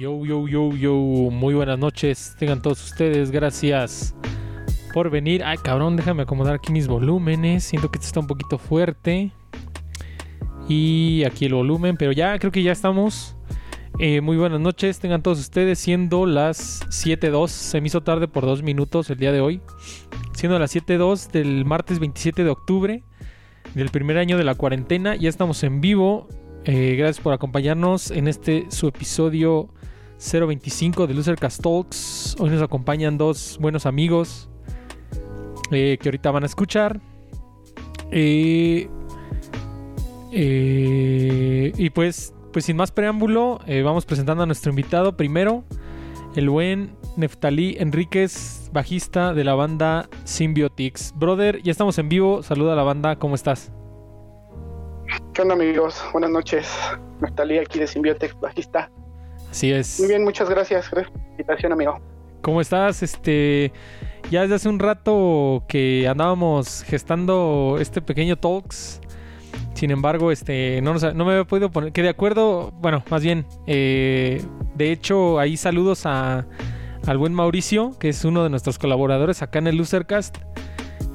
Yo, yo, yo, yo, muy buenas noches, tengan todos ustedes, gracias por venir. Ay, cabrón, déjame acomodar aquí mis volúmenes, siento que esto está un poquito fuerte. Y aquí el volumen, pero ya creo que ya estamos. Eh, muy buenas noches, tengan todos ustedes, siendo las 7.2, se me hizo tarde por dos minutos el día de hoy, siendo las 7.2 del martes 27 de octubre del primer año de la cuarentena, ya estamos en vivo, eh, gracias por acompañarnos en este su episodio 025 de Loser Cast Talks, hoy nos acompañan dos buenos amigos eh, que ahorita van a escuchar. y pues pues sin más preámbulo, eh, vamos presentando a nuestro invitado. Primero, el buen Neftalí Enríquez, bajista de la banda Symbiotics. Brother, ya estamos en vivo. Saluda a la banda, ¿cómo estás? ¿Qué onda, amigos? Buenas noches. Neftalí aquí de Symbiotics, bajista. Así es. Muy bien, muchas gracias. Gracias por la invitación, amigo. ¿Cómo estás? Este, ya desde hace un rato que andábamos gestando este pequeño talks sin embargo, este, no, no me había podido poner. Que de acuerdo, bueno, más bien, eh, de hecho, ahí saludos a, al buen Mauricio, que es uno de nuestros colaboradores acá en el Losercast,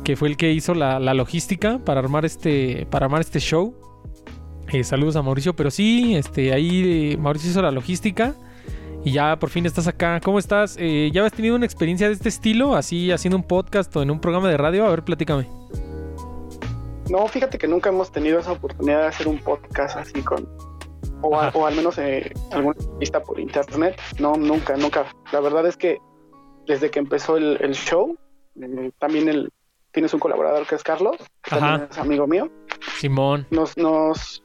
que fue el que hizo la, logística para armar este, para armar este show. Eh, saludos a Mauricio, pero sí, este, ahí Mauricio hizo la logística. Y ya por fin estás acá. ¿Cómo estás? Eh, ¿Ya habías tenido una experiencia de este estilo? Así haciendo un podcast o en un programa de radio. A ver, platícame. No, fíjate que nunca hemos tenido esa oportunidad de hacer un podcast así con, o, al menos eh, alguna vista por internet. No, nunca, nunca. La verdad es que desde que empezó el, show, eh, también el, tienes un colaborador que es Carlos, que también es amigo mío. Simón. Nos, nos,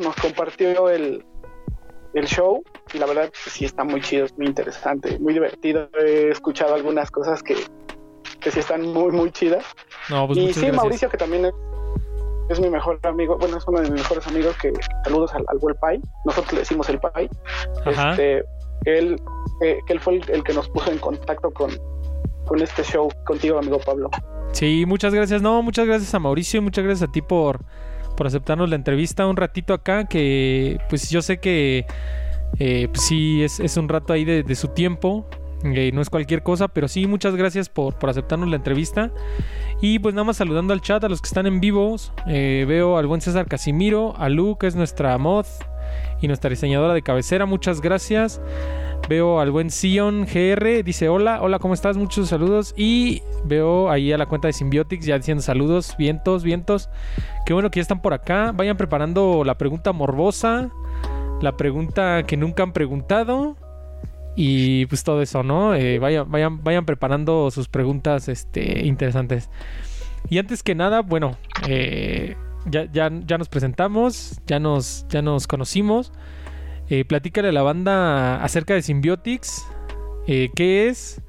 nos compartió el, el show y la verdad sí está muy chido, es muy interesante, muy divertido. He escuchado algunas cosas que, que sí están muy, muy chidas. No, pues y sí, Mauricio, que también es es mi mejor amigo, bueno, es uno de mis mejores amigos que saludos al, al buen Pai, nosotros le decimos el Pai, este, él, que él fue el, que nos puso en contacto con, con este show contigo, amigo Pablo. Sí, muchas gracias, no, muchas gracias a Mauricio y muchas gracias a ti por, por aceptarnos la entrevista un ratito acá, que pues yo sé que eh, pues sí, es, es, un rato ahí de, su tiempo, no es cualquier cosa, pero sí, muchas gracias por, por, aceptarnos la entrevista. Y pues nada más saludando al chat, a los que están en vivos. Eh, veo al buen César Casimiro, a Lu, que es nuestra mod y nuestra diseñadora de cabecera. Muchas gracias. Veo al buen Sion GR, dice hola, hola, ¿cómo estás? Muchos saludos. Y veo ahí a la cuenta de Symbiotics ya diciendo saludos, vientos, vientos. Qué bueno que ya están por acá. Vayan preparando la pregunta morbosa, la pregunta que nunca han preguntado. Y pues todo eso, ¿no? Eh, vayan, vayan, vayan preparando sus preguntas este, interesantes. Y antes que nada, bueno, eh, ya, ya, ya, nos presentamos, ya nos, ya nos conocimos. Eh, platícale a la banda acerca de Symbiotics. Eh, ¿Qué es?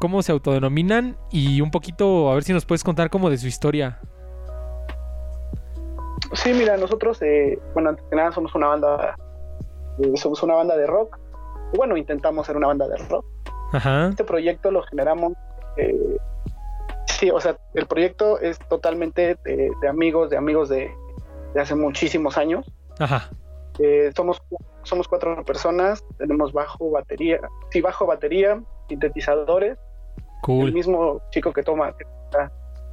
¿Cómo se autodenominan? Y un poquito, a ver si nos puedes contar como de su historia. Sí, mira, nosotros, bueno, antes que nada somos una banda, somos una banda de rock bueno, intentamos ser una banda de rock. Este proyecto lo generamos, eh, sí, o sea, el proyecto es totalmente de, amigos, de amigos de, hace muchísimos años. Ajá. Eh, somos, somos cuatro personas, tenemos bajo, batería, sí, bajo, batería, sintetizadores. Cool. El mismo chico que toma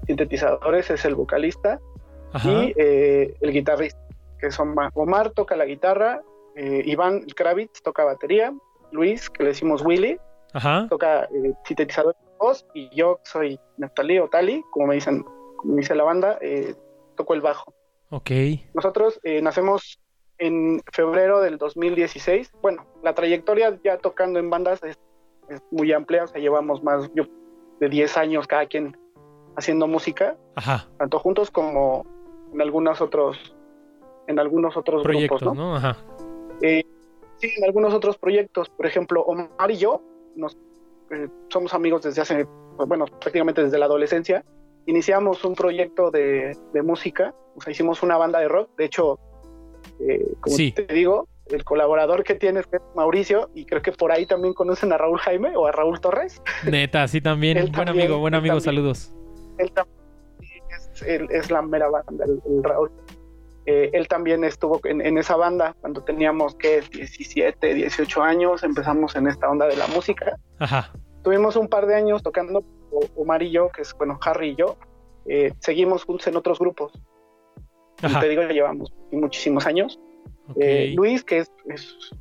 sintetizadores es el vocalista y eh, el guitarrista, que son Omar toca la guitarra, eh, Iván Kravitz toca batería, Luis, que le decimos Willy, toca eh, sintetizador voz, y yo soy Natalie o Tali, como me dicen, como dice la banda, eh, toco el bajo. Ok. Nosotros eh, nacemos en febrero del 2016. Bueno, la trayectoria ya tocando en bandas es, muy amplia, o sea, llevamos más de 10 años cada quien haciendo música, Ajá. tanto juntos como en algunos otros en algunos otros proyectos, grupos, ¿no? Ajá. Eh, sí, en algunos otros proyectos, por ejemplo, Omar y yo nos, eh, somos amigos desde hace, pues, bueno, prácticamente desde la adolescencia. Iniciamos un proyecto de, música, o sea, hicimos una banda de rock. De hecho, eh, como te digo, el colaborador que tienes es Mauricio, y creo que por ahí también conocen a Raúl Jaime o a Raúl Torres. Neta, sí, también. buen amigo, buen amigo, saludos. Él también es, la mera banda, el Raúl. Eh, él también estuvo en, esa banda cuando teníamos que 17, 18 años, empezamos en esta onda de la música. Ajá. Tuvimos un par de años tocando Omar y yo, que es bueno, Harry y yo, eh, seguimos juntos en otros grupos. Ajá. Te digo, llevamos muchísimos años. Eh, Luis, que es,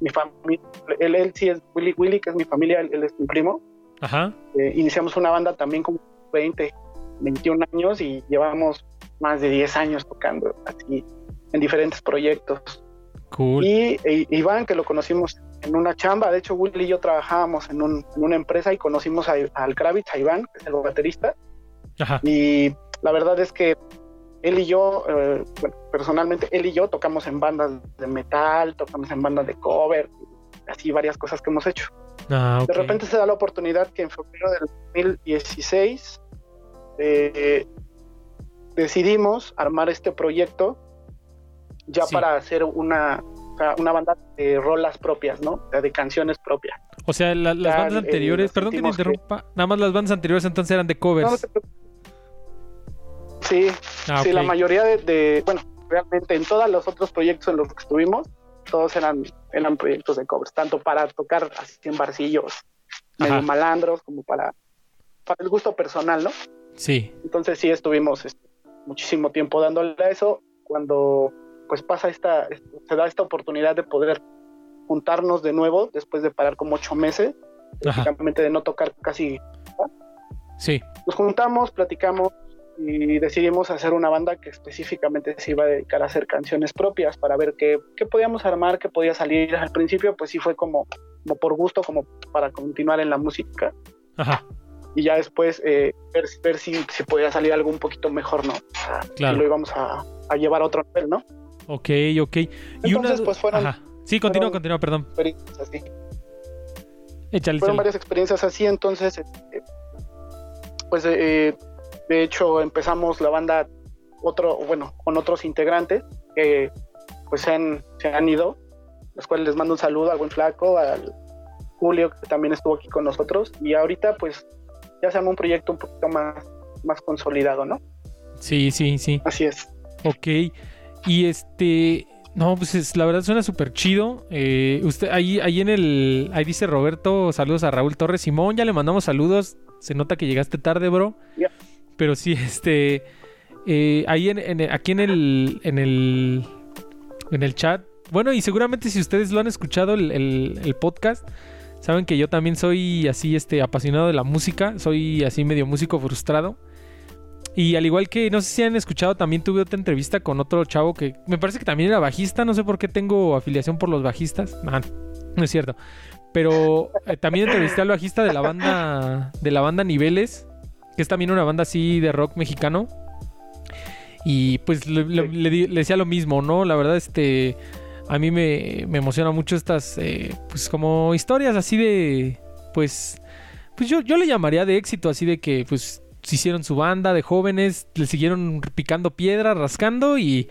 mi familia, él, sí es Willy, Willy, que es mi familia, él, es mi primo. Ajá. iniciamos una banda también como 20, 21 años y llevamos más de 10 años tocando así en diferentes proyectos. Cool. Y e, Iván, que lo conocimos en una chamba, de hecho Willy y yo trabajábamos en, una empresa y conocimos a, al Kravitz, a Iván, que es el baterista. Ajá. Y la verdad es que él y yo, eh, personalmente, él y yo tocamos en bandas de metal, tocamos en bandas de cover, así varias cosas que hemos hecho. Ah, de repente se da la oportunidad que en febrero del 2016 eh, decidimos armar este proyecto ya para hacer una, una banda de rolas propias, ¿no? De canciones propias. O sea, las bandas eh, anteriores, perdón que me interrumpa, nada más las bandas anteriores entonces eran de covers. Sí, ah, sí, la mayoría de, bueno, realmente en todos los otros proyectos en los que estuvimos, todos eran, eran proyectos de covers, tanto para tocar así en barcillos, medio malandros, como para, para el gusto personal, ¿no? Sí. Entonces sí estuvimos este, muchísimo tiempo dándole a eso. Cuando pues pasa esta, se da esta oportunidad de poder juntarnos de nuevo después de parar como ocho meses, prácticamente de no tocar casi. Sí. Nos juntamos, platicamos y decidimos hacer una banda que específicamente se iba a dedicar a hacer canciones propias para ver qué, qué podíamos armar, qué podía salir. Al principio pues sí fue como, como por gusto, como para continuar en la música. Ajá y ya después eh, ver, ver si, si podía salir algo un poquito mejor, ¿no? claro. Y lo íbamos a, a, llevar a otro nivel, ¿no? Ok, ok. Y Entonces, pues fueron... Sí, continúa, continúa, perdón. Experiencias así. Échale, fueron varias experiencias así, entonces, este, pues eh, de hecho empezamos la banda otro, bueno, con otros integrantes que pues se han, se han ido, los cuales les mando un saludo al buen flaco, al Julio que también estuvo aquí con nosotros y ahorita pues ya se llama un proyecto un poquito más, más consolidado, ¿no? Sí, sí, sí. Así es. Ok. Y este, no, pues es, la verdad suena súper chido. Eh, usted, ahí, ahí en el, ahí dice Roberto, saludos a Raúl Torres Simón, ya le mandamos saludos. Se nota que llegaste tarde, bro. Pero sí, este, eh, ahí en, aquí en el, en el, en el chat. Bueno, y seguramente si ustedes lo han escuchado el, el podcast, Saben que yo también soy así, este, apasionado de la música. Soy así medio músico frustrado. Y al igual que, no sé si han escuchado, también tuve otra entrevista con otro chavo que me parece que también era bajista. No sé por qué tengo afiliación por los bajistas. Ah, no es cierto. Pero eh, también entrevisté al bajista de la banda, de la banda Niveles, que es también una banda así de rock mexicano. Y pues le decía lo mismo, ¿no? La verdad, este a mí me, me emociona mucho estas, eh, pues como historias así de, pues, pues yo, yo le llamaría de éxito, así de que, pues, se hicieron su banda de jóvenes, le siguieron picando piedra, rascando y,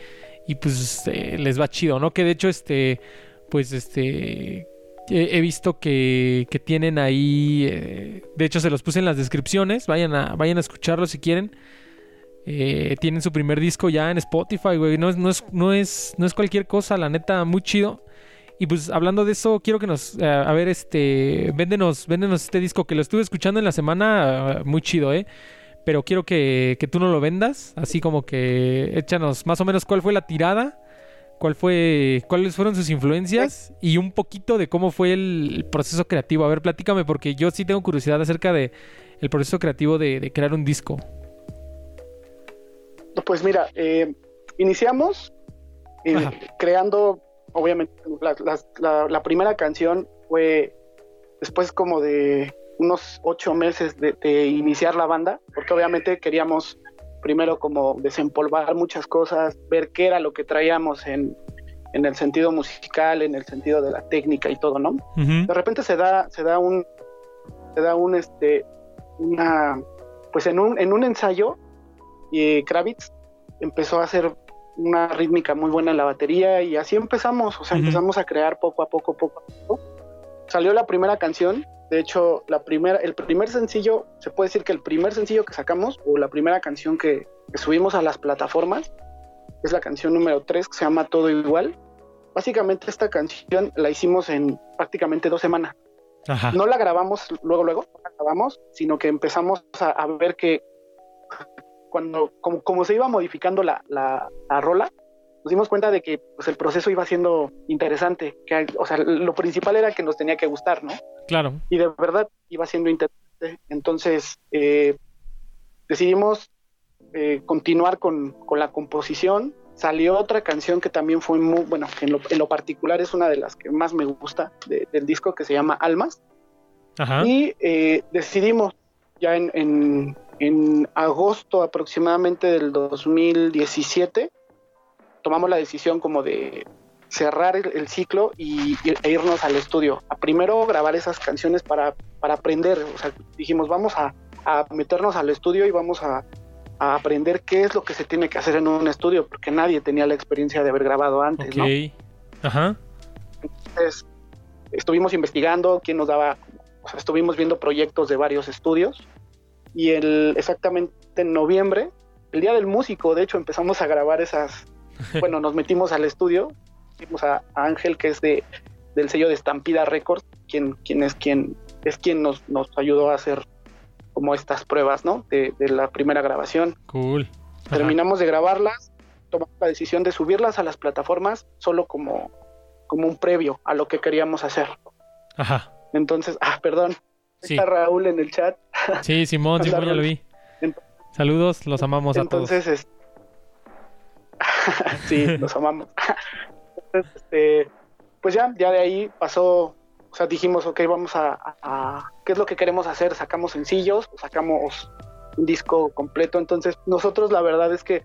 y pues eh, les va chido, ¿no? Que de hecho, este, pues, este, he, visto que, que, tienen ahí, eh, de hecho se los puse en las descripciones, vayan a, vayan a escucharlo si quieren. Eh, tienen su primer disco ya en Spotify, güey. No es, no, es, no, es, no es cualquier cosa, la neta, muy chido. Y pues hablando de eso, quiero que nos. Eh, a ver, este. Véndenos, véndenos este disco que lo estuve escuchando en la semana. muy chido, ¿eh? Pero quiero que, que, tú no lo vendas. Así como que échanos más o menos cuál fue la tirada. Cuál fue, cuáles fueron sus influencias y un poquito de cómo fue el, proceso creativo. A ver, platícame, porque yo sí tengo curiosidad acerca de el proceso creativo de, de crear un disco. Pues mira, eh, iniciamos eh, creando, obviamente, la, primera canción fue después como de unos ocho meses de, iniciar la banda, porque obviamente queríamos primero como desempolvar muchas cosas, ver qué era lo que traíamos en, en el sentido musical, en el sentido de la técnica y todo, ¿no? De repente se da, se da un, se da un, este, una, pues en un, en un ensayo y Kravitz empezó a hacer una rítmica muy buena en la batería y así empezamos, o sea, empezamos a crear poco a poco, poco a poco. Salió la primera canción, de hecho, la primera, el primer sencillo, se puede decir que el primer sencillo que sacamos o la primera canción que, subimos a las plataformas es la canción número 3 que se llama Todo Igual. Básicamente esta canción la hicimos en prácticamente dos semanas. No la grabamos luego, luego, no la grabamos, sino que empezamos a, ver que cuando, como, se iba modificando la, la, rola, nos dimos cuenta de que pues, el proceso iba siendo interesante. Que, o sea, lo principal era que nos tenía que gustar, ¿no? Claro. Y de verdad iba siendo interesante. Entonces, eh, decidimos eh, continuar con, con, la composición. Salió otra canción que también fue muy, bueno, en lo, en lo particular es una de las que más me gusta del disco que se llama Almas. Y eh, decidimos ya en, en, en, agosto aproximadamente del 2017, tomamos la decisión como de cerrar el, ciclo y, e irnos al estudio. A primero grabar esas canciones para, para aprender. O sea, dijimos, vamos a, a meternos al estudio y vamos a, a aprender qué es lo que se tiene que hacer en un estudio, porque nadie tenía la experiencia de haber grabado antes, ¿no? Ajá. Entonces, estuvimos investigando quién nos daba, o sea, estuvimos viendo proyectos de varios estudios y el exactamente en noviembre, el día del músico, de hecho, empezamos a grabar esas, bueno, nos metimos al estudio, fuimos a, Ángel, que es de del sello de Estampida Records, quien, quien es quien es quien nos, nos ayudó a hacer como estas pruebas, ¿no? De, la primera grabación. Cool. Terminamos de grabarlas, tomamos la decisión de subirlas a las plataformas solo como, como un previo a lo que queríamos hacer. Ajá. Entonces, ah, perdón. Está Raúl en el chat. Sí, Simón, Simón, ya lo vi. Saludos, los amamos a todos. Entonces, sí, los amamos. Entonces, este, pues ya, ya de ahí pasó o sea, dijimos, ok, vamos a, ¿qué es lo que queremos hacer? ¿Sacamos sencillos? ¿Sacamos un disco completo? Entonces, nosotros la verdad es que,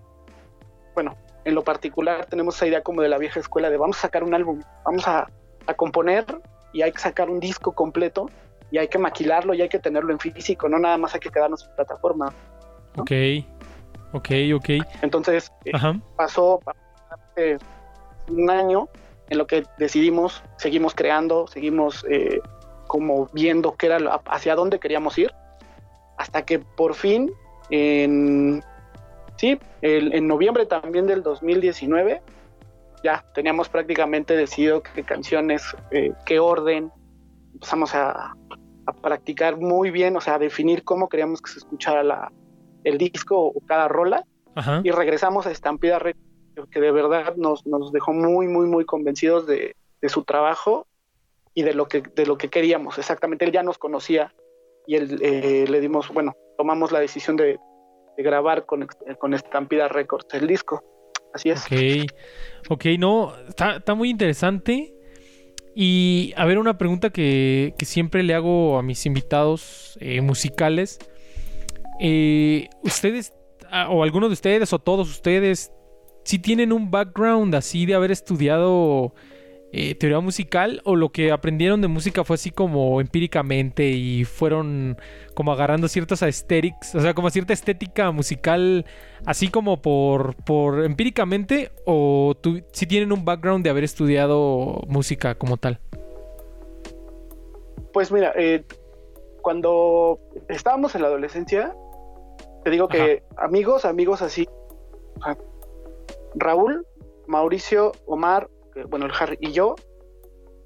bueno, en lo particular tenemos esa idea como de la vieja escuela de vamos a sacar un álbum, vamos a, componer y hay que sacar un disco completo y hay que maquilarlo y hay que tenerlo en físico, no nada más hay que quedarnos en plataforma. Ok, ok, ok. Entonces, eh, pasó un año en lo que decidimos, seguimos creando, seguimos eh, como viendo qué era, hacia dónde queríamos ir, hasta que por fin, en, sí, en noviembre también del 2019, ya teníamos prácticamente decidido qué canciones, eh, qué orden, empezamos a, practicar muy bien, o sea, a definir cómo queríamos que se escuchara la, el disco o cada rola, y regresamos a Estampida Records que de verdad nos, nos dejó muy, muy, muy convencidos de, su trabajo y de lo que de lo que queríamos. Exactamente, él ya nos conocía y él, eh, le dimos, bueno, tomamos la decisión de, grabar con, con Estampida Records el disco. Así es. Ok, ok, no, está, está muy interesante. Y a ver, una pregunta que, que siempre le hago a mis invitados eh, musicales. Eh, ¿Ustedes, ah, o alguno de ustedes, o todos ustedes, si tienen un background así de haber estudiado eh, teoría musical o lo que aprendieron de música fue así como empíricamente y fueron como agarrando ciertos aesthetics, o sea, como cierta estética musical así como por, por empíricamente o si tienen un background de haber estudiado música como tal. Pues mira, eh, cuando estábamos en la adolescencia, te digo que amigos, amigos así, Raúl, Mauricio, Omar, bueno, el Harry y yo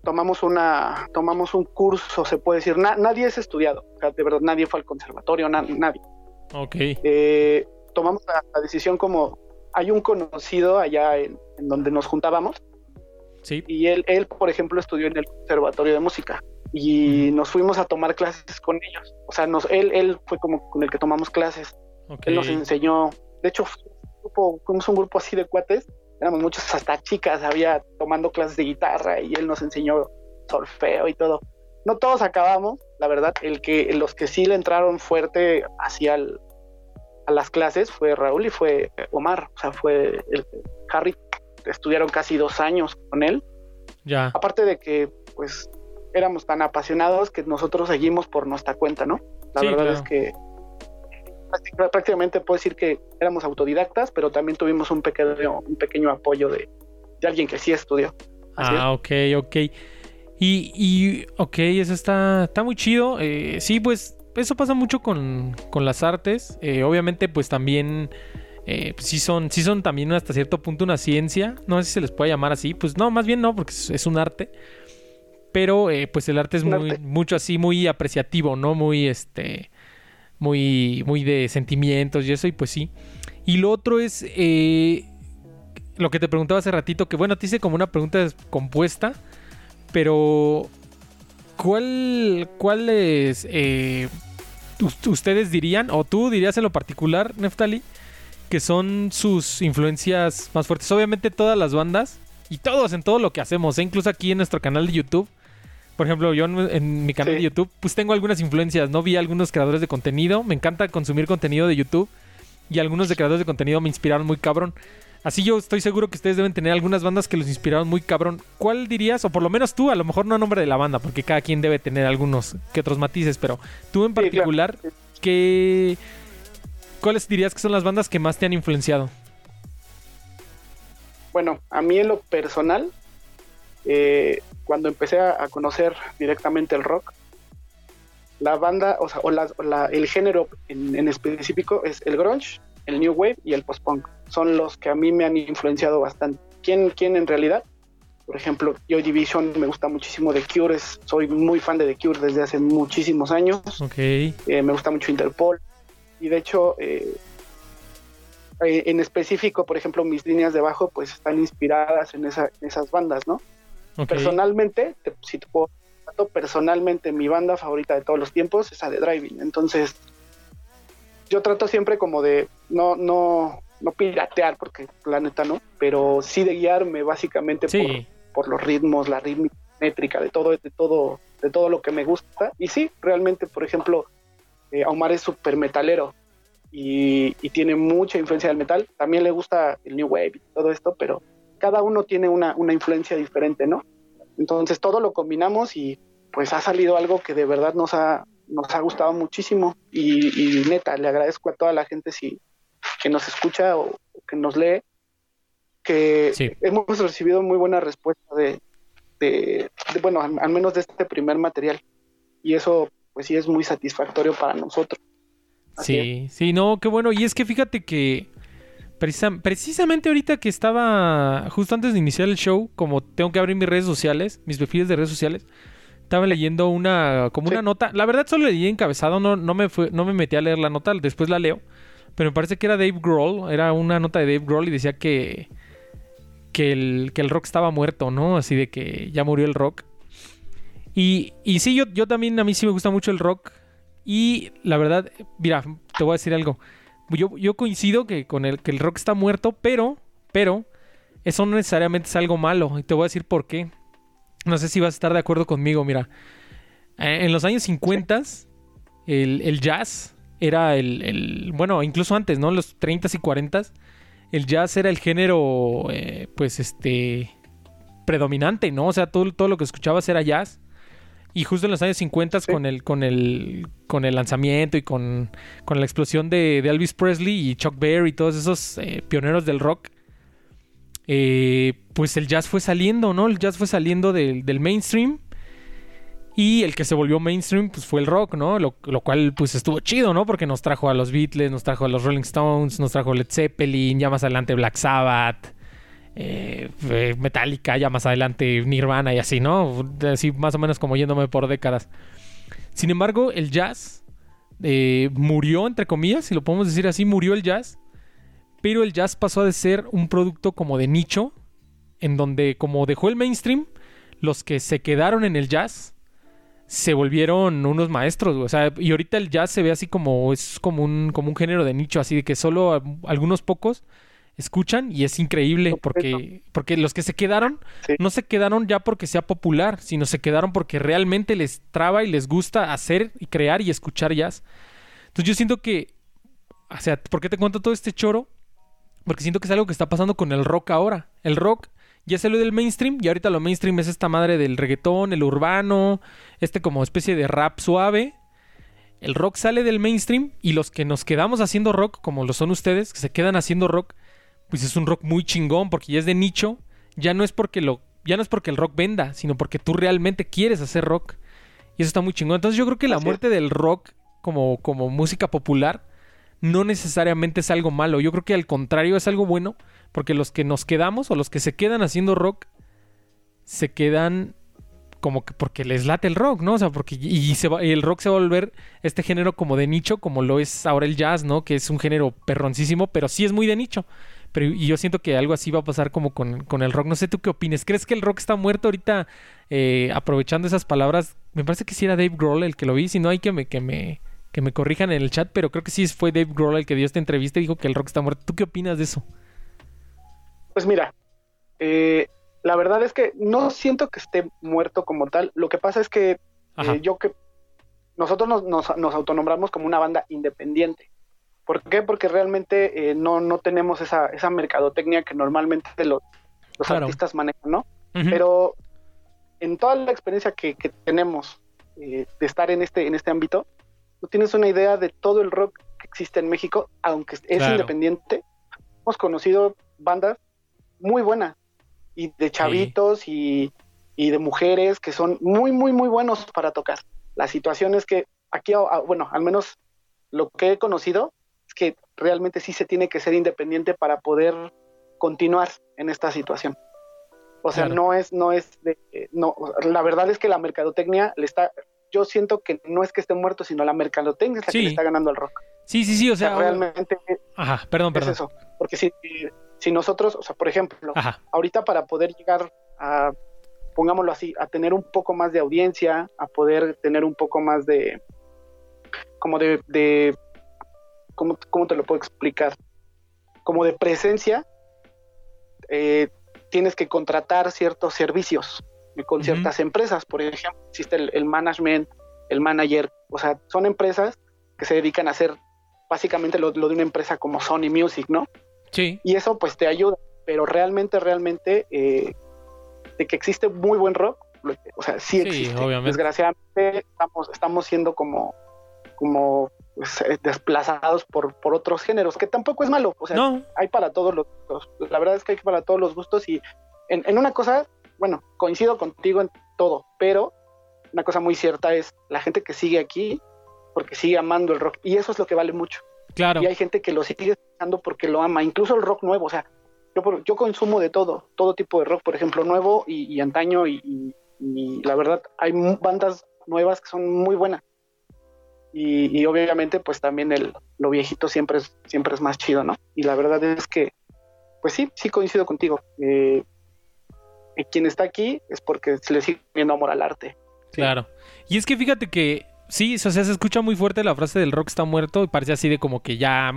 tomamos una tomamos un curso, se puede decir, nadie es estudiado, o sea, de verdad nadie fue al conservatorio, nadie. Ok. Eh, tomamos la, decisión como hay un conocido allá en, donde nos juntábamos. Sí. Y él, él, por ejemplo, estudió en el conservatorio de música y nos fuimos a tomar clases con ellos. O sea, nos, él, él fue como con el que tomamos clases. Él nos enseñó, de hecho, fuimos un grupo así de cuates, éramos muchos, hasta chicas, había tomando clases de guitarra y él nos enseñó solfeo y todo. No todos acabamos, la verdad, el que, los que sí le entraron fuerte hacia a las clases fue Raúl y fue Omar, o sea, fue el, Harry, estudiaron casi dos años con él. Ya. Aparte de que, pues, éramos tan apasionados que nosotros seguimos por nuestra cuenta, ¿no? La verdad es que prácticamente puedo decir que éramos autodidactas, pero también tuvimos un pequeño, un pequeño apoyo de, alguien que sí estudió. ah, ok, ok. Y, y, ok, eso está, está muy chido. Eh, sí, pues eso pasa mucho con, las artes. Eh, obviamente, pues también eh, pues sí son, sí son también hasta cierto punto una ciencia. No sé si se les puede llamar así. Pues no, más bien no, porque es, un arte. Pero eh, pues el arte es muy, mucho así, muy apreciativo, ¿no? Muy este. Muy, muy de sentimientos y eso, y pues sí. Y lo otro es. Eh, lo que te preguntaba hace ratito, que bueno, te hice como una pregunta compuesta. Pero. ¿Cuál. ¿Cuál es. ustedes dirían, o tú dirías en lo particular, Neftali, que son sus influencias más fuertes. Obviamente todas las bandas y todos en todo lo que hacemos, ¿eh? incluso aquí en nuestro canal de YouTube. Por ejemplo, yo en, mi canal de YouTube, pues tengo algunas influencias, ¿no? Vi a algunos creadores de contenido, me encanta consumir contenido de YouTube y algunos de creadores de contenido me inspiraron muy cabrón. Así yo estoy seguro que ustedes deben tener algunas bandas que los inspiraron muy cabrón. ¿Cuál dirías? O por lo menos tú, a lo mejor no a nombre de la banda, porque cada quien debe tener algunos que otros matices, pero tú en particular, ¿qué, ¿Cuáles dirías que son las bandas que más te han influenciado? Bueno, a mí en lo personal, eh, cuando empecé a, conocer directamente el rock, la banda, o sea, o el género en, específico es el grunge, el new wave y el post-punk. Son los que a mí me han influenciado bastante. ¿Quién, quién en realidad? Por ejemplo, Joy Division me gusta muchísimo de Cure, soy muy fan de The Cure desde hace muchísimos años. Okay. Eh, me gusta mucho Interpol, y de hecho, eh, eh, en específico, por ejemplo, mis líneas de bajo pues están inspiradas en, esas bandas, ¿no? Personalmente, si te puedo personalmente mi banda favorita de todos los tiempos es la de Driving. Entonces, yo trato siempre como de no, no, no piratear, porque la neta no, pero sí de guiarme básicamente por, los ritmos, la rítmica, métrica, de todo, de todo, de todo lo que me gusta. Y sí, realmente, por ejemplo, eh, Omar es súper metalero y, tiene mucha influencia del metal. También le gusta el New Wave y todo esto, pero cada uno tiene una, influencia diferente, ¿no? Entonces todo lo combinamos y pues ha salido algo que de verdad nos ha, nos ha gustado muchísimo y, neta, le agradezco a toda la gente si, que nos escucha o, que nos lee, que hemos recibido muy buena respuesta de, de, bueno, al, menos de este primer material. Y eso pues sí es muy satisfactorio para nosotros. sí, sí, no, qué bueno. Y es que fíjate que precisamente ahorita que estaba, justo antes de iniciar el show, como tengo que abrir mis redes sociales, mis perfiles de redes sociales, estaba leyendo una, como una nota. La verdad solo leí encabezado, no, no, me fue, no me metí a leer la nota, después la leo. Pero me parece que era Dave Grohl, era una nota de Dave Grohl y decía que, que, el, que el rock estaba muerto, ¿no? Así de que ya murió el rock. Y, y sí, yo, yo también, a mí sí me gusta mucho el rock. Y la verdad, mira, te voy a decir algo. Yo, yo coincido que con el que el rock está muerto, pero, pero, eso no necesariamente es algo malo. Y te voy a decir por qué. No sé si vas a estar de acuerdo conmigo, mira. Eh, en los años 50, el, jazz era el, Bueno, incluso antes, ¿no? En los 30 y 40 el jazz era el género, eh, pues, este... predominante, ¿no? O sea, todo, todo lo que escuchabas era jazz. Y justo en los años 50 con el con el con el lanzamiento y con, la explosión de, Elvis Presley y Chuck Berry y todos esos eh, pioneros del rock, eh, pues el jazz fue saliendo, ¿no? El jazz fue saliendo del, mainstream. Y el que se volvió mainstream pues fue el rock, ¿no? Lo, lo, cual pues estuvo chido, ¿no? Porque nos trajo a los Beatles, nos trajo a los Rolling Stones, nos trajo a Led Zeppelin, ya más adelante Black Sabbath. Eh, Metallica, ya más adelante Nirvana y así, ¿no? Así más o menos como yéndome por décadas. Sin embargo, el jazz eh, murió, entre comillas, si lo podemos decir así, murió el jazz. Pero el jazz pasó a ser un producto como de nicho, en donde como dejó el mainstream, los que se quedaron en el jazz se volvieron unos maestros, o sea, y ahorita el jazz se ve así como es como un como un género de nicho, así de que solo algunos pocos escuchan y es increíble porque, porque los que se quedaron no se quedaron ya porque sea popular, sino se quedaron porque realmente les traba y les gusta hacer y crear y escuchar jazz. Entonces yo siento que, o sea, ¿por qué te cuento todo este choro? Porque siento que es algo que está pasando con el rock ahora. El rock ya salió del mainstream y ahorita lo mainstream es esta madre del reggaetón, el urbano, este como especie de rap suave. El rock sale del mainstream y los que nos quedamos haciendo rock, como lo son ustedes, que se quedan haciendo rock, pues es un rock muy chingón porque ya es de nicho, ya no es porque lo ya no es porque el rock venda, sino porque tú realmente quieres hacer rock. Y eso está muy chingón. Entonces yo creo que la muerte del rock como, como música popular no necesariamente es algo malo. Yo creo que al contrario es algo bueno, porque los que nos quedamos o los que se quedan haciendo rock, se quedan como que porque les late el rock, ¿no? O sea, porque y, se va, y el rock se va a volver este género como de nicho, como lo es ahora el jazz, ¿no? Que es un género perroncísimo, pero sí es muy de nicho. Pero y yo siento que algo así va a pasar como con, con el rock. No sé tú qué opines. ¿Crees que el rock está muerto ahorita? Eh, aprovechando esas palabras, me parece que sí era Dave Grohl el que lo vi. Si no hay que me, que me, que me corrijan en el chat, pero creo que sí fue Dave Grohl el que dio esta entrevista y dijo que el rock está muerto. ¿Tú qué opinas de eso? Pues mira, eh, la verdad es que no siento que esté muerto como tal. Lo que pasa es que eh, yo que nosotros nos, nos, autonombramos como una banda independiente. ¿Por qué? Porque realmente eh, no, no tenemos esa, esa mercadotecnia que normalmente los, los artistas manejan, ¿no? Pero en toda la experiencia que, tenemos eh, de estar en este, en este ámbito, tú tienes una idea de todo el rock que existe en México, aunque es independiente. Hemos conocido bandas muy buenas, y de chavitos y, de mujeres que son muy, muy, muy buenos para tocar. La situación es que aquí, bueno, al menos lo que he conocido que realmente sí se tiene que ser independiente para poder continuar en esta situación. O sea, no es, no es de, no, la verdad es que la mercadotecnia le está, yo siento que no es que esté muerto, sino la mercadotecnia es la que le está ganando al rock. Sí, sí, sí, o sea, realmente. Ajá, perdón, perdón. Es eso, porque si, si nosotros, o sea, por ejemplo, ahorita para poder llegar a, pongámoslo así, a tener un poco más de audiencia, a poder tener un poco más de, como de, de ¿cómo, te lo puedo explicar? Como de presencia, eh, tienes que contratar ciertos servicios con ciertas empresas. Por ejemplo, existe el, management, el manager, o sea, son empresas que se dedican a hacer básicamente lo, lo de una empresa como Sony Music, ¿no? Y eso pues te ayuda, pero realmente, realmente, eh, de que existe muy buen rock, o sea, sí existe. Desgraciadamente estamos, estamos siendo como, como pues, eh, desplazados por, por otros géneros, que tampoco es malo, o sea, hay para todos los. La verdad es que hay para todos los gustos y en, en una cosa, bueno, coincido contigo en todo, pero una cosa muy cierta es la gente que sigue aquí porque sigue amando el rock y eso es lo que vale mucho. Claro. Y hay gente que lo sigue escuchando porque lo ama, incluso el rock nuevo, o sea, yo, yo consumo de todo, todo tipo de rock, por ejemplo, nuevo y, antaño, y, la verdad, hay bandas nuevas que son muy buenas. Y, obviamente, pues también el, lo viejito siempre es, siempre es más chido, ¿no? Y la verdad es que, pues sí, sí coincido contigo. Eh, quien está aquí es porque le sigue viendo amor al arte. Claro. Y es que fíjate que sí, o sea, se escucha muy fuerte la frase del rock está muerto y parece así de como que ya,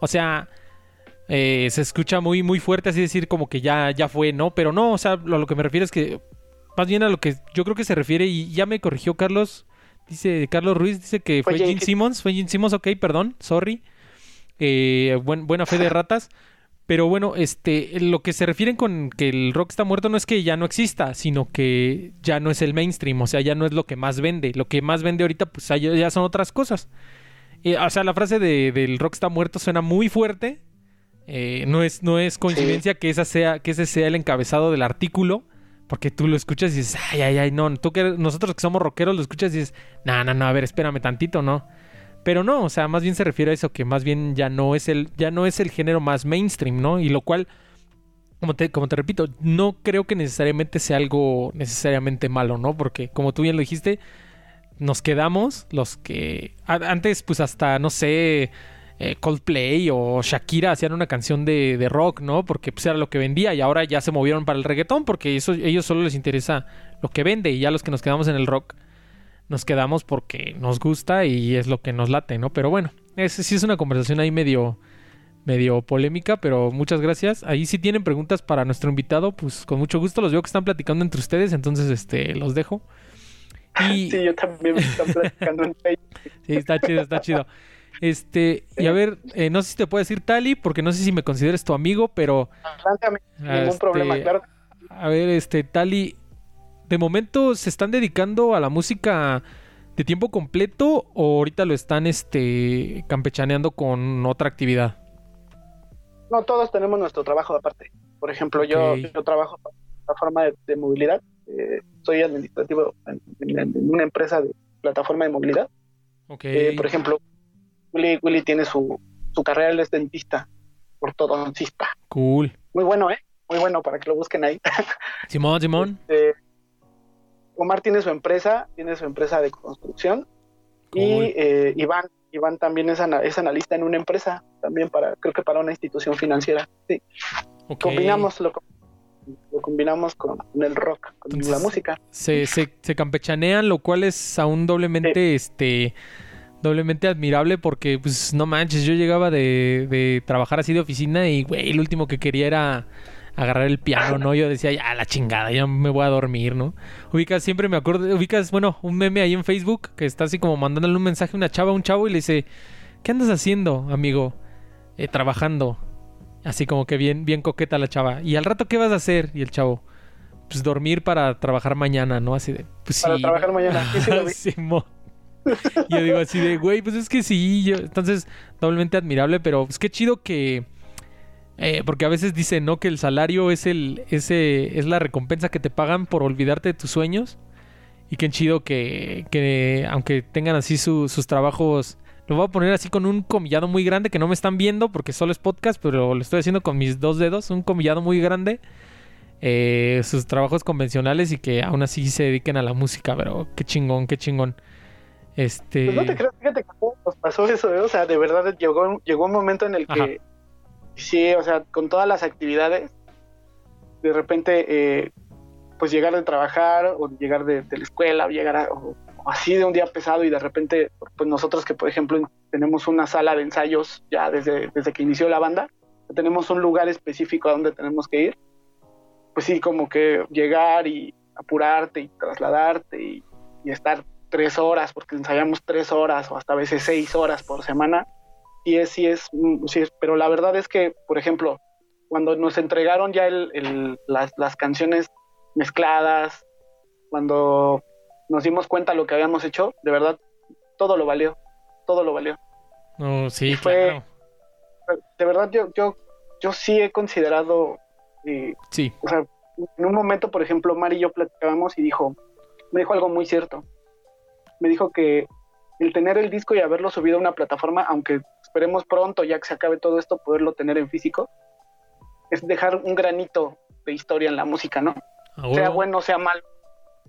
o sea, eh, se escucha muy, muy fuerte así decir como que ya, ya fue, ¿no? Pero no, o sea, a lo que me refiero es que, más bien a lo que yo creo que se refiere, y ya me corrigió Carlos, dice Carlos Ruiz, dice que fue, Gene Simmons, fue Gene Simmons, ok, perdón, sorry. Eh, buena fe de ratas. Pero bueno, este, lo que se refieren con que el rock está muerto no es que ya no exista, sino que ya no es el mainstream, o sea, ya no es lo que más vende. Lo que más vende ahorita, pues ya son otras cosas. o sea, la frase de, del rock está muerto suena muy fuerte. Eh, no, es, no es coincidencia que, esa sea, que ese sea el encabezado del artículo, porque tú lo escuchas y dices, ay, ay, ay, no, tú que nosotros que somos rockeros lo escuchas y dices, no, no, no, a ver, espérame tantito, ¿no? Pero no, o sea, más bien se refiere a eso, que más bien ya no es el, ya no es el género más mainstream, ¿no? Y lo cual, como te, como te repito, no creo que necesariamente sea algo necesariamente malo, ¿no? Porque como tú bien lo dijiste, nos quedamos los que antes, pues hasta, no sé, eh, Coldplay o Shakira hacían una canción de, de, rock, ¿no? Porque pues era lo que vendía y ahora ya se movieron para el reggaetón porque eso, ellos solo les interesa lo que vende y ya los que nos quedamos en el rock nos quedamos porque nos gusta y es lo que nos late, ¿no? Pero bueno, ese sí es una conversación ahí medio, medio polémica, pero muchas gracias. Ahí si tienen preguntas para nuestro invitado, pues con mucho gusto los veo que están platicando entre ustedes, entonces este los dejo. Y... Sí, yo también me están platicando en Facebook. Sí, está chido, está chido. Este, y a ver, eh, no sé si te puedo decir Tali, porque no sé si me consideres tu amigo, pero. ningún este, problema, claro. A ver, este, Tali, de momento se están dedicando a la música de tiempo completo o ahorita lo están este campechaneando con otra actividad? No, todos tenemos nuestro trabajo aparte. Por ejemplo, yo, yo trabajo en plataforma de, movilidad. Eh, soy administrativo en, una empresa de plataforma de movilidad. Okay. Eh, por ejemplo, Willy, Willy tiene su, su carrera, él es dentista, ortodoncista. Cool. Muy bueno, ¿eh? Muy bueno para que lo busquen ahí. Simón, Simón. Este, Omar tiene su empresa, tiene su empresa de construcción. Cool. Y eh, Iván, Iván también es, ana- es analista en una empresa, también para, creo que para una institución financiera. Sí, combinamos, lo, lo combinamos con el rock, con Entonces- la música. se, se, se campechanean, lo cual es aún doblemente, este, doblemente admirable porque, pues, no manches, yo llegaba de, de trabajar así de oficina y, güey, lo último que quería era agarrar el piano, ¿no? Yo decía, ya, la chingada, ya me voy a dormir, ¿no? Ubicas, siempre me acuerdo, ubicas, bueno, un meme ahí en Facebook que está así como mandándole un mensaje a una chava, a un chavo y le dice, ¿qué andas haciendo, amigo? "Eh, trabajando. Así como que bien, bien coqueta la chava. ¿Y al rato qué vas a hacer? Y el chavo, pues dormir para trabajar mañana, ¿no? Así de, pues Para sí. trabajar mañana. Sí, sí lo vi. Simón. Yo digo así de, güey, pues es que sí. Yo, entonces, doblemente admirable, pero pues qué chido que. eh, porque a veces dicen, ¿no? Que el salario es el, ese, es la recompensa que te pagan por olvidarte de tus sueños. Y qué chido que, que aunque tengan así su- sus trabajos. Lo voy a poner así con un comillado muy grande que no me están viendo porque solo es podcast, pero lo estoy haciendo con mis dos dedos. Un comillado muy grande. eh, sus trabajos convencionales y que aún así se dediquen a la música, pero qué chingón, qué chingón. Este. Pues no te creas, fíjate que nos pasó eso, ¿eh? o sea, de verdad llegó, llegó un momento en el que, Ajá. sí, o sea, con todas las actividades, de repente, eh, pues llegar de trabajar o llegar de, de la escuela o llegar a- o- o así de un día pesado y de repente, pues nosotros que por ejemplo tenemos una sala de ensayos ya desde, desde que inició la banda, tenemos un lugar específico a donde tenemos que ir, pues sí, como que llegar y apurarte y trasladarte y, y estar tres horas, porque ensayamos tres horas o hasta a veces seis horas por semana, y es, sí es, mm, sí es, pero la verdad es que, por ejemplo, cuando nos entregaron ya el, el- las, las canciones mezcladas, cuando nos dimos cuenta de lo que habíamos hecho, de verdad, todo lo valió, todo lo valió. No, sí, fue- claro. De verdad, yo, yo, yo sí he considerado, eh, Sí. o sea, en un momento, por ejemplo, Mari y yo platicábamos y dijo, me dijo algo muy cierto. Me dijo que el tener el disco y haberlo subido a una plataforma, aunque esperemos pronto, ya que se acabe todo esto, poderlo tener en físico, es dejar un granito de historia en la música, ¿no? A Sea huevo. bueno, sea malo.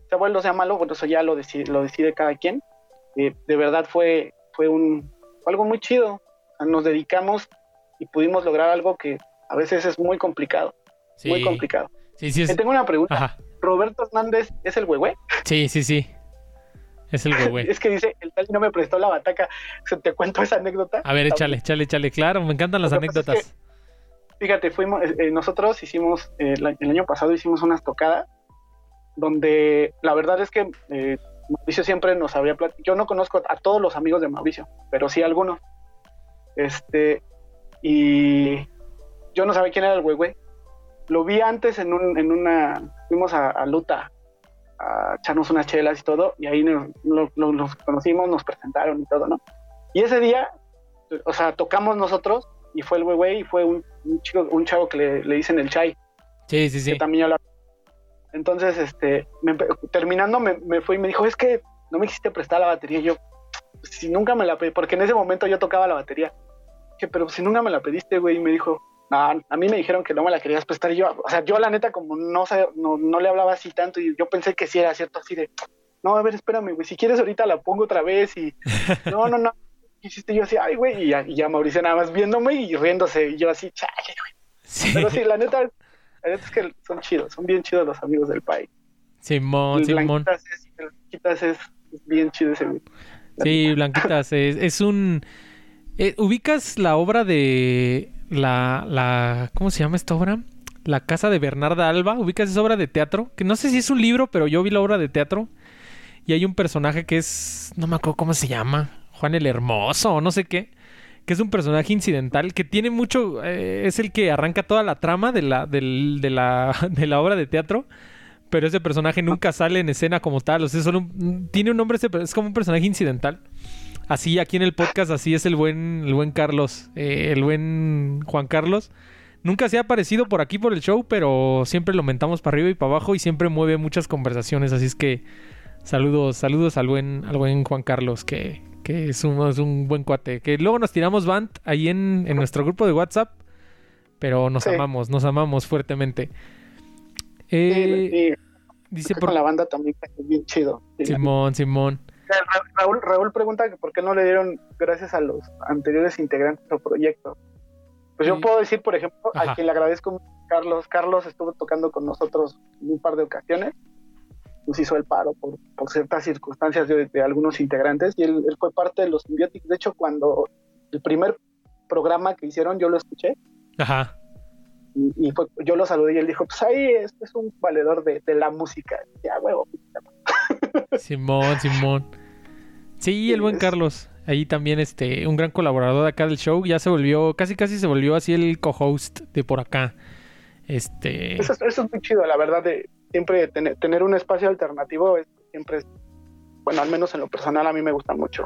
Sea bueno, sea malo, bueno, eso ya lo decide, lo decide cada quien. Eh, de verdad fue, fue un, algo muy chido. Sea, nos dedicamos y pudimos lograr algo que a veces es muy complicado, Sí. muy complicado. Sí, sí, Te es... tengo una pregunta. Ajá. ¿Roberto Hernández es el huehue? Sí, sí, sí. Es el güey. Es que dice, el tal no me prestó la bataca. Te cuento esa anécdota. A ver, échale, échale, échale. Claro, me encantan las es anécdotas. Fíjate, fuimos, eh, eh, nosotros hicimos, eh, el año pasado hicimos unas tocadas donde la verdad es que eh, Mauricio siempre nos había platicado. Yo no conozco a todos los amigos de Mauricio, pero sí a algunos. Este, y yo no sabía quién era el güey, Lo vi antes en, un, en una. Fuimos a, a Luta a echarnos unas chelas y todo, y ahí nos, lo- lo- nos conocimos, nos presentaron y todo, ¿no? Y ese día, o sea, tocamos nosotros y fue el güey y fue un, un chico, un chavo que le, le dicen el Chai, Sí, sí, sí. que también yo la... Entonces, este, me terminando me, me fue y me dijo, es que no me quisiste prestar la batería. Y yo, "Pues, si nunca me la pedí, porque en ese momento yo tocaba la batería. Dije, pero si nunca me la pediste, güey, y me dijo, no, a mí me dijeron que no me la querías prestar. Y yo, o sea, yo la neta como no, no, no le hablaba así tanto y yo pensé que sí era cierto, así de, no, a ver, espérame, güey, si quieres ahorita la pongo otra vez y, no, no, no. ¿Qué hiciste? yo así, ay, güey, y ya, y ya Mauricio nada más viéndome y riéndose, y yo así, chale, güey. Sí. Pero sí, la neta, la neta es que son chidos, son bien chidos los amigos del país. Simón, El Simón. Blanquitas es, el Blanquitas es bien chido ese güey. Sí, Blanquitas, es, es un... eh, ¿Ubicas la obra de la, la... ¿Cómo se llama esta obra? La casa de Bernarda Alba. ¿Ubicas esa obra de teatro? Que no sé si es un libro, pero yo vi la obra de teatro. Y hay un personaje que es... No me acuerdo cómo se llama. Juan el Hermoso o no sé qué. Que es un personaje incidental que tiene mucho... eh, es el que arranca toda la trama de la, de, la, de la obra de teatro. Pero ese personaje nunca sale en escena como tal. O sea, solo un- tiene un nombre, es como un personaje incidental. Así aquí en el podcast, así es el buen, el buen Carlos, eh, el buen Juan Carlos. Nunca se ha aparecido por aquí por el show, pero siempre lo mentamos para arriba y para abajo y siempre mueve muchas conversaciones. Así es que saludos, saludos al buen, al buen Juan Carlos, que, que es un, es un buen cuate. Que luego nos tiramos band ahí en, en nuestro grupo de WhatsApp, pero nos Sí. amamos, nos amamos fuertemente. Eh, dice con por la banda también bien chido. Simón, Simón. Ra- Raúl, Raúl pregunta que por qué no le dieron gracias a los anteriores integrantes del proyecto. Pues yo puedo decir, por ejemplo, Ajá. a quien le agradezco mucho, Carlos. Carlos estuvo tocando con nosotros en un par de ocasiones. Nos hizo el paro por, por ciertas circunstancias de, de algunos integrantes y él, él fue parte de los Symbiotics. De hecho, cuando el primer programa que hicieron, yo lo escuché Ajá. y, y fue- yo lo saludé y él dijo, pues ahí es, es un valedor de, de la música. Ya, huevo. Simón, Simón. Sí, el buen Carlos. Ahí también, este, un gran colaborador de acá del show. Ya se volvió, casi casi se volvió así el co-host de por acá. Este. Eso, es- eso es muy chido, la verdad, de siempre tener, tener un espacio alternativo es, siempre es, bueno, al menos en lo personal a mí me gusta mucho.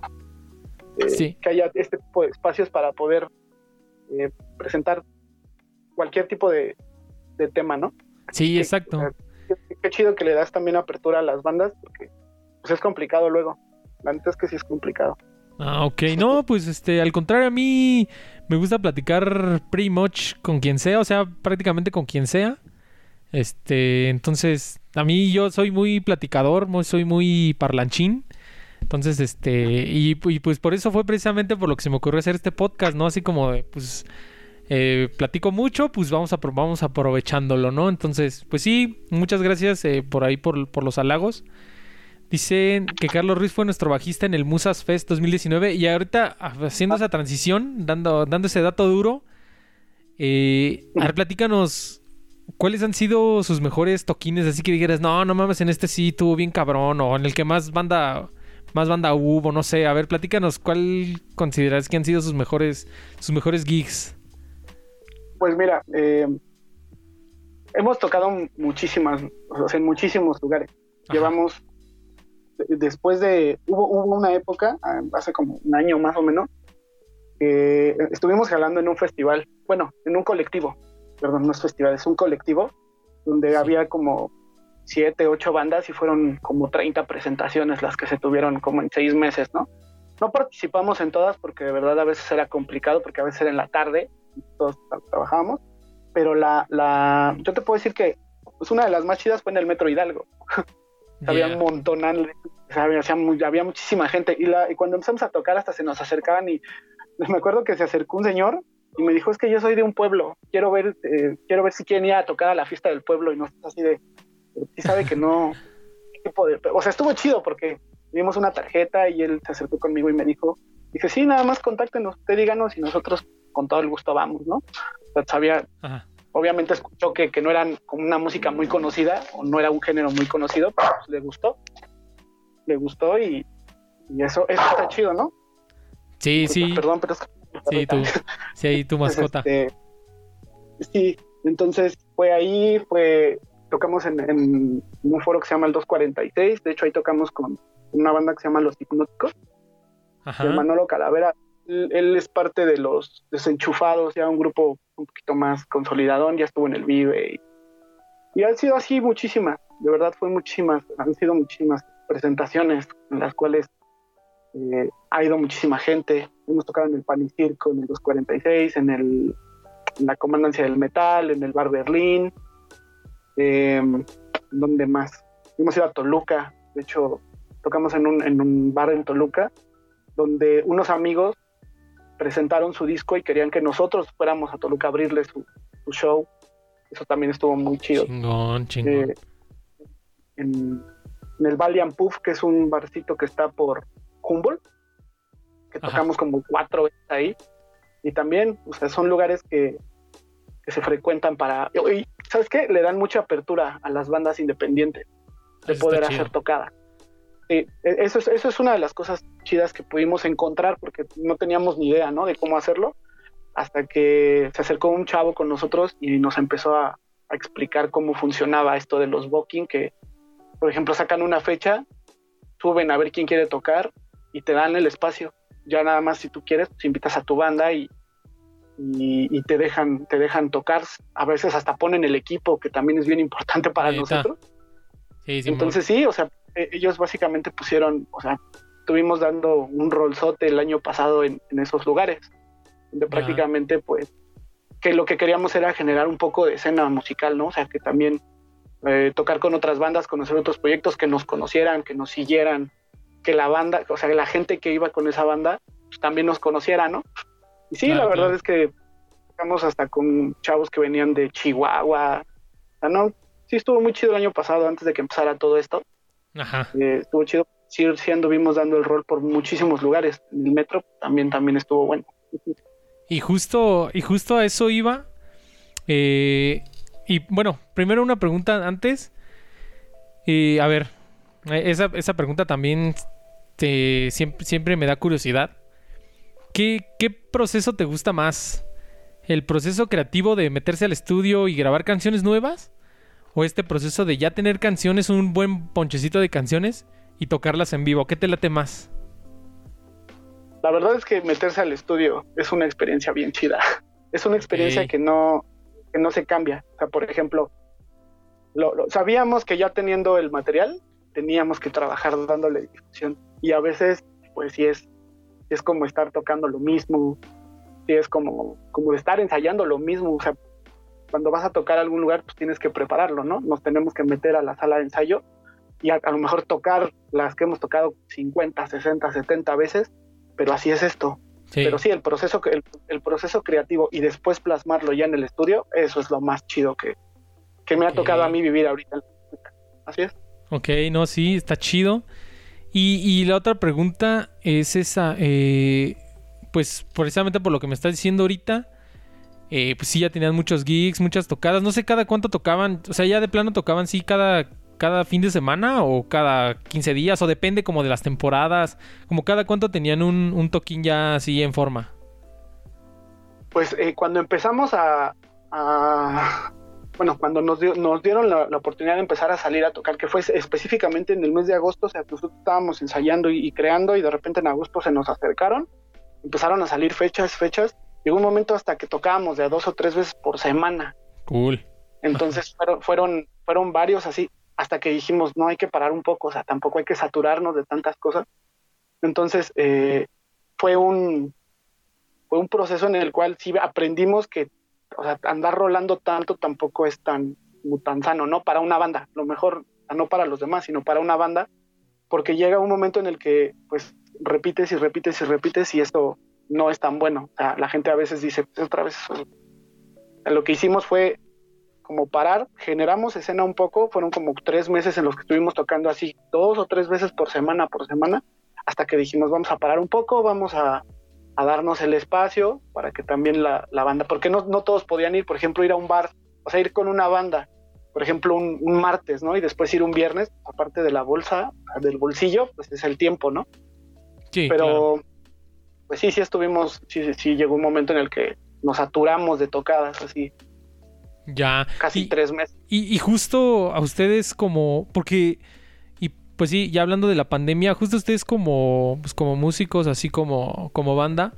eh, Sí. Que haya este tipo de espacios para poder eh, presentar cualquier tipo de, de tema, ¿no? Sí, exacto. Qué chido que le das también apertura a las bandas, porque pues es complicado luego. La neta es que sí es complicado. Ah, ok. No, pues este, al contrario, a mí me gusta platicar pretty much con quien sea, o sea, prácticamente con quien sea. Este, entonces, a mí yo soy muy platicador, soy muy parlanchín. Entonces, este, y pues por eso fue precisamente por lo que se me ocurrió hacer este podcast, ¿no? Así como de, pues, eh, platico mucho, pues vamos, a, vamos aprovechándolo, ¿no? Entonces, pues sí, muchas gracias eh, por ahí, por, por los halagos. Dicen que Carlos Ruiz fue nuestro bajista en el Musas Fest 2019 y ahorita haciendo esa transición, dando, dando ese dato duro, eh, a ver, platícanos cuáles han sido sus mejores toquines, así que dijeras, no, no mames, en este sí tuvo bien cabrón, o en el que más banda, más banda hubo, no sé, a ver, platícanos cuál consideras que han sido sus mejores, sus mejores gigs. Pues mira, eh, hemos tocado muchísimas, o sea, en muchísimos lugares. Ajá. Llevamos, de- después de, hubo, hubo una época, ah, hace como un año más o menos, que estuvimos jalando en un festival, bueno, en un colectivo, perdón, no es festival, es un colectivo, donde Sí. había como siete, ocho bandas y fueron como 30 presentaciones las que se tuvieron como en seis meses, ¿no? No participamos en todas porque de verdad a veces era complicado, porque a veces era en la tarde, todos tra- trabajábamos, pero la, la, yo te puedo decir que pues una de las más chidas fue en el Metro Hidalgo. Había Yeah. un montón, había, había muchísima gente y, la, y cuando empezamos a tocar hasta se nos acercaban y me acuerdo que se acercó un señor y me dijo es que yo soy de un pueblo, quiero ver, eh, quiero ver si quieren ir a tocar a la fiesta del pueblo y no así de, sí sabe que no, ¿qué tipo de- o sea estuvo chido porque dimos una tarjeta y él se acercó conmigo y me dijo, dije sí nada más contáctenos, usted díganos y nosotros con todo el gusto vamos, ¿no? O sea, sabía, Ajá. obviamente escuchó que, que no eran como una música muy conocida o no era un género muy conocido, pero pues le gustó, le gustó y, y eso, eso está chido, ¿no? Sí, sí, Perdón, pero es que- sí, tú, sí, ahí tu mascota. Este, sí, entonces fue ahí, fue, tocamos en, en un foro que se llama el 246, de hecho ahí tocamos con una banda que se llama Los Hipnóticos, Ajá. Manolo Calavera. Él, él es parte de los desenchufados, ya un grupo un poquito más consolidadón, ya estuvo en el Vive. Y, y han sido así muchísimas, de verdad fue muchísimas, han sido muchísimas presentaciones en las cuales eh, ha ido muchísima gente. Hemos tocado en el Pan y Circo, en el 246, en, el, en la Comandancia del Metal, en el Bar Berlín. Eh, ¿Dónde más? Hemos ido a Toluca, de hecho, tocamos en un, en un bar en Toluca, donde unos amigos presentaron su disco y querían que nosotros fuéramos a Toluca a abrirle su, su show. Eso también estuvo muy chido. Chingón, chingón. Eh, en, en el Valiant Puff, que es un barcito que está por Humboldt, que Ajá. tocamos como cuatro veces ahí. Y también, o sea, son lugares que, que se frecuentan para... Y, ¿sabes qué? Le dan mucha apertura a las bandas independientes de Eso poder hacer tocadas. Sí, e- eso es, eso es una de las cosas chidas que pudimos encontrar porque no teníamos ni idea, ¿no? De cómo hacerlo hasta que se acercó un chavo con nosotros y nos empezó a, a explicar cómo funcionaba esto de los booking, que por ejemplo sacan una fecha, suben a ver quién quiere tocar y te dan el espacio. Ya nada más si tú quieres, pues invitas a tu banda y, y, y te dejan te dejan tocar. A veces hasta ponen el equipo, que también es bien importante para nosotros. Sí, Entonces sí, o sea, ellos básicamente pusieron, o sea, estuvimos dando un rolzote el año pasado en, esos lugares, donde prácticamente pues que lo que queríamos era generar un poco de escena musical, ¿no? O sea, que también eh, tocar con otras bandas, conocer otros proyectos, que nos conocieran, que nos siguieran, que la banda, o sea, que la gente que iba con esa banda pues, también nos conociera, ¿no? Y sí, la verdad es que estamos hasta con chavos que venían de Chihuahua, o sea, ¿no? Sí estuvo muy chido el año pasado, antes de que empezara todo esto. Ajá. Eh, estuvo chido sí, sí anduvimos dando el rol por muchísimos lugares. El metro también, también estuvo bueno. Y justo, y justo a eso iba. Eh, y bueno, primero una pregunta antes. Y a ver, esa, esa pregunta también te, siempre, siempre me da curiosidad. ¿Qué, ¿Qué proceso te gusta más? ¿El proceso creativo de meterse al estudio y grabar canciones nuevas? ¿O este proceso de ya tener canciones, un buen ponchecito de canciones y tocarlas en vivo? ¿Qué te late más? La verdad es que meterse al estudio es una experiencia bien chida. Es una experiencia que no que no se cambia. O sea, por ejemplo, lo, sabíamos que ya teniendo el material teníamos que trabajar dándole difusión y a veces pues sí es es como estar tocando lo mismo, sí es como como estar ensayando lo mismo, o sea, cuando vas a tocar algún lugar pues tienes que prepararlo, ¿no? Nos tenemos que meter a la sala de ensayo y a, lo mejor tocar las que hemos tocado 50, 60, 70 veces, pero así es esto. Pero sí, el proceso, el, el, proceso creativo y después plasmarlo ya en el estudio, eso es lo más chido que, que me ha tocado a mí vivir ahorita. Así es. Ok, no, sí, está chido. Y, y la otra pregunta es esa, eh, pues precisamente por lo que me estás diciendo ahorita, eh, pues sí, ya tenían muchos gigs, muchas tocadas. No sé cada cuánto tocaban, o sea, ya de plano tocaban, sí, cada cada fin de semana o cada 15 días o depende como de las temporadas, como cada cuánto tenían un, un toquín ya así en forma. Pues eh, cuando empezamos a, bueno, cuando nos, nos dieron la, oportunidad de empezar a salir a tocar, que fue específicamente en el mes de agosto, o sea, nosotros estábamos ensayando y, creando y de repente en agosto se nos acercaron, empezaron a salir fechas, fechas, llegó un momento hasta que tocábamos de a dos o tres veces por semana. Cool. Entonces fueron, fueron, fueron varios así hasta que dijimos, no hay que parar un poco, o sea, tampoco hay que saturarnos de tantas cosas. Entonces, eh, fue, un, fue un proceso en el cual sí aprendimos que, o sea, andar rolando tanto tampoco es tan, tan sano, ¿no? Para una banda, lo mejor, no para los demás, sino para una banda, porque llega un momento en el que, pues, repites y repites y repites y esto no es tan bueno. O sea, la gente a veces dice, pues, otra vez, lo que hicimos fue como parar, generamos escena un poco, fueron como tres meses en los que estuvimos tocando así, dos o tres veces por semana, por semana, hasta que dijimos vamos a parar un poco, vamos a, darnos el espacio para que también la, banda, porque no, no, todos podían ir, por ejemplo, ir a un bar, o sea, ir con una banda, por ejemplo, un, martes, ¿no? Y después ir un viernes, aparte de la bolsa, del bolsillo, pues es el tiempo, ¿no? Sí. Pero, pues sí, sí estuvimos, sí, sí, llegó un momento en el que nos saturamos de tocadas, así. Ya. Casi tres meses. Y, justo a ustedes como, porque, y pues sí, ya hablando de la pandemia, justo a ustedes como, pues como músicos, así como, como banda,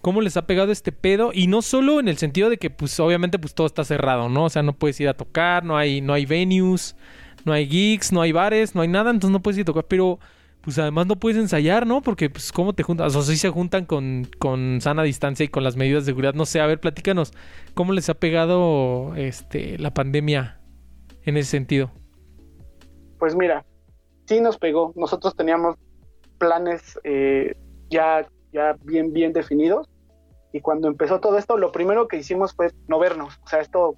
¿cómo les ha pegado este pedo? Y no solo en el sentido de que, pues obviamente, pues todo está cerrado, ¿no? O sea, no puedes ir a tocar, no hay, no hay venues, no hay gigs, no hay bares, no hay nada, entonces no puedes ir a tocar, pero pues además no puedes ensayar, ¿no? Porque pues cómo te juntas, o sea, si se juntan con, con sana distancia y con las medidas de seguridad, no sé, a ver, platícanos, ¿cómo les ha pegado este la pandemia en ese sentido? Pues mira, sí nos pegó, nosotros teníamos planes eh, ya, ya bien, bien definidos y cuando empezó todo esto, lo primero que hicimos fue no vernos, o sea, esto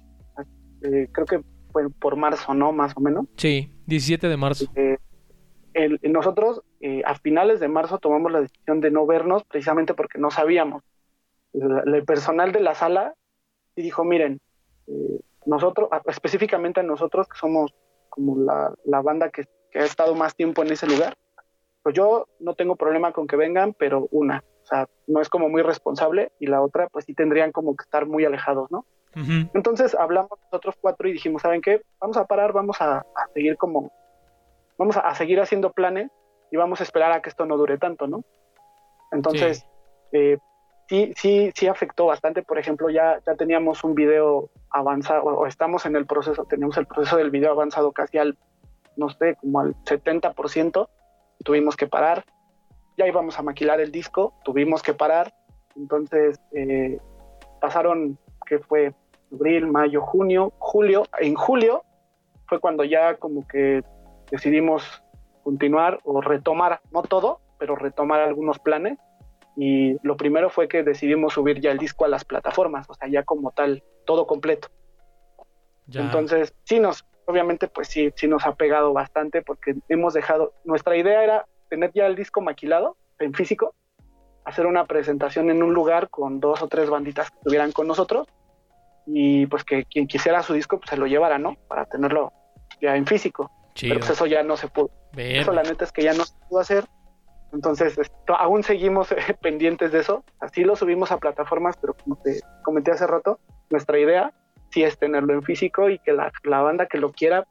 eh, creo que fue por marzo, ¿no? Más o menos. Sí, 17 de marzo. Eh, nosotros eh, a finales de marzo tomamos la decisión de no vernos precisamente porque no sabíamos. El, personal de la sala dijo, miren, eh, nosotros, específicamente a nosotros que somos como la, la banda que, que, ha estado más tiempo en ese lugar, pues yo no tengo problema con que vengan, pero una, o sea, no es como muy responsable y la otra, pues sí tendrían como que estar muy alejados, ¿no? Entonces hablamos nosotros cuatro y dijimos, ¿saben qué? Vamos a parar, vamos a, a seguir como vamos a, seguir haciendo planes y vamos a esperar a que esto no dure tanto, ¿no? Entonces, sí, eh, sí, sí, sí, afectó bastante. Por ejemplo, ya, ya teníamos un video avanzado, o estamos en el proceso, tenemos el proceso del video avanzado casi al, no sé, como al 70%, tuvimos que parar. ya íbamos a maquilar el disco, tuvimos que parar, entonces eh, pasaron, que fue abril, mayo, junio, julio, en julio fue cuando ya como que decidimos continuar o retomar, no todo, pero retomar algunos planes. Y lo primero fue que decidimos subir ya el disco a las plataformas, o sea, ya como tal, todo completo. Entonces, sí nos, obviamente, pues sí, sí nos ha pegado bastante porque hemos dejado, nuestra idea era tener ya el disco maquilado en físico, hacer una presentación en un lugar con dos o tres banditas que estuvieran con nosotros y pues que quien quisiera su disco pues se lo llevara, ¿no? Para tenerlo ya en físico. Pero pues eso ya no se pudo. Eso la neta es que ya no se pudo hacer. Entonces, aún seguimos eh, pendientes de eso. Así lo subimos a plataformas, pero como te comenté hace rato, nuestra idea sí es tenerlo en físico y que la, banda que lo quiera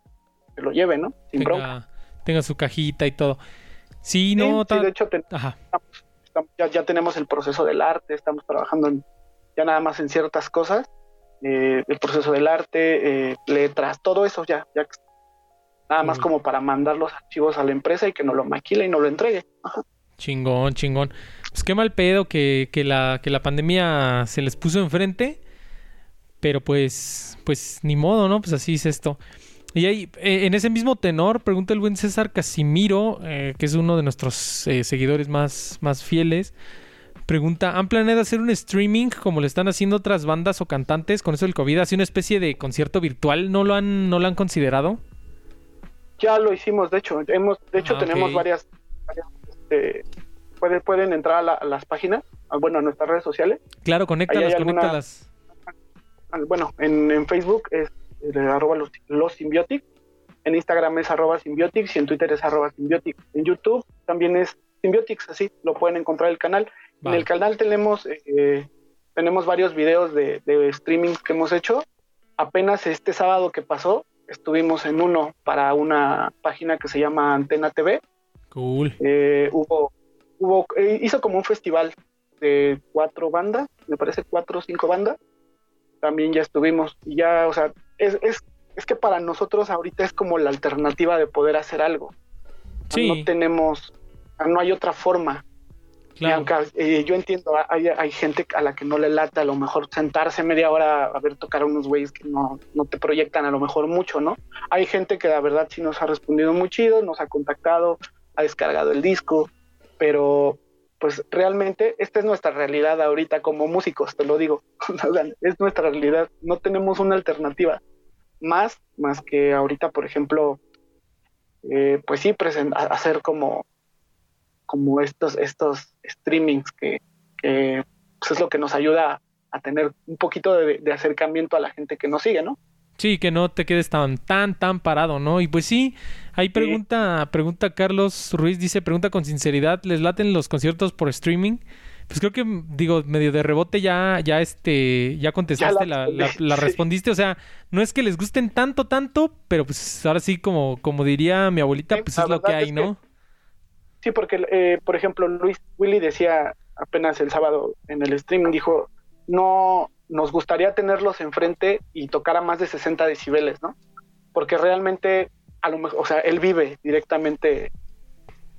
se lo lleve, ¿no? Sin tenga, Tenga su cajita y todo. Sí, no. Sí, de hecho, ya, ya, tenemos el proceso del arte, estamos trabajando en, ya nada más en ciertas cosas eh, el proceso del arte, eh, letras, todo eso ya, ya nada más como para mandar los archivos a la empresa y que no lo maquile y no lo entregue. Chingón, chingón. Pues qué mal pedo que, que, la, que la pandemia se les puso enfrente, pero pues, pues ni modo, ¿no? Pues así es esto. Y ahí, eh, en ese mismo tenor, pregunta el buen César Casimiro, que es uno de nuestros seguidores más, más fieles. Pregunta, ¿han planeado hacer un streaming como lo están haciendo otras bandas o cantantes con eso del COVID? ¿Así una especie de concierto virtual? ¿No lo han, no lo han considerado? Ya lo hicimos, de hecho. Hemos, de hecho, ah, tenemos varias... Este, pueden, pueden entrar a, las páginas, bueno, a nuestras redes sociales. Claro, conéctalas, conéctalas. Bueno, en, Facebook es eh, arroba los, los Symbiotics, en Instagram es arroba Symbiotics y en Twitter es arroba Symbiotics. En YouTube también es Symbiotics, así lo pueden encontrar el canal. En el canal tenemos, eh, tenemos varios videos de, streaming que hemos hecho. Apenas este sábado que pasó, estuvimos en uno para una página que se llama Antena TV. Cool. Eh, hubo, hubo, eh, hizo como un festival de cuatro bandas, me parece cuatro o cinco bandas. También ya estuvimos. Y ya, o sea, es, es, es que para nosotros ahorita es como la alternativa de poder hacer algo. Sí. No tenemos, no hay otra forma aunque eh, yo entiendo, hay, hay, gente a la que no le lata a lo mejor sentarse media hora a ver tocar a unos güeyes que no, no, te proyectan a lo mejor mucho, ¿no? Hay gente que la verdad sí nos ha respondido muy chido, nos ha contactado, ha descargado el disco, pero pues realmente esta es nuestra realidad ahorita como músicos, te lo digo, es nuestra realidad, no tenemos una alternativa más, más que ahorita, por ejemplo, eh, pues sí, hacer como como estos, estos streamings que, pues, es lo que nos ayuda a tener un poquito de, acercamiento a la gente que nos sigue, ¿no? Sí, que no te quedes tan, tan, tan parado, ¿no? Y pues sí, ahí pregunta, pregunta Carlos Ruiz, dice, pregunta con sinceridad, ¿les laten los conciertos por streaming? Pues creo que, digo, medio de rebote ya, ya este, ya contestaste, la, la, respondiste, o sea, no es que les gusten tanto, tanto, pero pues ahora sí, como, como diría mi abuelita, pues es lo que hay, ¿no? Sí, porque, eh, por ejemplo, Luis Willy decía apenas el sábado en el stream, dijo, no nos gustaría tenerlos enfrente y tocar a más de 60 decibeles, ¿no? Porque realmente, a lo mejor, o sea, él vive directamente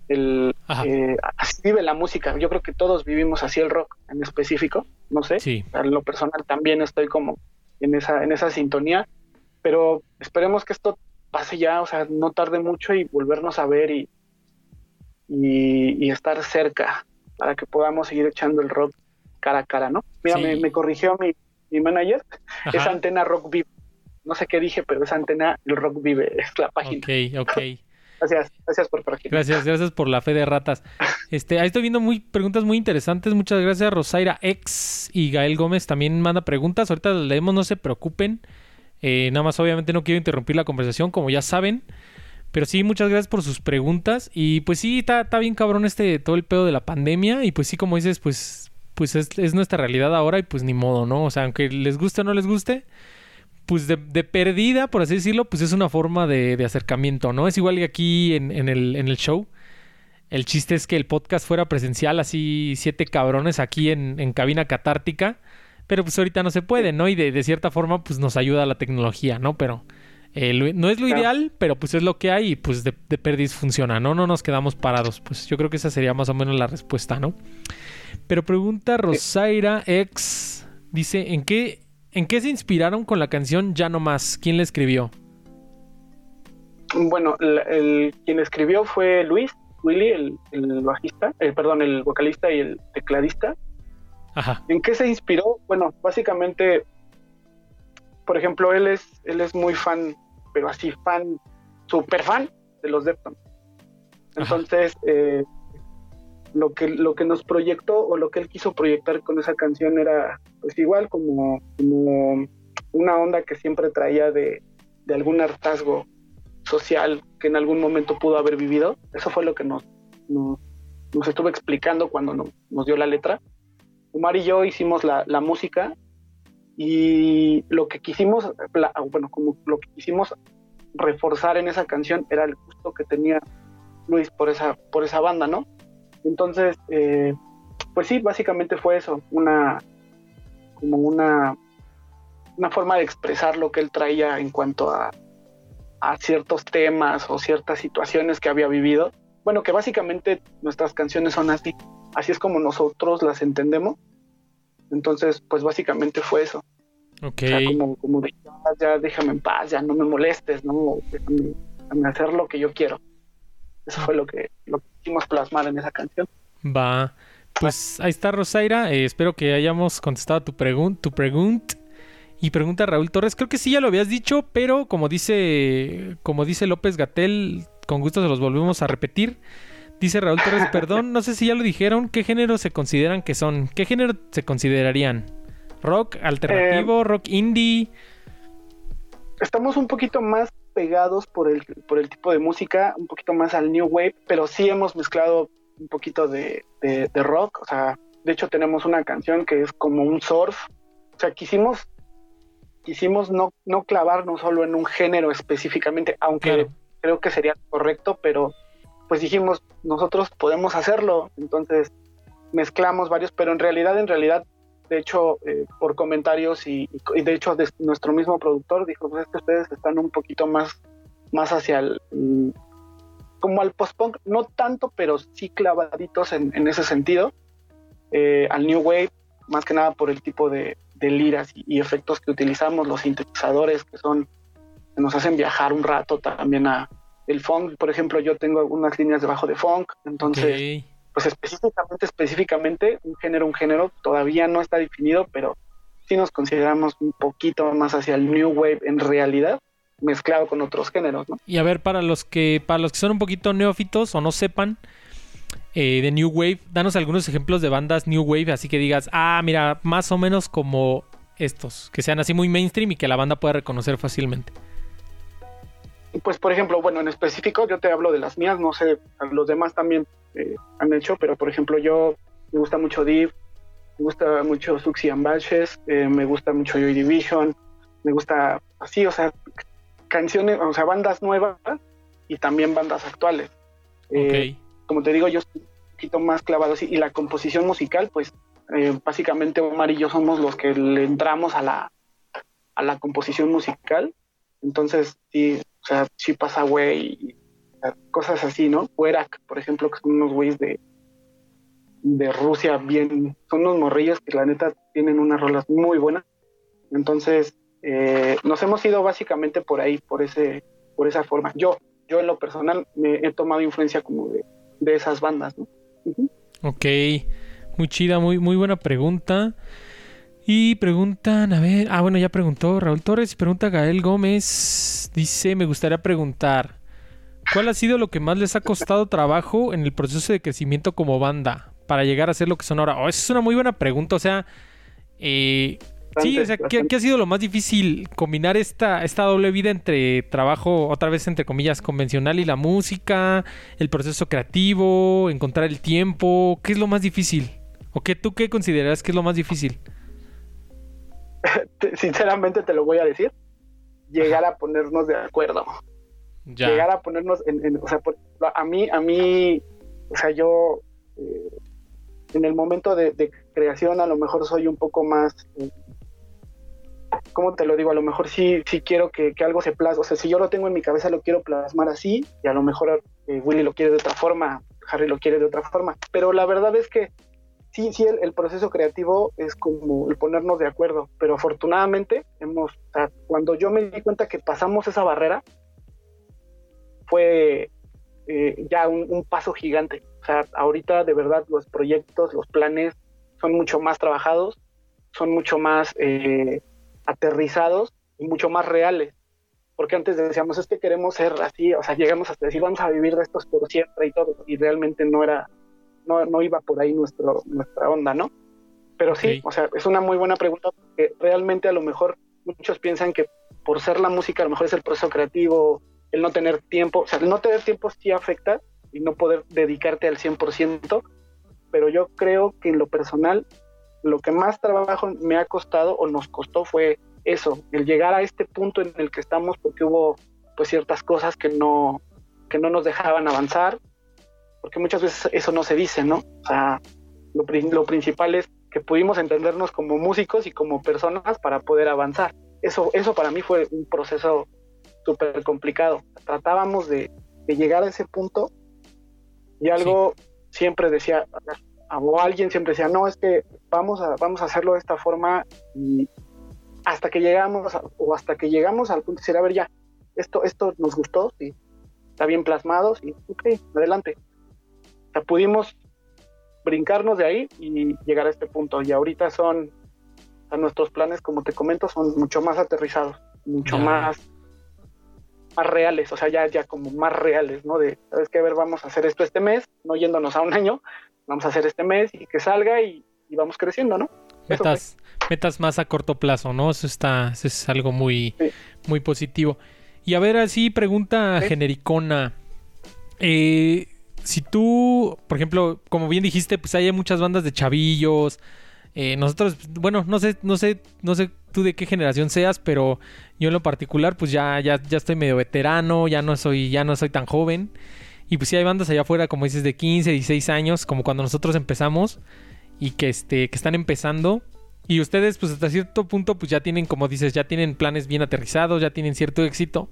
el, eh, así vive la música. Yo creo que todos vivimos así el rock en específico, no sé. Sí. En lo personal también estoy como en esa, en esa sintonía, pero esperemos que esto pase ya, o sea, no tarde mucho y volvernos a ver y, y, estar cerca para que podamos seguir echando el rock cara a cara, ¿no? Mira, me, corrigió mi, mi manager, es Antena Rock Vive. No sé qué dije, pero es Antena el Rock Vive, es la página. Ok, ok. Gracias, gracias por, por Gracias, gracias por la fe de ratas. Este, ahí estoy viendo muy preguntas muy interesantes. Muchas gracias, Rosaira X y Gael Gómez también manda preguntas. Ahorita las leemos, no se preocupen. Eh, nada más, obviamente, no quiero interrumpir la conversación, como ya saben. Pero sí, muchas gracias por sus preguntas. Y pues sí, está, bien cabrón este todo el pedo de la pandemia. Y pues sí, como dices, pues, pues es, nuestra realidad ahora y pues ni modo, ¿no? O sea, aunque les guste o no les guste, pues de, perdida, por así decirlo, pues es una forma de, acercamiento, ¿no? Es igual que aquí en, el, en el show. El chiste es que el podcast fuera presencial, así siete cabrones aquí en, en cabina catártica. Pero pues ahorita no se puede, ¿no? Y de, de cierta forma, pues nos ayuda la tecnología, ¿no? Pero Eh, no es lo ideal, pero pues es lo que hay y pues de, de perdis funciona, ¿no? No nos quedamos parados. Pues yo creo que esa sería más o menos la respuesta, ¿no? Pero pregunta Rosaira X, dice, ¿en qué, ¿en qué se inspiraron con la canción Ya no más? ¿Quién la escribió? Bueno, el, quien escribió fue Luis, Willy, el, bajista, eh, perdón, el vocalista y el tecladista. Ajá. ¿En qué se inspiró? Bueno, básicamente, por ejemplo, él es, él es muy fan, pero así fan, super fan de los Deftones. Entonces, eh, lo que, lo que nos proyectó o lo que él quiso proyectar con esa canción era pues igual como, como una onda que siempre traía de, de algún hartazgo social que en algún momento pudo haber vivido. Eso fue lo que nos, nos, estuvo explicando cuando nos dio la letra. Omar y yo hicimos la, la música y lo que quisimos, bueno, como lo que quisimos reforzar en esa canción era el gusto que tenía Luis por esa, por esa banda, ¿no? Entonces, eh, pues sí, básicamente fue eso, una como una, una forma de expresar lo que él traía en cuanto a, a ciertos temas o ciertas situaciones que había vivido. Bueno, que básicamente nuestras canciones son así, así es como nosotros las entendemos. Entonces, pues básicamente fue eso. Ok. O sea, como, como de, ya déjame en paz, ya no me molestes, ¿no? Déjame, hacer lo que yo quiero. Eso fue lo que, lo que quisimos plasmar en esa canción. Va. Pues ahí está Rosaira. Eh, espero que hayamos contestado tu, pregunta tu pregunta. Y pregunta Raúl Torres, creo que sí ya lo habías dicho, pero como dice, como dice López Gatel, con gusto se los volvemos a repetir. Dice Raúl Torres, perdón, no sé si ya lo dijeron, ¿qué género se consideran que son? ¿Qué género se considerarían? ¿Rock alternativo, eh, rock indie? Estamos un poquito más pegados por el, por el tipo de música, un poquito más al new wave, pero sí hemos mezclado un poquito de, de rock, o sea, de hecho tenemos una canción que es como un surf, o sea, quisimos quisimos no, no clavarnos solo en un género específicamente, aunque creo que sería correcto, pero pues dijimos, nosotros podemos hacerlo, entonces mezclamos varios, pero en realidad, en realidad, de hecho, eh, por comentarios y, de hecho nuestro mismo productor dijo, pues es que ustedes están un poquito más, más hacia el, mm, como al post-punk, no tanto, pero sí clavaditos en, ese sentido, eh, al New Wave, más que nada por el tipo de, de liras y, efectos que utilizamos, los sintetizadores que son, que nos hacen viajar un rato también a el funk, por ejemplo, yo tengo algunas líneas debajo de funk, entonces, pues específicamente, específicamente, un género, un género, todavía no está definido, pero sí nos consideramos un poquito más hacia el new wave en realidad, mezclado con otros géneros, ¿no? Y a ver, para los que, para los que son un poquito neófitos o no sepan, eh, de New Wave. Danos algunos ejemplos de bandas New Wave, así que digas, ah, mira, más o menos como estos, que sean así muy mainstream y que la banda pueda reconocer fácilmente. Pues, por ejemplo, bueno, en específico yo te hablo de las mías, no sé, los demás también eh, han hecho, pero por ejemplo, yo me gusta mucho Deep, me gusta mucho Suxy and Batches, eh, me gusta mucho Joy Division, me gusta así, o sea, canciones, o sea, bandas nuevas y también bandas actuales. Okay como te digo, yo estoy un poquito más clavado así. Y la composición musical, pues eh, básicamente Omar y yo somos los que le entramos a la, a la composición musical. Entonces, sí, o sea, pasa güey, cosas así, ¿no? Werak, por ejemplo, que son unos güeyes de, de Rusia, bien, son unos morrillos que la neta tienen unas rolas muy buenas. Entonces, eh, nos hemos ido básicamente por ahí, por ese, por esa forma. Yo, yo en lo personal me he tomado influencia como de de esas bandas. ¿no? Ok, muy chida, muy, muy buena pregunta. Y preguntan, a ver, ah, bueno, ya preguntó Raúl Torres y pregunta Gael Gómez. Dice, me gustaría preguntar, ¿cuál ha sido lo que más les ha costado trabajo en el proceso de crecimiento como banda para llegar a ser lo que son ahora? Oh, esa es una muy buena pregunta, o sea, eh, Sí, o sea, ¿qué, ha sido lo más difícil? Combinar esta, esta doble vida entre trabajo, otra vez entre comillas, convencional y la música, el proceso creativo, encontrar el tiempo. ¿Qué es lo más difícil? ¿O qué tú qué consideras que es lo más difícil? Sinceramente te lo voy a decir. Llegar a ponernos de acuerdo. Llegar a ponernos en, o sea, a mí, a mí, o sea, yo eh, en el momento de, creación a lo mejor soy un poco más eh, ¿cómo te lo digo? A lo mejor sí, sí quiero que, algo se plasme, o sea, si yo lo tengo en mi cabeza lo quiero plasmar así y a lo mejor eh, Willy lo quiere de otra forma, Harry lo quiere de otra forma, pero la verdad es que sí, sí, el, proceso creativo es como el ponernos de acuerdo, pero afortunadamente hemos, cuando yo me di cuenta que pasamos esa barrera, fue eh, ya un, paso gigante. O sea, ahorita de verdad los proyectos, los planes son mucho más trabajados, son mucho más eh, aterrizados y mucho más reales. Porque antes decíamos, es que queremos ser así, o sea, llegamos hasta decir, vamos a vivir de estos por siempre y todo, y realmente no era, no, no iba por ahí nuestro, nuestra onda, ¿no? Pero sí, o sea, es una muy buena pregunta porque realmente a lo mejor muchos piensan que por ser la música a lo mejor es el proceso creativo, el no tener tiempo, o sea, el no tener tiempo sí afecta y no poder dedicarte al 100%, pero yo creo que en lo personal lo que más trabajo me ha costado o nos costó fue eso, el llegar a este punto en el que estamos porque hubo pues ciertas cosas que no que no nos dejaban avanzar, porque muchas veces eso no se dice, ¿no? O sea, lo, lo principal es que pudimos entendernos como músicos y como personas para poder avanzar. Eso, eso para mí fue un proceso súper complicado. Tratábamos de, llegar a ese punto y algo siempre decía, o alguien siempre decía, no, es que vamos a, vamos a hacerlo de esta forma y hasta que llegamos, o hasta que llegamos al punto de decir, a ver, ya, esto, esto nos gustó, sí, está bien plasmado, sí, ok, adelante. O sea, pudimos brincarnos de ahí y llegar a este punto. Y ahorita son, nuestros planes, como te comento, son mucho más aterrizados, mucho más más reales, o sea, ya, ya como más reales, ¿no? De, ¿sabes qué? A ver, vamos a hacer esto este mes, no yéndonos a un año, vamos a hacer este mes y que salga y, vamos creciendo, ¿no? Metas, metas más a corto plazo, ¿no? Eso está, eso es algo muy, muy positivo. Y a ver, así pregunta genericona. Eh, si tú, por ejemplo, como bien dijiste, pues hay muchas bandas de chavillos, eh, nosotros, bueno, no sé, no sé, no sé tú de qué generación seas, pero yo en lo particular, pues ya, ya, ya estoy medio veterano, ya no soy, ya no soy tan joven. Y pues sí hay bandas allá afuera, como dices, de 15, 16 años, como cuando nosotros empezamos, y que este, que están empezando. Y ustedes, pues hasta cierto punto, pues ya tienen, como dices, ya tienen planes bien aterrizados, ya tienen cierto éxito.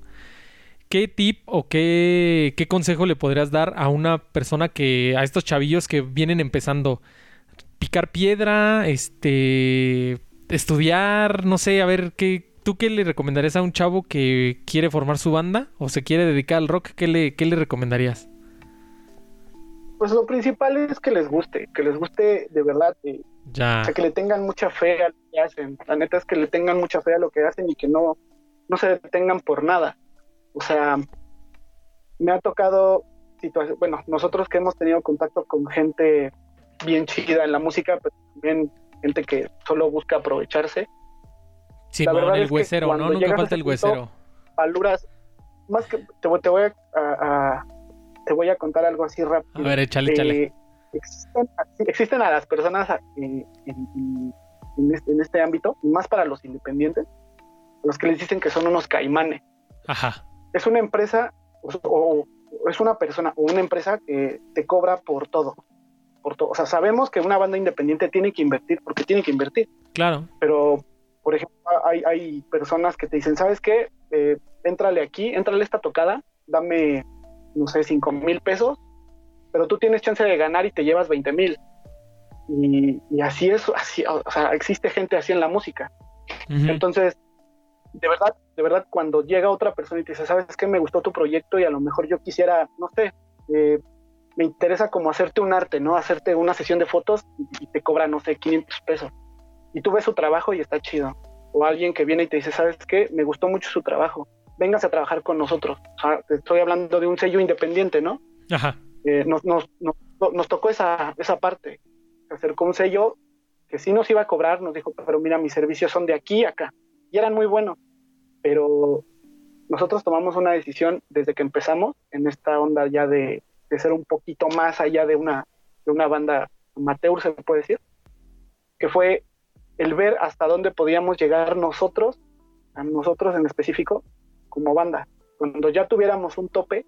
¿Qué tip o qué, qué consejo le podrías dar a una persona que, a estos chavillos que vienen empezando? picar piedra, este, estudiar, no sé, a ver, ¿qué, ¿tú qué le recomendarías a un chavo que quiere formar su banda o se quiere dedicar al rock? ¿Qué le, qué le recomendarías? Pues lo principal es que les guste, que les guste de verdad. Eh, ya. O sea, que le tengan mucha fe a lo que hacen. La neta es que le tengan mucha fe a lo que hacen y que no, no se detengan por nada. O sea, me ha tocado situaciones, bueno, nosotros que hemos tenido contacto con gente bien chida en la música, pero también gente que solo busca aprovecharse. Sí, la verdad el es huesero, ¿no? Nunca falta el huesero. Paluras, más que te, voy a, te voy a contar algo así rápido. A ver, échale, échale. Eh, existen, a las personas en, este, en, este, ámbito, y más para los independientes, los que les dicen que son unos caimanes. Ajá. Es una empresa o es una persona o una empresa que te cobra por todo o sea, sabemos que una banda independiente tiene que invertir porque tiene que invertir. Claro. Pero, por ejemplo, hay, hay personas que te dicen, ¿sabes qué? Eh, éntrale aquí, éntrale esta tocada, dame, no sé, cinco mil pesos, pero tú tienes chance de ganar y te llevas 20 mil. Y, así es, así, o sea, existe gente así en la música. Entonces, de verdad, de verdad, cuando llega otra persona y te dice, ¿sabes qué? Me gustó tu proyecto y a lo mejor yo quisiera, no sé, eh, me interesa como hacerte un arte, ¿no? Hacerte una sesión de fotos y te cobra, no sé, 500 pesos. Y tú ves su trabajo y está chido. O alguien que viene y te dice, ¿sabes qué? Me gustó mucho su trabajo. Vengas a trabajar con nosotros. te estoy hablando de un sello independiente, ¿no? Ajá. Eh, nos, nos, nos, tocó esa, esa parte. Se acercó un sello que sí nos iba a cobrar, nos dijo, pero mira, mis servicios son de aquí a acá. Y eran muy buenos. Pero nosotros tomamos una decisión desde que empezamos en esta onda ya de ser un poquito más allá de una, de una banda amateur, se puede decir, que fue el ver hasta dónde podíamos llegar nosotros, a nosotros en específico, como banda. Cuando ya tuviéramos un tope,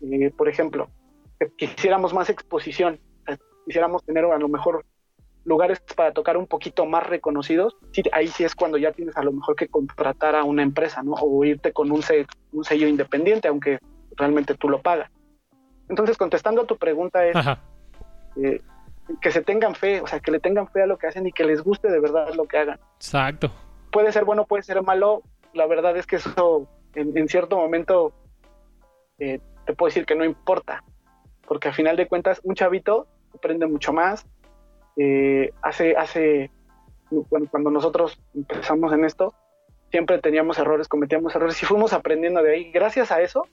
eh, por ejemplo, quisiéramos más exposición, quisiéramos tener a lo mejor lugares para tocar un poquito más reconocidos, ahí sí es cuando ya tienes a lo mejor que contratar a una empresa, ¿no? O irte con un, un sello independiente, aunque realmente tú lo pagas. Entonces, contestando a tu pregunta es eh, que se tengan fe, o sea, que le tengan fe a lo que hacen y que les guste de verdad lo que hagan. Exacto. Puede ser bueno, puede ser malo. La verdad es que eso en, cierto momento eh, te puedo decir que no importa, porque al final de cuentas un chavito aprende mucho más. Eh, hace, hace, cuando nosotros empezamos en esto, siempre teníamos errores, cometíamos errores y fuimos aprendiendo de ahí. Gracias a eso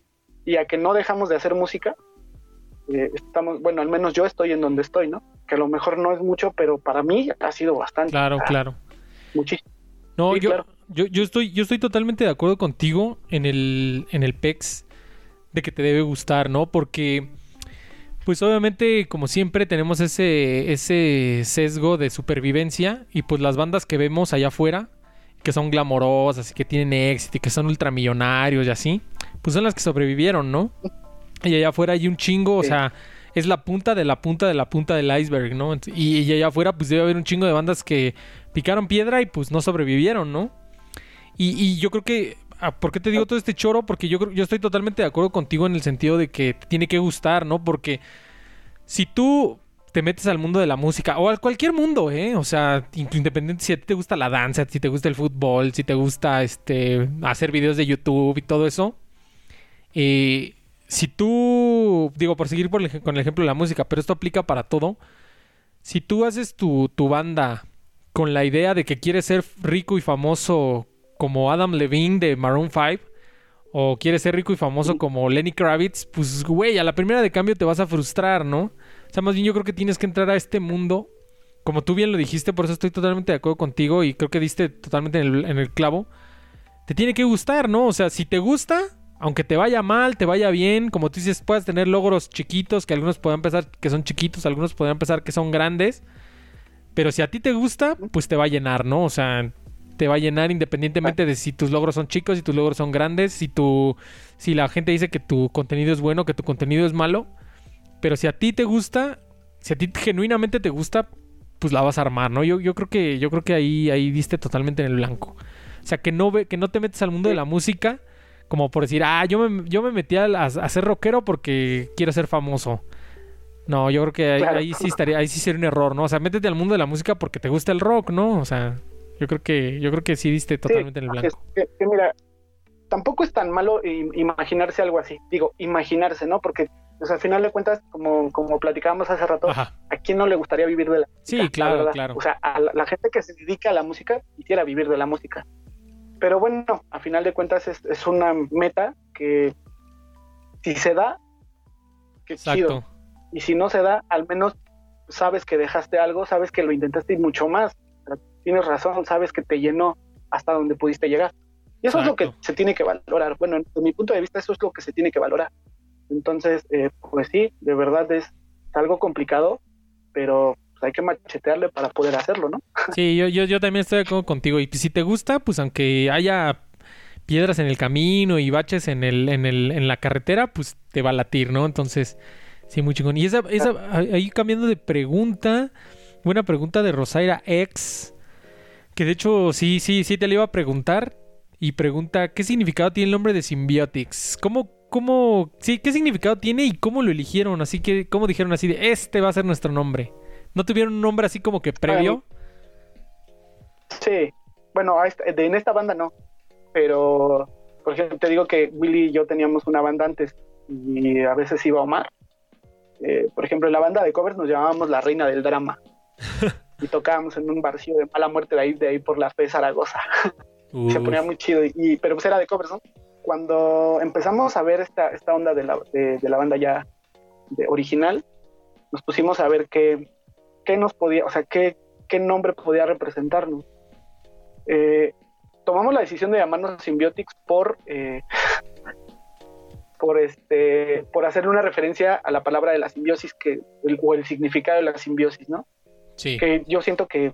y a que no dejamos de hacer música, eh, estamos, bueno, al menos yo estoy en donde estoy, ¿no? Que a lo mejor no es mucho, pero para mí ha sido bastante. Claro, claro. Muchísimo. No, yo, yo, yo, estoy, yo estoy totalmente de acuerdo contigo en el, en el PEX de que te debe gustar, ¿no? Porque, pues obviamente, como siempre, tenemos ese, ese sesgo de supervivencia y pues las bandas que vemos allá afuera, que son glamorosas y que tienen éxito y que son ultramillonarios y así, pues son las que sobrevivieron, ¿no? Y allá afuera hay un chingo, o sea, es la punta de la punta de la punta del iceberg, ¿no? Y, allá afuera pues debe haber un chingo de bandas que picaron piedra y pues no sobrevivieron, ¿no? Y, yo creo que ah, ¿Por qué te digo todo este choro? Porque yo, yo estoy totalmente de acuerdo contigo en el sentido de que te tiene que gustar, ¿no? Porque si tú te metes al mundo de la música o a cualquier mundo, ¿eh? O sea, independiente si a ti te gusta la danza, si te gusta el fútbol, si te gusta este hacer videos de YouTube y todo eso, eh, si tú, digo, por seguir con el ejemplo de la música, pero esto aplica para todo, si tú haces tu, tu banda con la idea de que quieres ser rico y famoso como Adam Levine de Maroon 5, o quieres ser rico y famoso como Lenny Kravitz, pues, güey, a la primera de cambio te vas a frustrar, ¿no? O sea, más bien yo creo que tienes que entrar a este mundo, como tú bien lo dijiste, por eso estoy totalmente de acuerdo contigo y creo que diste totalmente en el, en el clavo. Te tiene que gustar, ¿no? O sea, si te gusta, aunque te vaya mal, te vaya bien, como tú dices, puedes tener logros chiquitos, que algunos puedan pensar que son chiquitos, algunos podrán pensar que son grandes, pero si a ti te gusta, pues te va a llenar, ¿no? O sea, te va a llenar independientemente de si tus logros son chicos, si tus logros son grandes, si tu si la gente dice que tu contenido es bueno, que tu contenido es malo, pero si a ti te gusta, si a ti genuinamente te gusta, pues la vas a armar, ¿no? Yo, yo creo que yo creo que ahí ahí diste totalmente en el blanco. O sea, que no ve, que no te metes al mundo de la música como por decir, ah, yo me, yo me metí a, ser rockero porque quiero ser famoso. No, yo creo que ahí, sí estaría, ahí sí sería un error, ¿no? O sea, métete al mundo de la música porque te gusta el rock, ¿no? O sea, yo creo que, yo creo que sí diste totalmente en el blanco. Es mira, tampoco es tan malo imaginarse algo así. Digo, imaginarse, ¿no? Porque o sea, al final de cuentas, como, como platicábamos hace rato, ¿a quién no le gustaría vivir de la música? Sí, claro, claro. O sea, a la, gente que se dedica a la música quisiera vivir de la música. Pero bueno, a final de cuentas es, una meta que si se da, que chido. Y si no se da, al menos sabes que dejaste algo, sabes que lo intentaste y mucho más. Tienes razón, sabes que te llenó hasta donde pudiste llegar. Y eso es lo que se tiene que valorar. Bueno, desde mi punto de vista, eso es lo que se tiene que valorar. Entonces, eh, pues sí, de verdad es algo complicado, pero pues, hay que machetearle para poder hacerlo, ¿no? Sí, yo, yo, yo también estoy de acuerdo contigo. Y si te gusta, pues aunque haya piedras en el camino y baches en, el, en, el, en la carretera, pues te va a latir, ¿no? Entonces, sí, muy chingón. Y esa, esa ahí cambiando de pregunta, buena pregunta de Rosaira X, que de hecho sí, sí, sí te le iba a preguntar. Y pregunta, ¿qué significado tiene el nombre de Symbiotics? ¿Cómo, cómo, sí, qué significado tiene y cómo lo eligieron? Así que, ¿cómo dijeron así de, este va a ser nuestro nombre? ¿No tuvieron un nombre así como que previo? Sí, bueno, en esta banda no, pero por ejemplo te digo que Willy y yo teníamos una banda antes y a veces iba Omar. Eh, por ejemplo, en la banda de covers nos llamábamos La Reina del Drama y tocábamos en un barcio de mala muerte de ahí, de ahí por la fe Zaragoza. Se ponía muy chido, y, pero pues era de covers, ¿no? Cuando empezamos a ver esta, esta onda de la, de, la banda ya de original, nos pusimos a ver qué, qué nos podía, o sea, qué, qué nombre podía representarnos. Eh, tomamos la decisión de llamarnos Symbiotics por, eh, por, este, por hacerle una referencia a la palabra de la simbiosis que, o el significado de la simbiosis, ¿no? Sí. Que yo siento que,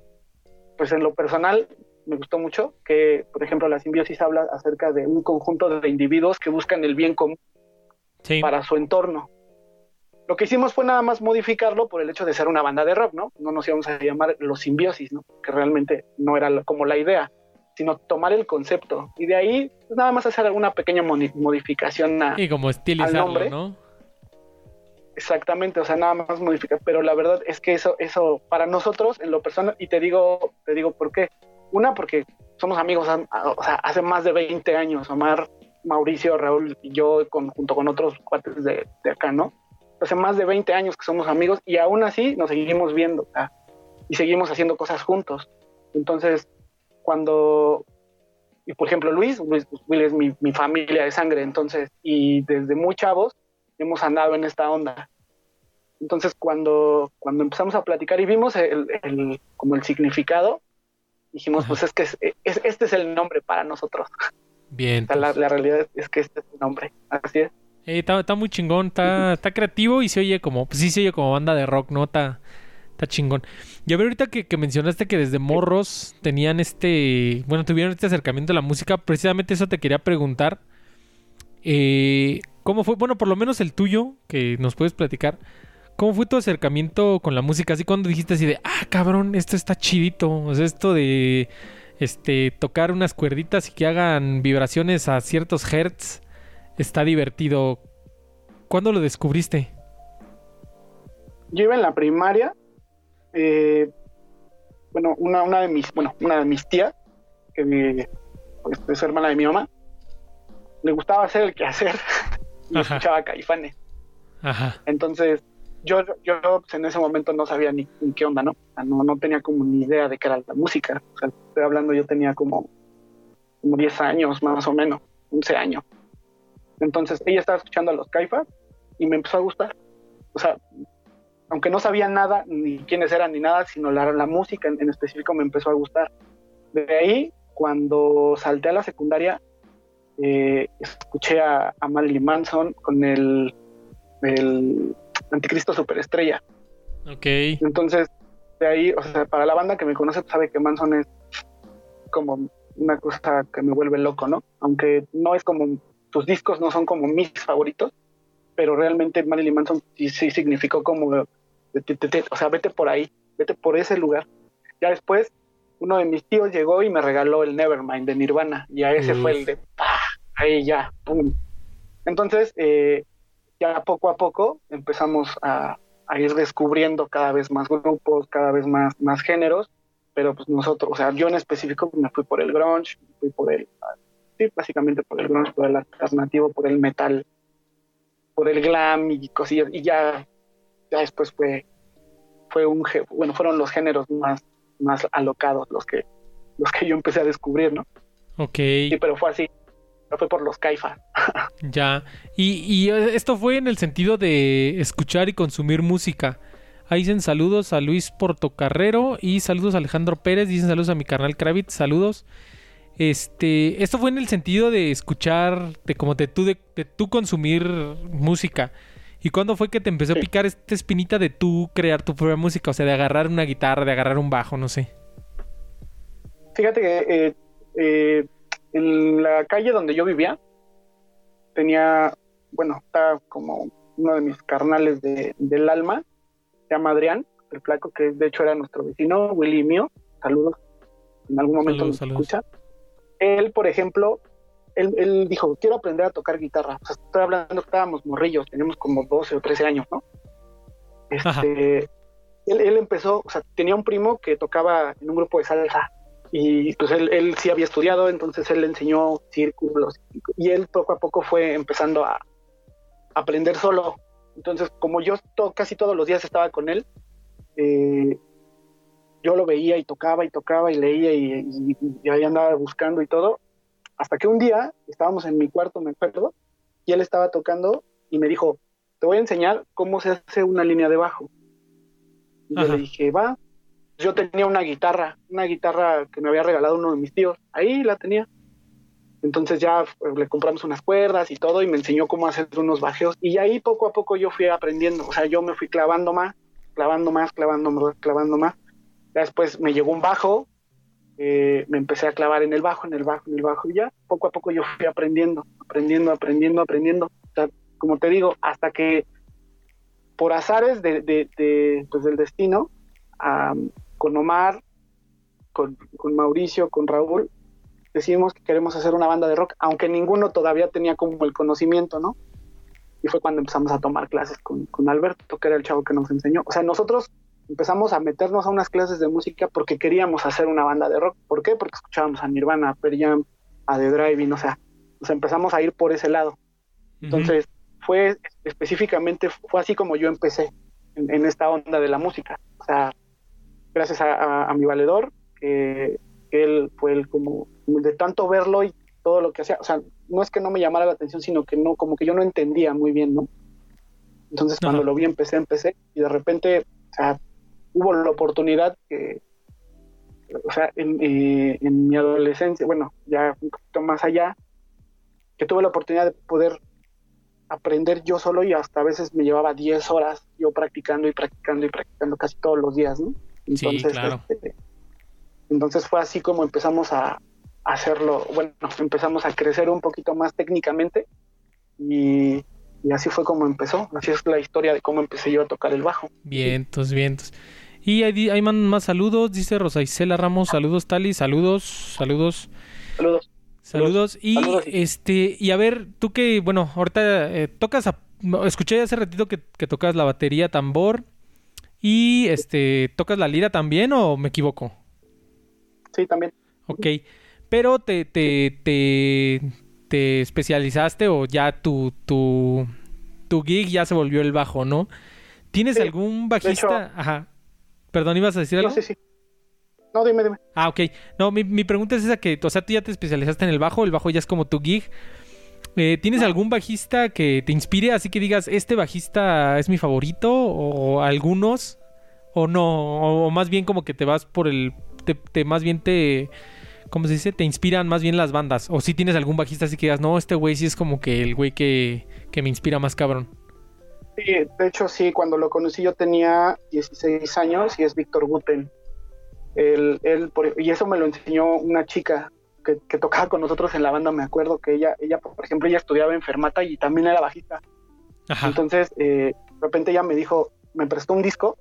pues en lo personal, me gustó mucho que, por ejemplo, la simbiosis habla acerca de un conjunto de individuos que buscan el bien común para su entorno. lo que hicimos fue nada más modificarlo por el hecho de ser una banda de rock, ¿no? No nos íbamos a llamar los simbiosis, ¿no? Que realmente no era como la idea, sino tomar el concepto. Y de ahí, pues, nada más hacer alguna pequeña modificación a, y como estilizarlo, nombre. ¿no? Exactamente, o sea, nada más modificar. Pero la verdad es que eso, eso, para nosotros, en lo personal, y te digo, te digo por qué. Una, porque somos amigos, o sea, hace más de 20 años, Omar, Mauricio, Raúl y yo, junto con otros cuates de, acá, ¿no? hace más de 20 años que somos amigos y aún así nos seguimos viendo y seguimos haciendo cosas juntos. Entonces, cuando, y por ejemplo, Luis, Luis, es mi, familia de sangre, entonces, y desde muy chavos hemos andado en esta onda. Entonces, cuando, cuando empezamos a platicar y vimos el, como el significado, dijimos, pues es que este es el nombre para nosotros. Bien. la, la, realidad es que este es el nombre, así es. Eh, está, muy chingón, está, está creativo y se oye como, pues sí se oye como banda de rock, ¿no? Está, chingón. Y a ver, ahorita que, mencionaste que desde morros tenían este, bueno, tuvieron este acercamiento a la música, precisamente eso te quería preguntar. Eh, ¿Cómo fue? Bueno, por lo menos el tuyo, que nos puedes platicar. ¿Cómo fue tu acercamiento con la música? Así cuando dijiste así de, ah, cabrón, esto está chidito. O sea, esto de, este, tocar unas cuerditas y que hagan vibraciones a ciertos hertz está divertido. ¿Cuándo lo descubriste? Yo iba en la primaria. Eh, bueno, una, una, de mis, bueno, una de mis tías, que me, pues, es hermana de mi mamá, le gustaba hacer el quehacer y escuchaba caifanes. Ajá. Entonces, yo, yo pues, en ese momento no sabía ni, qué onda, ¿no? ¿no? No tenía como ni idea de qué era la música. O sea, estoy hablando, yo tenía como, como 10 años más o menos, 11 años. Entonces ella estaba escuchando a los Caifas y me empezó a gustar. O sea, aunque no sabía nada, ni quiénes eran ni nada, sino la, la música en, específico me empezó a gustar. De ahí, cuando salté a la secundaria, eh, escuché a, Marilyn Manson con el, el Anticristo Superestrella. Ok. Entonces, de ahí, o sea, para la banda que me conoce, sabe que Manson es como una cosa que me vuelve loco, ¿no? Aunque no es como sus discos no son como mis favoritos, pero realmente Marilyn Manson sí, significó como, o sea, vete por ahí, vete por ese lugar. Ya después, uno de mis tíos llegó y me regaló el Nevermind de Nirvana, y a ese fue el de, ahí ya, pum. Entonces, eh, ya poco a poco empezamos a, a, ir descubriendo cada vez más grupos, cada vez más, más géneros, pero pues nosotros, o sea, yo en específico me fui por el grunge, me fui por el sí, básicamente por el grunge, por el alternativo, por el metal, por el glam y cosillas, y ya, ya después fue, fue un, bueno, fueron los géneros más, más alocados los que, los que yo empecé a descubrir, ¿no? Ok. Sí, pero fue así, fue por los Caifa. ya, y, y esto fue en el sentido de escuchar y consumir música. Ahí dicen saludos a Luis Portocarrero y saludos a Alejandro Pérez. Dicen saludos a mi carnal Kravitz. Saludos. Este, esto fue en el sentido de escuchar, de como de tú, de, tú consumir música. ¿Y cuándo fue que te empezó a picar esta espinita de tú crear tu propia música? O sea, de agarrar una guitarra, de agarrar un bajo, no sé. Fíjate que eh, eh, calle donde yo vivía, tenía, bueno, está como uno de mis carnales del alma, se llama Adrián, el flaco, que de hecho era nuestro vecino, Willy mío. Saludos. En algún momento nos escucha él, por ejemplo, él, dijo, quiero aprender a tocar guitarra. O sea, estoy hablando estábamos morrillos, teníamos como 12 o 13 años, ¿no? Este, él, empezó, o sea, tenía un primo que tocaba en un grupo de salsa y pues él, sí había estudiado, entonces él le enseñó círculos y él poco a poco fue empezando a aprender solo. Entonces, como yo casi todos los días estaba con él, eh, yo lo veía y tocaba y tocaba y leía y, ahí andaba buscando y todo, hasta que un día estábamos en mi cuarto, me acuerdo, y él estaba tocando y me dijo, te voy a enseñar cómo se hace una línea de bajo. Y yo le dije, va, yo tenía una guitarra, una guitarra que me había regalado uno de mis tíos, ahí la tenía. Entonces ya pues, le compramos unas cuerdas y todo y me enseñó cómo hacer unos bajeos y ahí poco a poco yo fui aprendiendo, o sea, yo me fui clavando más, clavando más, clavando más, clavando más después me llegó un bajo, eh, me empecé a clavar en el bajo, en el bajo, en el bajo, y ya poco a poco yo fui aprendiendo, aprendiendo, aprendiendo, aprendiendo. O sea, como te digo, hasta que por azares de, de, de, pues, del destino, con Omar, con, con, Mauricio, con Raúl, decidimos que queremos hacer una banda de rock, aunque ninguno todavía tenía como el conocimiento, ¿no? Y fue cuando empezamos a tomar clases con, con Alberto, que era el chavo que nos enseñó. O sea, nosotros empezamos a meternos a unas clases de música porque queríamos hacer una banda de rock. ¿Por qué? Porque escuchábamos a Nirvana, a Pearl Jam, a The Driving, o sea, nos empezamos a ir por ese lado. Entonces, fue específicamente, fue así como yo empecé en, esta onda de la música. O sea, gracias a, mi valedor, que, él fue el como, de tanto verlo y todo lo que hacía, o sea, no es que no me llamara la atención, sino que no, como que yo no entendía muy bien, ¿no? Entonces, cuando lo vi, empecé, empecé, y de repente, o sea, hubo la oportunidad que, o sea, en, eh, en mi adolescencia, bueno, ya un poquito más allá, que tuve la oportunidad de poder aprender yo solo y hasta a veces me llevaba 10 horas yo practicando y practicando y practicando casi todos los días, ¿no? Entonces, sí, claro. Este, entonces fue así como empezamos a, hacerlo, bueno, empezamos a crecer un poquito más técnicamente y, así fue como empezó, así es la historia de cómo empecé yo a tocar el bajo. Vientos, vientos. Y hay, hay más saludos, dice Rosa Isela Ramos, saludos Tali, saludos, saludos. Saludos. Saludos. Y este, y a ver, tú que, bueno, ahorita eh, tocas a, escuché hace ratito que, tocas la batería, tambor. Y este, ¿tocas la lira también o me equivoco? Sí, también. Ok. Pero te, te, te, te especializaste o ya tu, tu, tu gig ya se volvió el bajo, ¿no? ¿Tienes algún bajista? Ajá. Perdón, ¿ibas a decir algo? sí, sí. No, dime, dime. Ah, ok. No, mi, mi pregunta es esa que, o sea, tú ya te especializaste en el bajo, el bajo ya es como tu gig. Eh, ¿Tienes algún bajista que te inspire así que digas, este bajista es mi favorito? ¿O algunos? ¿O no? O, más bien como que te vas por el... Te, más bien te... ¿Cómo se dice? Te inspiran más bien las bandas. O si tienes algún bajista así que digas, no, este güey sí es como que el güey que, que me inspira más cabrón. Sí, de hecho sí, cuando lo conocí yo tenía 16 años y es Víctor Guten y eso me lo enseñó una chica que, tocaba con nosotros en la banda, me acuerdo que ella, ella por ejemplo, ella estudiaba enfermata y también era bajista. Entonces, eh, de repente ella me dijo, me prestó un disco,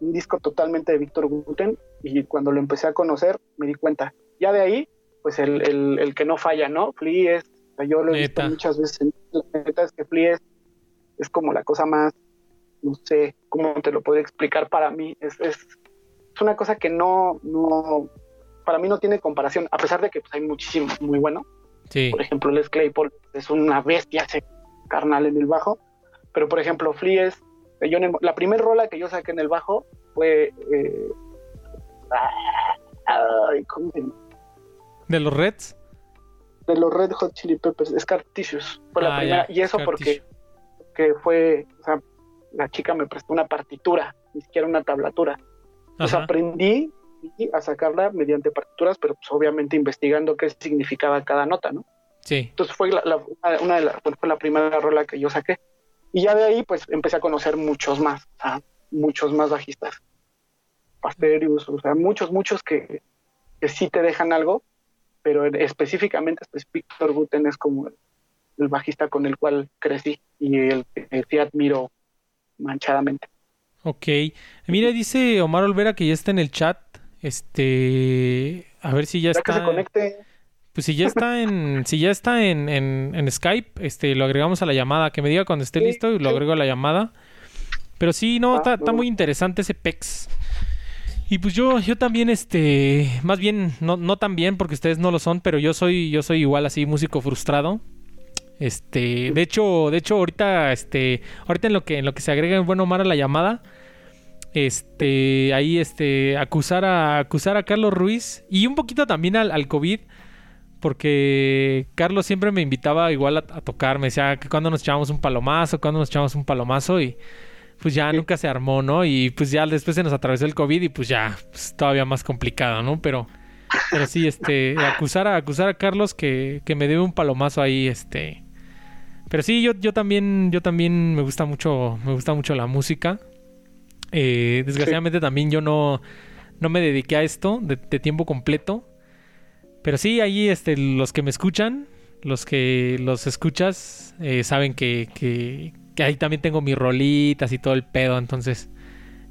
un disco totalmente de Víctor Guten, y cuando lo empecé a conocer me di cuenta. Ya de ahí, pues el, el, que no falla, ¿no? Flea es, yo lo he visto muchas veces, la neta es que Flea es, es como la cosa más, no sé cómo te lo puedo explicar para mí, es, es es una cosa que no, no, para mí no tiene comparación, a pesar de que pues, hay muchísimo muy bueno. Por ejemplo, Les Claypool es una bestia ese carnal en el bajo, pero por ejemplo, Flea yo, la primera rola que yo saqué en el bajo fue... Eh, ¿De los Reds? De los Red Hot Chili Peppers, Scar Tissues. Fue la ah, primera, y eso porque que fue, o sea, la chica me prestó una partitura, ni siquiera una tablatura. Pues aprendí a sacarla mediante partituras, pero pues obviamente investigando qué significaba cada nota, ¿no? Sí. Entonces fue la, una de la, fue la primera rola que yo saqué. Y ya de ahí pues empecé a conocer muchos más, muchos más bajistas. Pasterius, o sea, muchos, muchos que, que sí te dejan algo, pero específicamente pues, Víctor Guten es como el, bajista con el cual crecí y el que sí admiro manchadamente. Ok. Mira, dice Omar Olvera que ya está en el chat. Este. A ver si ya está. Que se conecte. Pues si ya está en. si ya está en, en, Skype, este, lo agregamos a la llamada. Que me diga cuando esté listo y lo agrego a la llamada. Pero sí, no, ah, está, muy interesante ese PEX. Y pues yo, yo también, este, más bien, no, no tan bien, porque ustedes no lo son, pero yo soy, yo soy igual así, músico frustrado. Este, de hecho, de hecho, ahorita, este, ahorita en lo que, en lo que se agrega en Bueno Omar a la llamada, este, ahí, este, acusar a, acusar a Carlos Ruiz y un poquito también al, al COVID, porque Carlos siempre me invitaba igual a, tocar, me decía que cuando nos echábamos un palomazo, cuando nos echábamos un palomazo y pues ya nunca se armó, ¿no? Y pues ya después se nos atravesó el COVID y pues ya, pues, todavía más complicado, ¿no? Pero, pero sí, este, acusar a, acusar a Carlos que, que me debe un palomazo ahí, este, pero sí, yo, yo también, yo también me gusta mucho, me gusta mucho la música. Eh, desgraciadamente también yo no, no me dediqué a esto de, tiempo completo. Pero sí, ahí este, los que me escuchan, los que los escuchas, eh, saben que, que, que ahí también tengo mis rolitas y todo el pedo, entonces,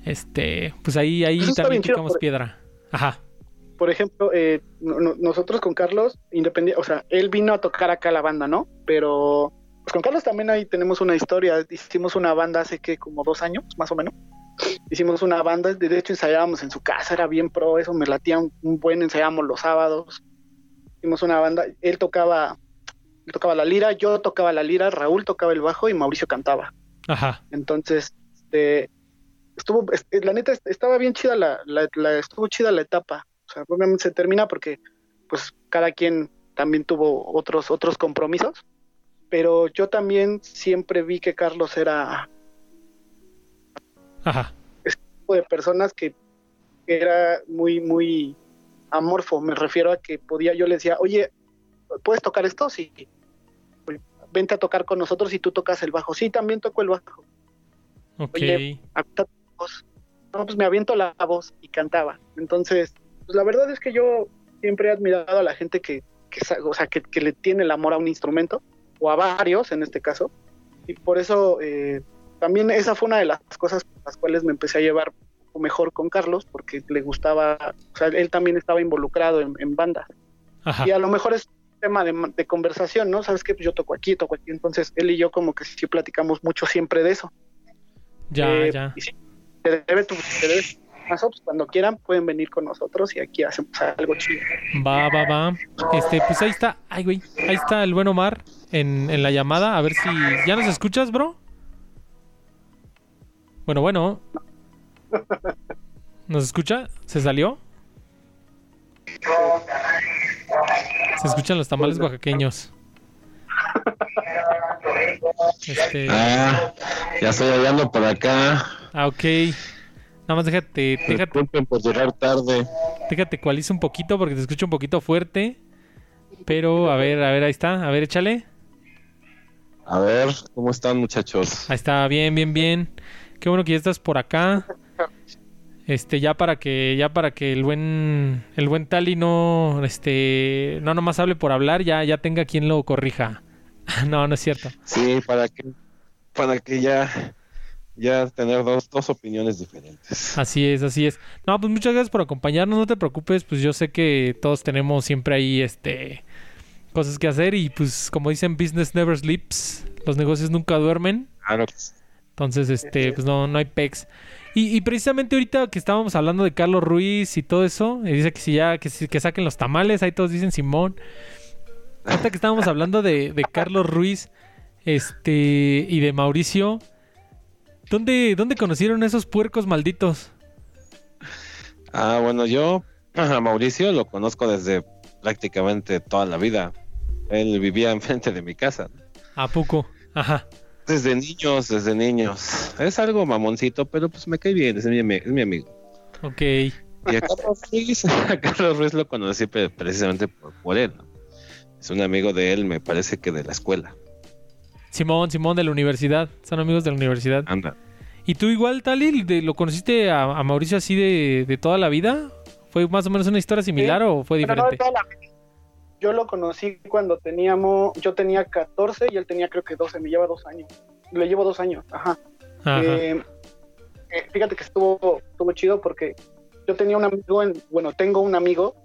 este, pues ahí, ahí Eso también picamos porque- piedra. Ajá, Por ejemplo, eh, no- no- nosotros con Carlos, independiente, o sea, él vino a tocar acá la banda, ¿no? Pero pues con Carlos también ahí tenemos una historia. Hicimos una banda hace que como dos años, más o menos. Hicimos una banda, de hecho ensayábamos en su casa, era bien pro, eso me latía un, un buen, ensayábamos los sábados. Hicimos una banda, él tocaba, él tocaba la lira, yo tocaba la lira, Raúl tocaba el bajo y Mauricio cantaba. ajá, Entonces, este, estuvo, es- la neta est- estaba bien chida la, la, la- estuvo chida la etapa. O sea, obviamente se termina porque, pues, cada quien también tuvo otros, otros compromisos. Pero yo también siempre vi que Carlos era ajá, tipo de personas que era muy, muy amorfo. Me refiero a que podía, yo le decía, oye, ¿puedes tocar esto? Sí. Vente a tocar con nosotros y tú tocas el bajo. Sí, también toco el bajo. ok. Oye, voz. No, pues me aviento la voz y cantaba. Entonces, pues la verdad es que yo siempre he admirado a la gente que, o sea, que, que le tiene el amor a un instrumento, o a varios en este caso. Y por eso eh, también esa fue una de las cosas por las cuales me empecé a llevar mejor con Carlos, porque le gustaba, o sea, él también estaba involucrado en, en bandas. Ajá. Y a lo mejor es un tema de, de conversación, ¿no? Sabes que pues yo toco aquí, toco aquí. Entonces, él y yo como que sí platicamos mucho siempre de eso. Ya, Eh, ya. y sí, te debe tu, te debe más cuando quieran pueden venir con nosotros y aquí hacemos algo chido. Va, va, va. Este, pues ahí está. Ay, güey. Ahí está el buen Omar en, en la llamada. A ver si. ¿Ya nos escuchas, bro? Bueno, bueno. ¿Nos escucha? ¿Se salió? Se escuchan los tamales oaxaqueños. Este. Ah, ya estoy hallando por acá. Ah, ok. Nada más déjate, déjate, por llegar tarde. déjate ecualiza un poquito porque te escucho un poquito fuerte. Pero, a ver, a ver, ahí está. A ver, échale. A ver, ¿cómo están muchachos? Ahí está, bien, bien, bien. Qué bueno que ya estás por acá. Este, ya para que, ya para que el buen, el buen Tali no, este, no nomás hable por hablar, ya, ya tenga quien lo corrija. no, no es cierto. Sí, para que, para que ya, ya tener dos, dos opiniones diferentes. Así es, así es. No, pues muchas gracias por acompañarnos, no te preocupes, pues yo sé que todos tenemos siempre ahí, este, cosas que hacer y pues como dicen, business never sleeps, los negocios nunca duermen. Claro que sí. Entonces, este, pues no, no hay pex. Y, y precisamente ahorita que estábamos hablando de Carlos Ruiz y todo eso, y dice que si ya, que, si- que saquen los tamales, ahí todos dicen Simón. Ahorita que estábamos hablando de, de Carlos Ruiz, este, y de Mauricio, ¿dónde, ¿dónde conocieron esos puercos malditos? Ah, bueno, yo a Mauricio lo conozco desde prácticamente toda la vida. Él vivía enfrente de mi casa. ¿A poco? Ajá. Desde niños, desde niños. Es algo mamoncito, pero pues me cae bien, es mi, es mi amigo. Ok. Y a Carlos Ruiz, a Carlos Ruiz lo conocí pre- precisamente por, por él. ¿no? Es un amigo de él, me parece que de la escuela. Simón, Simón de la universidad. Son amigos de la universidad. Anda. ¿Y tú igual, Tali, de- lo conociste a, a Mauricio así de, de toda la vida? ¿Fue más o menos una historia similar o fue Pero no de diferente? toda la vida. Yo lo conocí cuando teníamos, yo tenía 14 y él tenía creo que 12, me lleva dos años. Le llevo dos años, ajá. Ajá. Eh, eh, fíjate que estuvo, estuvo chido porque yo tenía un amigo, en, bueno, tengo un amigo,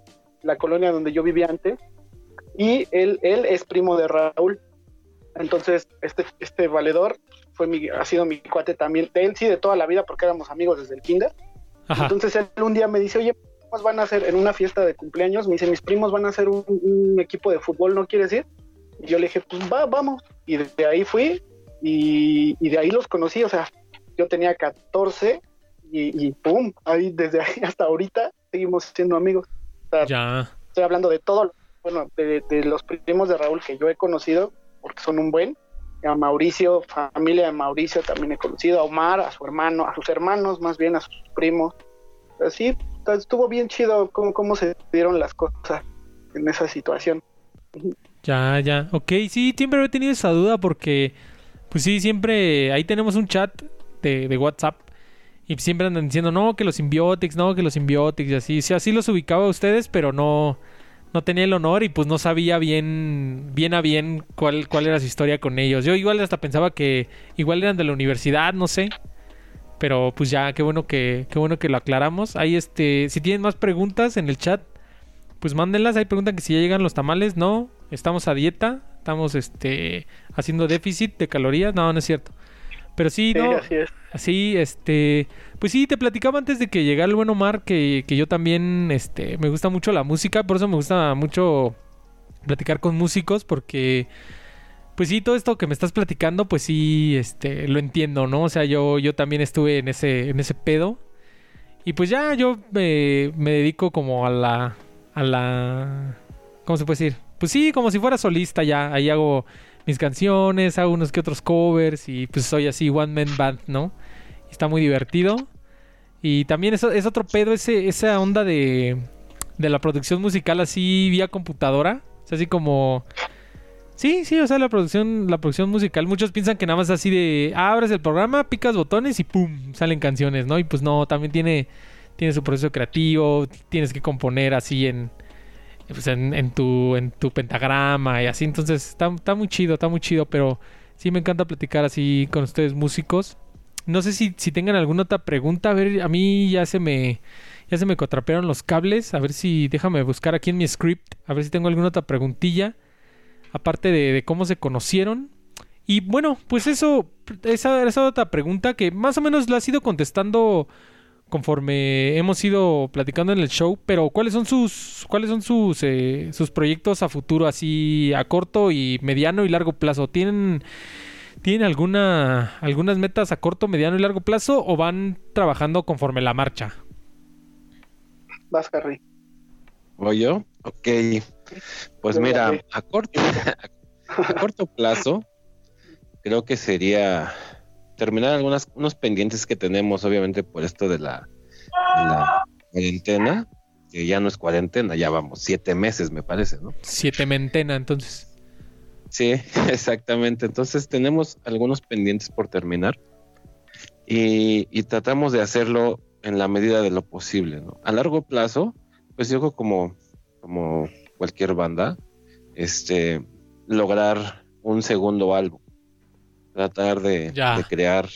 la colonia donde yo vivía antes, y él, él es primo de Raúl. Entonces, este, este valedor fue mi, ha sido mi cuate también, de él sí de toda la vida porque éramos amigos desde el kinder. Ajá. Entonces él un día me dice, oye, primos van a hacer en una fiesta de cumpleaños, me dice, mis primos van a hacer un, un equipo de fútbol, ¿no quieres ir? Y yo le dije, pues va, vamos. Y de ahí fui y, y de ahí los conocí, o sea, yo tenía 14 y, y pum, ahí desde ahí hasta ahorita seguimos siendo amigos. O sea, Ya. estoy hablando de todo, bueno, de, de los primos de Raúl que yo he conocido, porque son un buen. A Mauricio, familia de Mauricio también he conocido, a Omar, a su hermano, a sus hermanos, más bien a sus primos. Así, estuvo bien chido cómo, cómo se dieron las cosas en esa situación. Ya, ya. Ok, sí, siempre he tenido esa duda porque, pues sí, siempre ahí tenemos un chat de, de WhatsApp y siempre andan diciendo, no, que los symbiotics, no, que los symbiotics y así. Sí, así los ubicaba a ustedes, pero no, no tenía el honor y pues no sabía bien, bien a bien cuál, cuál era su historia con ellos. Yo igual hasta pensaba que igual eran de la universidad, no sé. Pero pues ya, qué bueno que, qué bueno que lo aclaramos. Ahí este, si tienen más preguntas en el chat, pues mándenlas. Ahí preguntan que si ya llegan los tamales. No, estamos a dieta, estamos este haciendo déficit de calorías. No, no es cierto. Pero sí, no. así es. Este. Pues sí, te platicaba antes de que llegara el buen Omar que, que yo también este, me gusta mucho la música. Por eso me gusta mucho platicar con músicos. Porque. Pues sí, todo esto que me estás platicando, pues sí, este, lo entiendo, ¿no? O sea, yo, yo también estuve en ese, en ese pedo. Y pues ya yo me, dedico como a la. a la. ¿Cómo se puede decir? Pues sí, como si fuera solista ya. Ahí hago mis canciones, hago unos que otros covers y pues soy así one man band, ¿no? Está muy divertido. Y también es, es otro pedo ese, esa onda de, de la producción musical así vía computadora. O sea, así como... Sí, sí, o sea, la producción, la producción musical, muchos piensan que nada más así de abres el programa, picas botones y pum, salen canciones, ¿no? Y pues no, también tiene, tiene su proceso creativo, tienes que componer así en, pues en, tu, en tu pentagrama y así. Entonces está, está, muy chido, está muy chido, pero sí me encanta platicar así con ustedes músicos. No sé si, si tengan alguna otra pregunta. A ver, a mí ya se me ya se me contrapearon los cables. A ver si déjame buscar aquí en mi script. A ver si tengo alguna otra preguntilla. Aparte de, de cómo se conocieron. Y bueno, pues eso, esa, esa otra pregunta que más o menos la has ido contestando conforme hemos ido platicando en el show, pero ¿cuáles son sus cuáles son sus eh, sus proyectos a futuro así a corto y mediano y largo plazo? ¿Tienen tienen alguna algunas metas a corto, mediano y largo plazo o van trabajando conforme la marcha? Vas, Harry. ¿Voy yo? Ok. Pues mira, a corto, a corto plazo creo que sería terminar algunas unos pendientes que tenemos, obviamente, por esto de la, de la cuarentena, que ya no es cuarentena, ya vamos, siete meses, me parece, ¿no? Siete mentena, entonces. Sí, exactamente. Entonces tenemos algunos pendientes por terminar y, y, tratamos de hacerlo en la medida de lo posible, ¿no? A largo plazo, pues yo creo como, como cualquier banda, este, lograr un segundo álbum tratar de, de, crear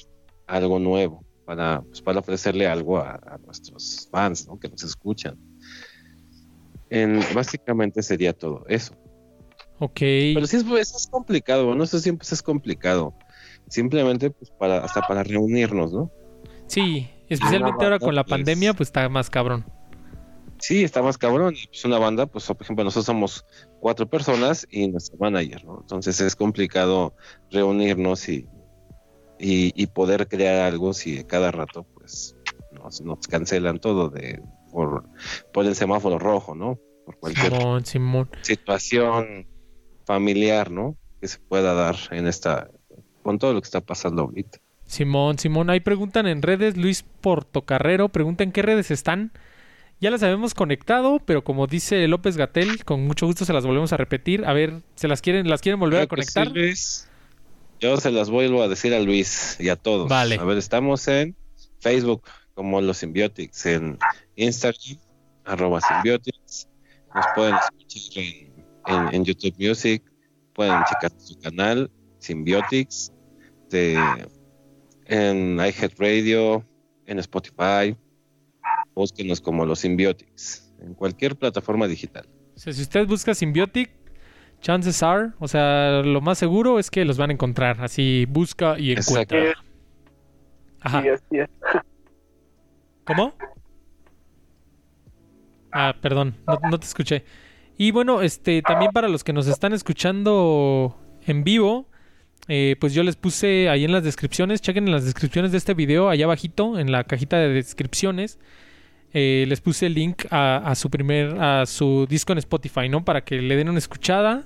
algo nuevo para, pues, para ofrecerle algo a, a nuestros fans ¿no? que nos escuchan. En, básicamente sería todo eso. Ok. Pero sí es, es complicado, ¿no? Eso siempre es complicado. Simplemente pues para, hasta para reunirnos, ¿no? Sí, especialmente ahora con la pandemia, pues está más cabrón. Sí, está más cabrón. Pues una banda, pues por ejemplo, nosotros somos cuatro personas y nuestro manager, ¿no? Entonces es complicado reunirnos y, y, y poder crear algo si cada rato, pues, nos, nos cancelan todo de por, por, el semáforo rojo, ¿no? Por cualquier Simón, Simón. situación familiar, ¿no? Que se pueda dar en esta, con todo lo que está pasando ahorita. Simón, Simón, ahí preguntan en redes, Luis Portocarrero, pregunta en qué redes están. Ya las habíamos conectado, pero como dice López Gatel, con mucho gusto se las volvemos a repetir. A ver, ¿se las quieren, las quieren volver Claro a conectar? Sí, Luis. Yo se las vuelvo a decir a Luis y a todos. Vale. A ver, estamos en Facebook como Los Symbiotics, en Instagram, arroba Symbiotics. Nos pueden escuchar en, en, en YouTube Music, pueden checar su canal, Symbiotics, de, en iHeartRadio, en Spotify. Búsquenos como Los Symbiotics, en cualquier plataforma digital. O sea, si usted busca Symbiotic, chances are, o sea, lo más seguro es que los van a encontrar. Así busca y encuentra. Exacto. Ajá. Sí, así es. ¿Cómo? Ah, perdón, no, no te escuché. Y bueno, este, también para los que nos están escuchando en vivo, eh, pues yo les puse ahí en las descripciones, chequen en las descripciones de este video, allá abajito, en la cajita de descripciones, eh, les puse el link a, a, su primer, a su disco en Spotify, ¿no? Para que le den una escuchada.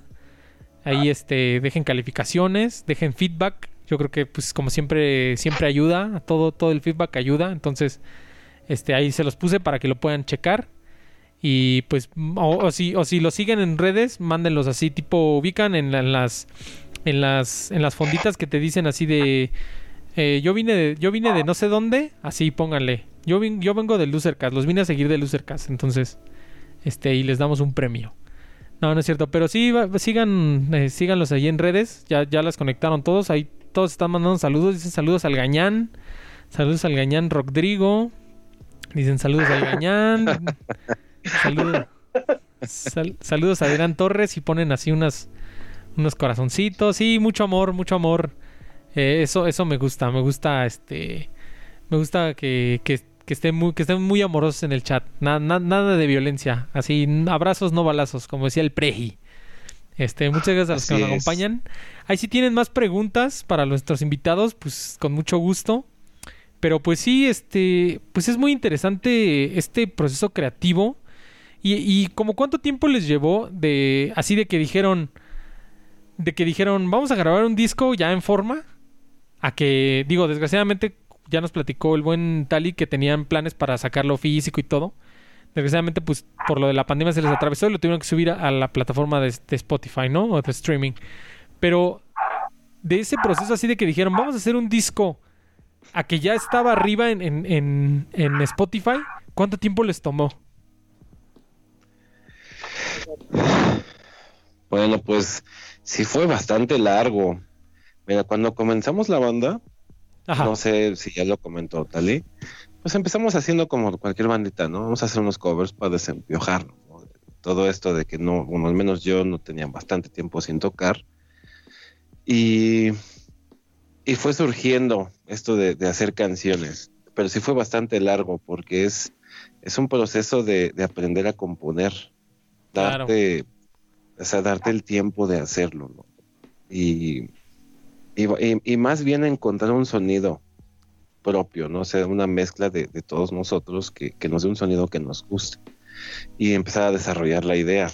Ahí este, dejen calificaciones, dejen feedback. Yo creo que pues como siempre, siempre ayuda, todo, todo el feedback ayuda. Entonces, este, ahí se los puse para que lo puedan checar. Y pues, o, o si, o si lo siguen en redes, mándenlos así, tipo, ubican en, la, en las en las en las fonditas que te dicen así de eh, yo vine de yo vine de no sé dónde así pónganle yo vin, yo vengo de Losercast los vine a seguir de Losercast entonces este y les damos un premio No, no es cierto. Pero sí, va- sigan, eh, síganlos ahí en redes. Ya, ya las conectaron todos. Ahí todos están mandando saludos. Dicen saludos al Gañán. Saludos al Gañán Rodrigo. Dicen saludos al Gañán. Saludos. sal- saludos a Adrián Torres y ponen así unas, unos corazoncitos. Sí, mucho amor, mucho amor. Eh, eso, eso me gusta. Me gusta este. Me gusta que, que, que estén muy, que estén muy amorosos en el chat. Na- na- nada de violencia. Así, abrazos, no balazos, como decía el Preji. Este, muchas gracias a los que Así nos es. acompañan. Ahí si tienen más preguntas para nuestros invitados, pues con mucho gusto. Pero pues sí, este, pues es muy interesante este proceso creativo. Y, y como cuánto tiempo les llevó de, así de que dijeron, de que dijeron, vamos a grabar un disco ya en forma, a que, digo, desgraciadamente ya nos platicó el buen Tali que tenían planes para sacarlo físico y todo. Desgraciadamente, pues por lo de la pandemia se les atravesó y lo tuvieron que subir a, la plataforma de, de Spotify, ¿no? O de streaming. Pero de ese proceso así de que dijeron, vamos a hacer un disco a que ya estaba arriba en, en, en, en Spotify, ¿cuánto tiempo les tomó? Bueno, pues sí fue bastante largo. Mira, cuando comenzamos la banda, Ajá. no sé si ya lo comentó Tali, pues empezamos haciendo como cualquier bandita, ¿no? Vamos a hacer unos covers para desempiojarnos. ¿no? Todo esto de que no, bueno, al menos yo no tenía bastante tiempo sin tocar. Y, y fue surgiendo esto de, de hacer canciones, pero sí fue bastante largo porque es, es un proceso de, de aprender a componer, Claro. darte, o sea, darte el tiempo de hacerlo, ¿no? Y, y, y- y más bien encontrar un sonido propio, ¿no? O sea, una mezcla de, de todos nosotros que, que nos dé un sonido que nos guste y empezar a desarrollar la idea.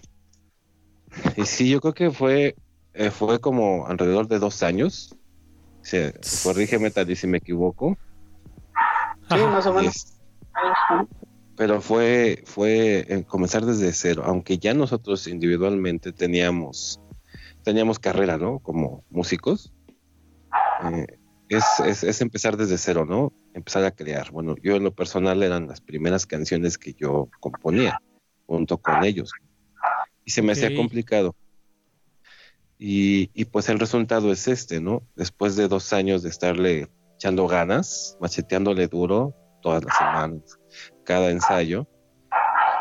Y sí, yo creo que fue, eh, fue como alrededor de dos años. Se, corrígeme, Tali, si me equivoco. Sí, más o menos. Es- pero fue, fue eh, comenzar desde cero, aunque ya nosotros individualmente teníamos, teníamos carrera, ¿no? Como músicos. Eh, es, es, es empezar desde cero, ¿no? Empezar a crear. Bueno, yo en lo personal eran las primeras canciones que yo componía junto con ellos. Y se me hacía complicado. Y, y pues el resultado es este, ¿no? Después de dos años de estarle echando ganas, macheteándole duro todas las semanas, cada ensayo.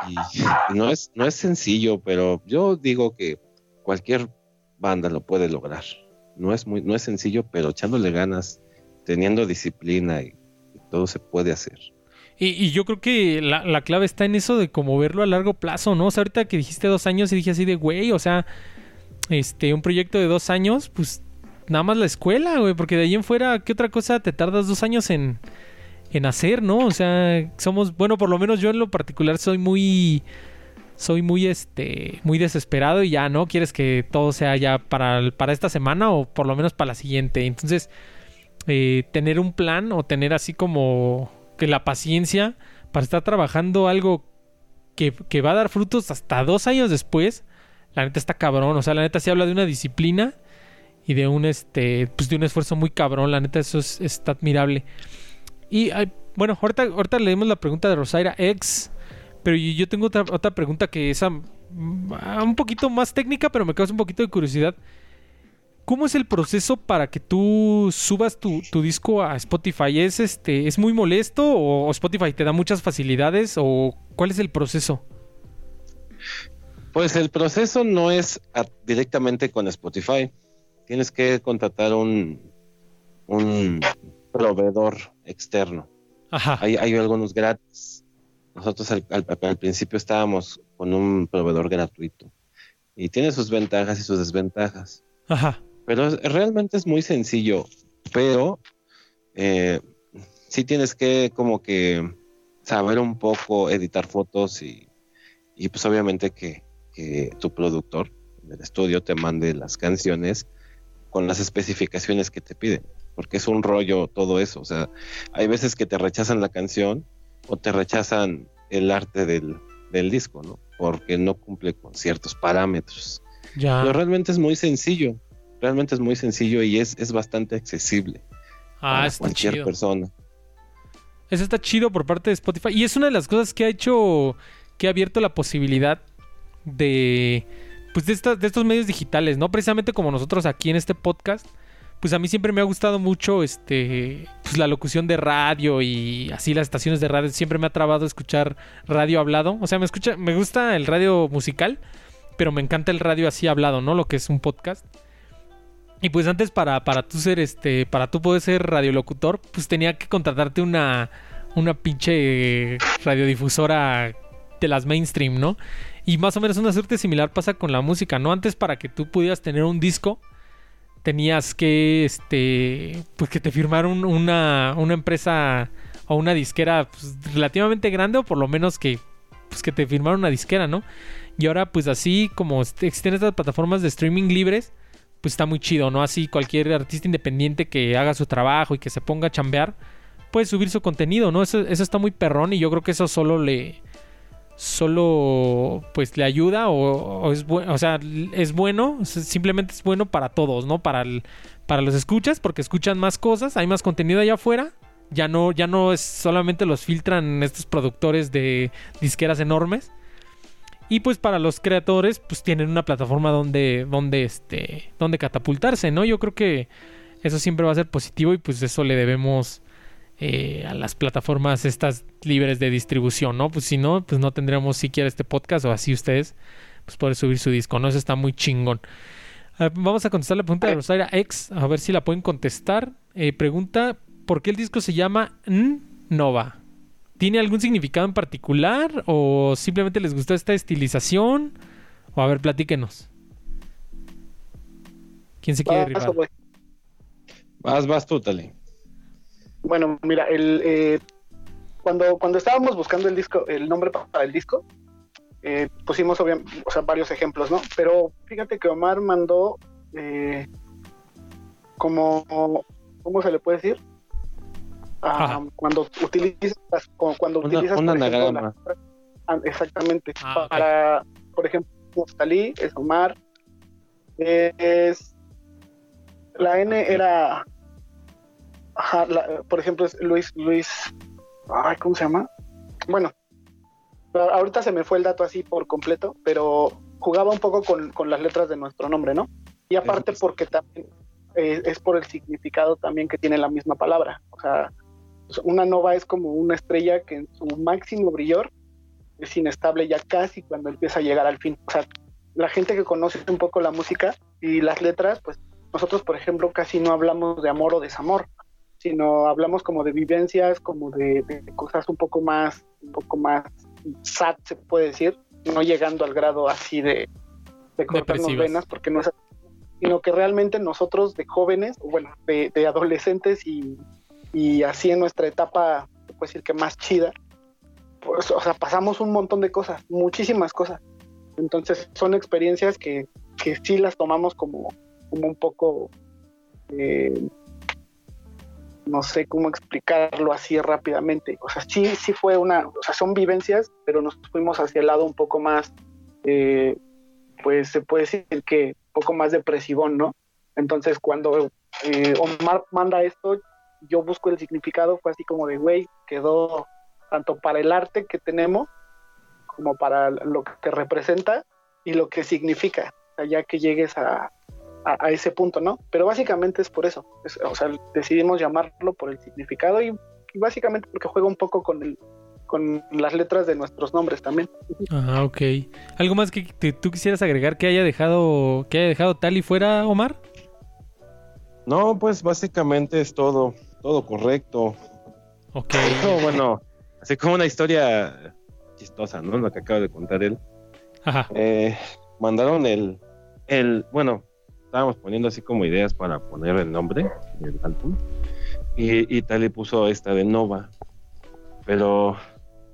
Y, y no es, no es sencillo, pero yo digo que cualquier banda lo puede lograr. No es muy, no es sencillo, pero echándole ganas, teniendo disciplina y, todo se puede hacer. Y, yo creo que la, la clave está en eso de como verlo a largo plazo, ¿no? O sea, ahorita que dijiste dos años y dije así de, güey, o sea, este, un proyecto de dos años, pues nada más la escuela, güey, porque de ahí en fuera, ¿qué otra cosa te tardas dos años en, en hacer, ¿no? O sea, somos, bueno, por lo menos yo en lo particular soy muy, soy muy, este, muy desesperado y ya, ¿no? Quieres que todo sea ya para, para esta semana o por lo menos para la siguiente. Entonces, eh, tener un plan o tener así como que la paciencia para estar trabajando algo que, que va a dar frutos hasta dos años después, la neta está cabrón. O sea, la neta sí habla de una disciplina y de un este pues de un esfuerzo muy cabrón. La neta, eso es, está admirable. Y bueno, ahorita, ahorita leemos la pregunta de Rosaira X. Pero yo tengo otra, otra pregunta que es mm, un poquito más técnica, pero me causa un poquito de curiosidad. ¿Cómo es el proceso para que tú subas tu, tu disco a Spotify? ¿Es este es muy molesto o Spotify te da muchas facilidades o cuál es el proceso? Pues el proceso no es a- directamente con Spotify. Tienes que contratar un, un proveedor externo. Ajá. Hay, hay algunos gratis. Nosotros al, al- al principio estábamos con un proveedor gratuito. Y tiene sus ventajas y sus desventajas. Ajá. Pero es- realmente es muy sencillo. Pero eh, sí tienes que como que saber un poco editar fotos y, y pues obviamente que, que tu productor del estudio te mande las canciones con las especificaciones que te piden. Porque es un rollo todo eso. O sea, hay veces que te rechazan la canción o te rechazan el arte del, del disco, ¿no? Porque no cumple con ciertos parámetros. Ya. Pero realmente es muy sencillo. Realmente es muy sencillo y es, es bastante accesible Ah, está cualquier chido. persona. Eso está chido por parte de Spotify. Y es una de las cosas que ha hecho, que ha abierto la posibilidad de, pues de, estas- de estos medios digitales, ¿no? Precisamente como nosotros aquí en este podcast, pues a mí siempre me ha gustado mucho este pues la locución de radio y así las estaciones de radio. Siempre me ha trabado escuchar radio hablado. O sea me escucha me gusta el radio musical pero me encanta el radio así hablado no lo que es un podcast. Y pues antes para para tú ser este para tú poder ser radiolocutor pues tenía que contratarte una una pinche radiodifusora de las mainstream no y más o menos una suerte similar pasa con la música no antes para que tú pudieras tener un disco tenías que, este, pues que te firmaran una, una empresa o una disquera pues, relativamente grande o por lo menos que, pues que te firmaran una disquera, ¿no? Y ahora pues así como existen estas plataformas de streaming libres, pues está muy chido, ¿no? Así cualquier artista independiente que haga su trabajo y que se ponga a chambear, puede subir su contenido, ¿no? Eso, eso está muy perrón y yo creo que eso solo le solo pues le ayuda o, es bueno, o sea, es bueno, simplemente es bueno para todos, ¿no? Para el, para los escuchas porque escuchan más cosas, hay más contenido allá afuera. Ya no ya no es solamente los filtran estos productores de disqueras enormes. Y pues para los creadores pues tienen una plataforma donde donde este donde catapultarse, ¿no? Yo creo que eso siempre va a ser positivo y pues eso le debemos eh, a las plataformas estas libres de distribución, ¿no? Pues si no, pues no tendríamos siquiera este podcast o así ustedes, pues poder subir su disco, ¿no? Eso está muy chingón. Vamos a contestar la pregunta de Rosaria X, a ver si la pueden contestar. Eh, pregunta, ¿por qué el disco se llama N Nova? ¿Tiene algún significado en particular o simplemente les gustó esta estilización? O a ver, platíquenos. ¿Quién se quiere rifar? güey. Vas, vas tú, Tali. Bueno, mira, el, eh, cuando, cuando estábamos buscando el disco, el nombre pa- para el disco, eh, pusimos obvia- o sea, varios ejemplos, ¿no? Pero fíjate que Omar mandó eh, como, ¿cómo se le puede decir? Ah, cuando utilizas, cu- cuando Una- utilizas, por ejemplo, la- ah, exactamente, Ah, para, por ejemplo, Talí es Omar, eh, es la N era Ajá, la- por ejemplo, es Luis, Luis, ay, ¿cómo se llama? Bueno, ahorita se me fue el dato así por completo, pero jugaba un poco con, con las letras de nuestro nombre, ¿no? Y aparte porque también eh, es por el significado también que tiene la misma palabra. O sea, pues, una nova es como una estrella que en su máximo brillor es inestable ya casi cuando empieza a llegar al fin. O sea, la gente que conoce un poco la música y las letras, pues nosotros, por ejemplo, casi no hablamos de amor o desamor sino hablamos como de vivencias, como de, de cosas un poco más, un poco más sad, se puede decir, no llegando al grado así de, de cortarnos Depresivas. venas, porque no es así, sino que realmente nosotros de jóvenes, bueno, de, de adolescentes y, y así en nuestra etapa, se puede decir que más chida, pues, o sea, pasamos un montón de cosas, muchísimas cosas. Entonces son experiencias que, que sí las tomamos como, como un poco... eh, no sé cómo explicarlo así rápidamente. O sea, sí, sí fue una, o sea, son vivencias, pero nos fuimos hacia el lado un poco más, eh, pues se puede decir que un poco más depresivón, ¿no? Entonces, cuando eh, Omar manda esto, yo busco el significado, fue así como de, güey, quedó tanto para el arte que tenemos, como para lo que representa y lo que significa, o ya que llegues a, a, a ese punto, ¿no? Pero básicamente es por eso. Es- o sea, decidimos llamarlo por el significado y, y básicamente porque juega un poco con el con las letras de nuestros nombres también. Ah, ok. ¿Algo más que te- tú quisieras agregar que haya dejado que haya dejado Tali fuera, Omar? No, pues básicamente es todo, todo correcto. Ok. Bueno, así como una historia chistosa, ¿no? Lo que acaba de contar él. Ajá. Eh, mandaron el, el, bueno, estábamos poniendo así como ideas para poner el nombre del álbum. Y, y Tali puso esta de Nova. Pero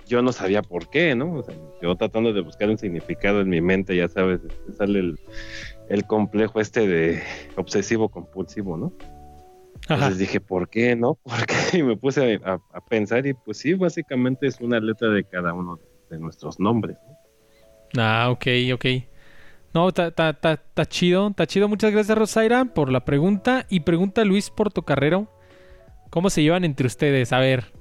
yo no sabía por qué, ¿no? O sea, yo tratando de buscar un significado en mi mente, ya sabes, este, sale el, el complejo este de obsesivo compulsivo, ¿no? Ajá. Entonces dije, ¿por qué no? ¿Por qué? Y me puse a, a pensar y pues sí, básicamente es una letra de cada uno de nuestros nombres. ¿no? Ah, ok, ok. No, está chido, está chido. Muchas gracias, Rosaira, por la pregunta. Y pregunta Luis Portocarrero, ¿cómo se llevan entre ustedes? A ver,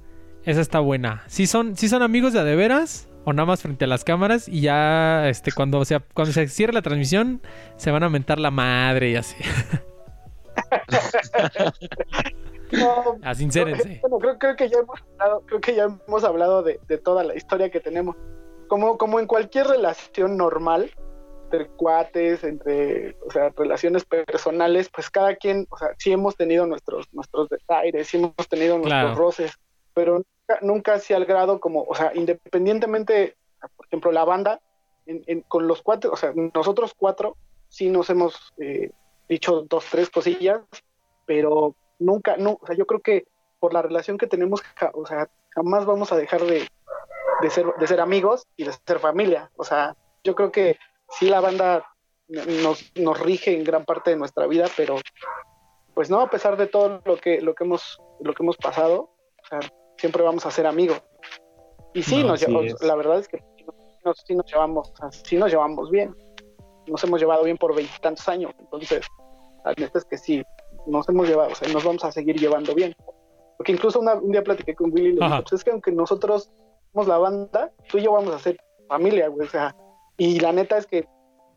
esa está buena. ¿Sí son, sí son amigos de a de veras o nada más frente a las cámaras y ya este cuando se, cuando se cierre la transmisión se van a mentar la madre y así. No, Ah, sincérense. Bueno, creo, creo que ya hemos hablado, creo que ya hemos hablado de, de toda la historia que tenemos. Como, como en cualquier relación normal, entre cuates, entre, o sea, relaciones personales, pues cada quien, o sea, sí hemos tenido nuestros, nuestros desaires, sí hemos tenido nuestros Claro. roces, pero nunca, nunca así al grado como, o sea, independientemente, por ejemplo, la banda, en- en- con los cuatro, o sea, nosotros cuatro sí nos hemos eh, dicho dos, tres cosillas, pero nunca, no, o sea, yo creo que por la relación que tenemos, ja- o sea, jamás vamos a dejar de, de ser, de ser amigos y de ser familia. O sea, yo creo que sí la banda nos, nos rige en gran parte de nuestra vida, pero pues no, a pesar de todo lo que, lo que hemos, lo que hemos pasado, o sea, siempre vamos a ser amigos. Y sí, No, nos, así lle- es. la verdad es que sí nos, sí nos llevamos, o sea, sí nos llevamos bien. Nos hemos llevado bien por veintitantos años, entonces, la neta es que sí, nos hemos llevado, o sea, nos vamos a seguir llevando bien. Porque incluso una- un día platiqué con Willy y le dije, pues es que aunque nosotros somos la banda, tú y yo vamos a ser familia, güey, o sea, y la neta es que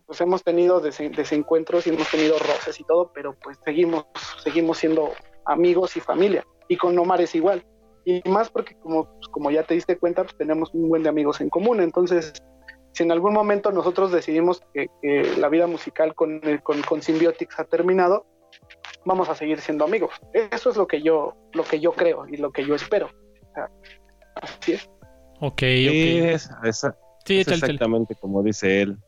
pues hemos tenido desen- desencuentros y hemos tenido roces y todo, pero pues seguimos, seguimos siendo amigos y familia. Y con Omar es igual. Y más porque como, pues, como ya te diste cuenta, pues tenemos un buen de amigos en común. Entonces, si en algún momento nosotros decidimos que, que la vida musical con, el- con, con Symbiotics ha terminado, vamos a seguir siendo amigos. Eso es lo que yo, lo que yo creo y lo que yo espero. O sea, así es. Ok, Sí, ok. es, esa- Sí, es exactamente como dice él.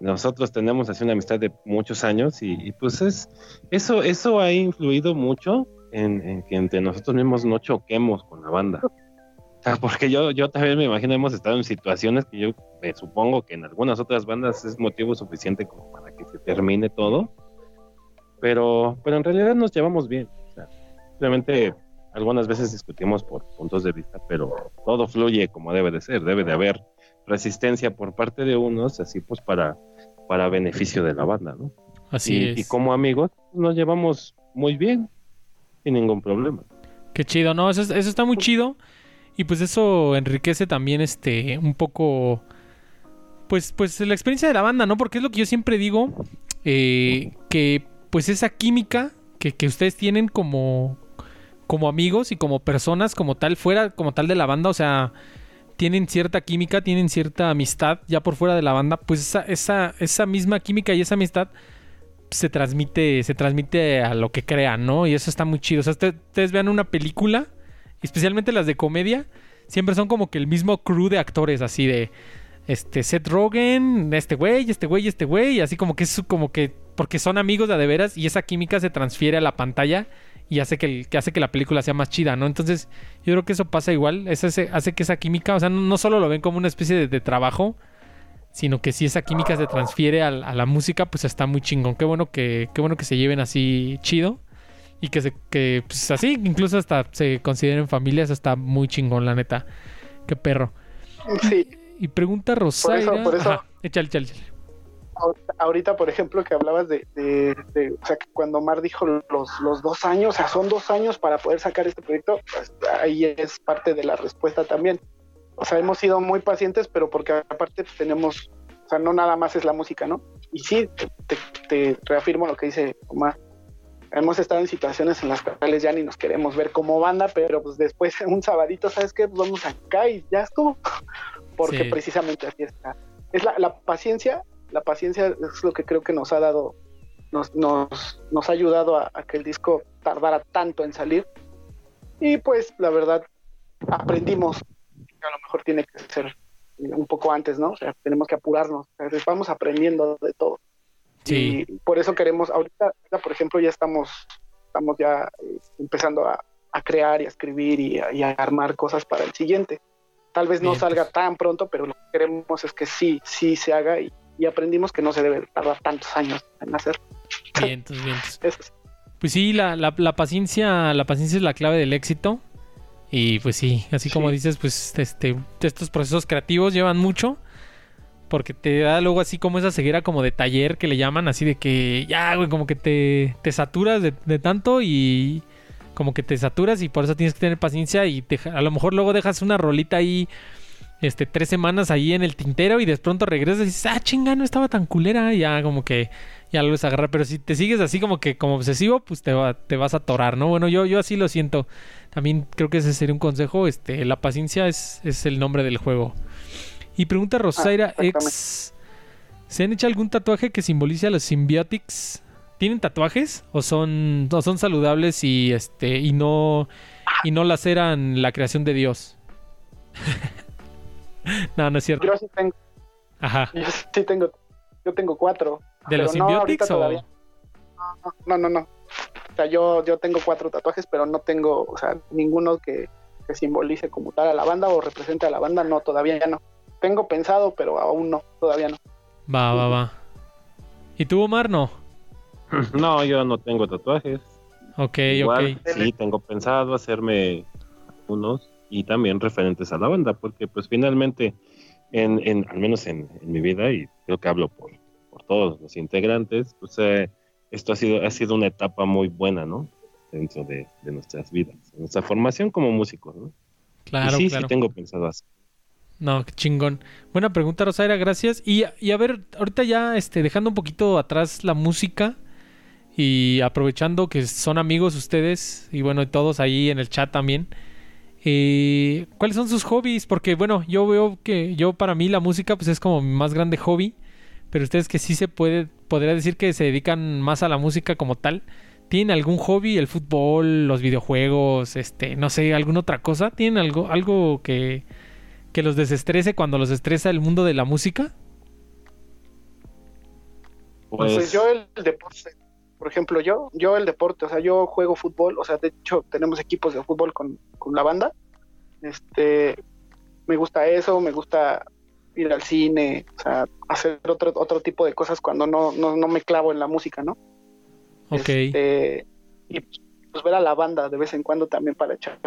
Nosotros tenemos así una amistad de muchos años y, y, pues es eso eso ha influido mucho en, en que entre nosotros mismos no choquemos con la banda. O sea, porque yo, yo también me imagino hemos estado en situaciones que yo me supongo que en algunas otras bandas es motivo suficiente como para que se termine todo. Pero, pero en realidad nos llevamos bien. O sea, simplemente algunas veces discutimos por puntos de vista, pero todo fluye como debe de ser. Debe de haber resistencia por parte de unos, así pues para, para beneficio de la banda, ¿no? Así y, es. y como amigos nos llevamos muy bien, sin ningún problema. Qué chido, no, eso, es- eso está muy chido. Y pues eso enriquece también este un poco. Pues, pues la experiencia de la banda, ¿no? Porque es lo que yo siempre digo. eh, que pues esa química que, que ustedes tienen como. como amigos y como personas, como tal, fuera, como tal de la banda, o sea. Tienen cierta química, tienen cierta amistad ya por fuera de la banda. Pues esa, misma química y esa amistad se transmite, se transmite a lo que crean, ¿no? Y eso está muy chido. O sea, usted- ustedes vean una película, especialmente las de comedia, siempre son como que el mismo crew de actores, así de este Seth Rogen, este güey, este güey, este güey, así como que es como que porque son amigos de de veras y esa química se transfiere a la pantalla y hace que, el- que hace que la película sea más chida, ¿no? Entonces, yo creo que eso pasa igual, eso hace, hace que esa química, o sea, no, no solo lo ven como una especie de, de trabajo, sino que si esa química se transfiere a, la música, pues está muy chingón. Qué bueno que, qué bueno que se lleven así chido. Y que, se, que pues así, incluso hasta se consideren familias, está muy chingón, la neta. Qué perro. Sí. Y pregunta Rosaira. por eso- Ajá, échale, échale, échale. Ahorita- por ejemplo, que hablabas de, de- de- o sea, que cuando Omar dijo los, los dos años, o sea, son dos años para poder sacar este proyecto, pues ahí es parte de la respuesta también. O sea, hemos sido muy pacientes, pero porque aparte pues, tenemos, o sea, no nada más es la música, ¿no? Y sí, te, te reafirmo lo que dice Omar. Hemos estado en situaciones en las cuales ya ni nos queremos ver como banda, pero pues después un sabadito, ¿sabes qué? Pues vamos acá y ya estuvo. Porque Sí. precisamente así está. Es la, la paciencia, la paciencia es lo que creo que nos ha dado, nos, nos, nos ha ayudado a, a que el disco tardara tanto en salir. Y pues la verdad, aprendimos que a lo mejor tiene que ser un poco antes, ¿no? O sea, tenemos que apurarnos. O sea, vamos aprendiendo de todo. Sí, Y por eso queremos, ahorita, por ejemplo, ya estamos, estamos ya eh, empezando a, a crear y a escribir y a, y a armar cosas para el siguiente. Tal vez no Bien, salga tan pronto, pero lo que queremos es que sí, sí se haga y, y aprendimos que no se debe tardar tantos años en hacer. vientos, vientos. Es. Pues sí, la, la, la paciencia, la paciencia es la clave del éxito. Y pues sí, así como Sí. dices, pues este, estos procesos creativos llevan mucho. Porque te da luego así como esa ceguera como de taller que le llaman, así de que ya, güey, como que te, te saturas de, de tanto y como que te saturas y por eso tienes que tener paciencia y deja- a lo mejor luego dejas una rolita ahí este, tres semanas ahí en el tintero y de pronto regresas y dices, ah, chinga, no estaba tan culera. Y ya como que ya lo ves agarrar. Pero si te sigues así como que como obsesivo, pues te, va, te vas a atorar, ¿no? Bueno, yo, yo así lo siento. También creo que ese sería un consejo. Este, la paciencia es, es el nombre del juego. Y pregunta Rosaira Ah, X. ¿Se han hecho algún tatuaje que simbolice a los symbiotics? ¿Tienen tatuajes? ¿O son, o son saludables y este. y no. y no laceran la creación de Dios? no, no es cierto. Yo sí tengo, Ajá. yo sí tengo, yo tengo cuatro. ¿De los pero no, symbiotics o.? todavía. No, no, no. O sea, yo, yo tengo cuatro tatuajes, pero no tengo, o sea, ninguno que, que simbolice como tal a la banda o represente a la banda, no, todavía ya no. Tengo pensado, pero aún no, todavía no. Va, va, va. ¿Y tú, Omar? No. No, yo no tengo tatuajes. Ok, Igual, ok. sí, tengo pensado hacerme unos y también referentes a la banda, porque pues finalmente, en, en- al menos en, en mi vida, y creo que hablo por, por todos los integrantes, pues eh, esto ha sido, ha sido una etapa muy buena, ¿no? Dentro de, de nuestras vidas, nuestra formación como músicos, ¿no? Claro, y sí, claro. sí tengo pensado hacer. No, qué chingón. Buena pregunta, Rosaira, gracias. Y, y a ver, ahorita ya este, dejando un poquito atrás la música y aprovechando que son amigos ustedes y bueno, todos ahí en el chat también. Eh, ¿Cuáles son sus hobbies? Porque bueno, yo veo que yo para mí la música pues es como mi más grande hobby, pero ustedes que sí se puede, podría decir que se dedican más a la música como tal. ¿Tienen algún hobby? ¿El fútbol, los videojuegos, este, no sé, alguna otra cosa? ¿Tienen algo, algo que, que los desestrese cuando los estresa el mundo de la música? Pues, Pues yo el deporte, por ejemplo, yo, yo el deporte, o sea, yo juego fútbol, o sea, de hecho tenemos equipos de fútbol con, con la banda. Este, me gusta eso, me gusta ir al cine, o sea, hacer otro, otro tipo de cosas cuando no, no, no me clavo en la música, ¿no? Ok. Este, y pues ver a la banda de vez en cuando también para echar,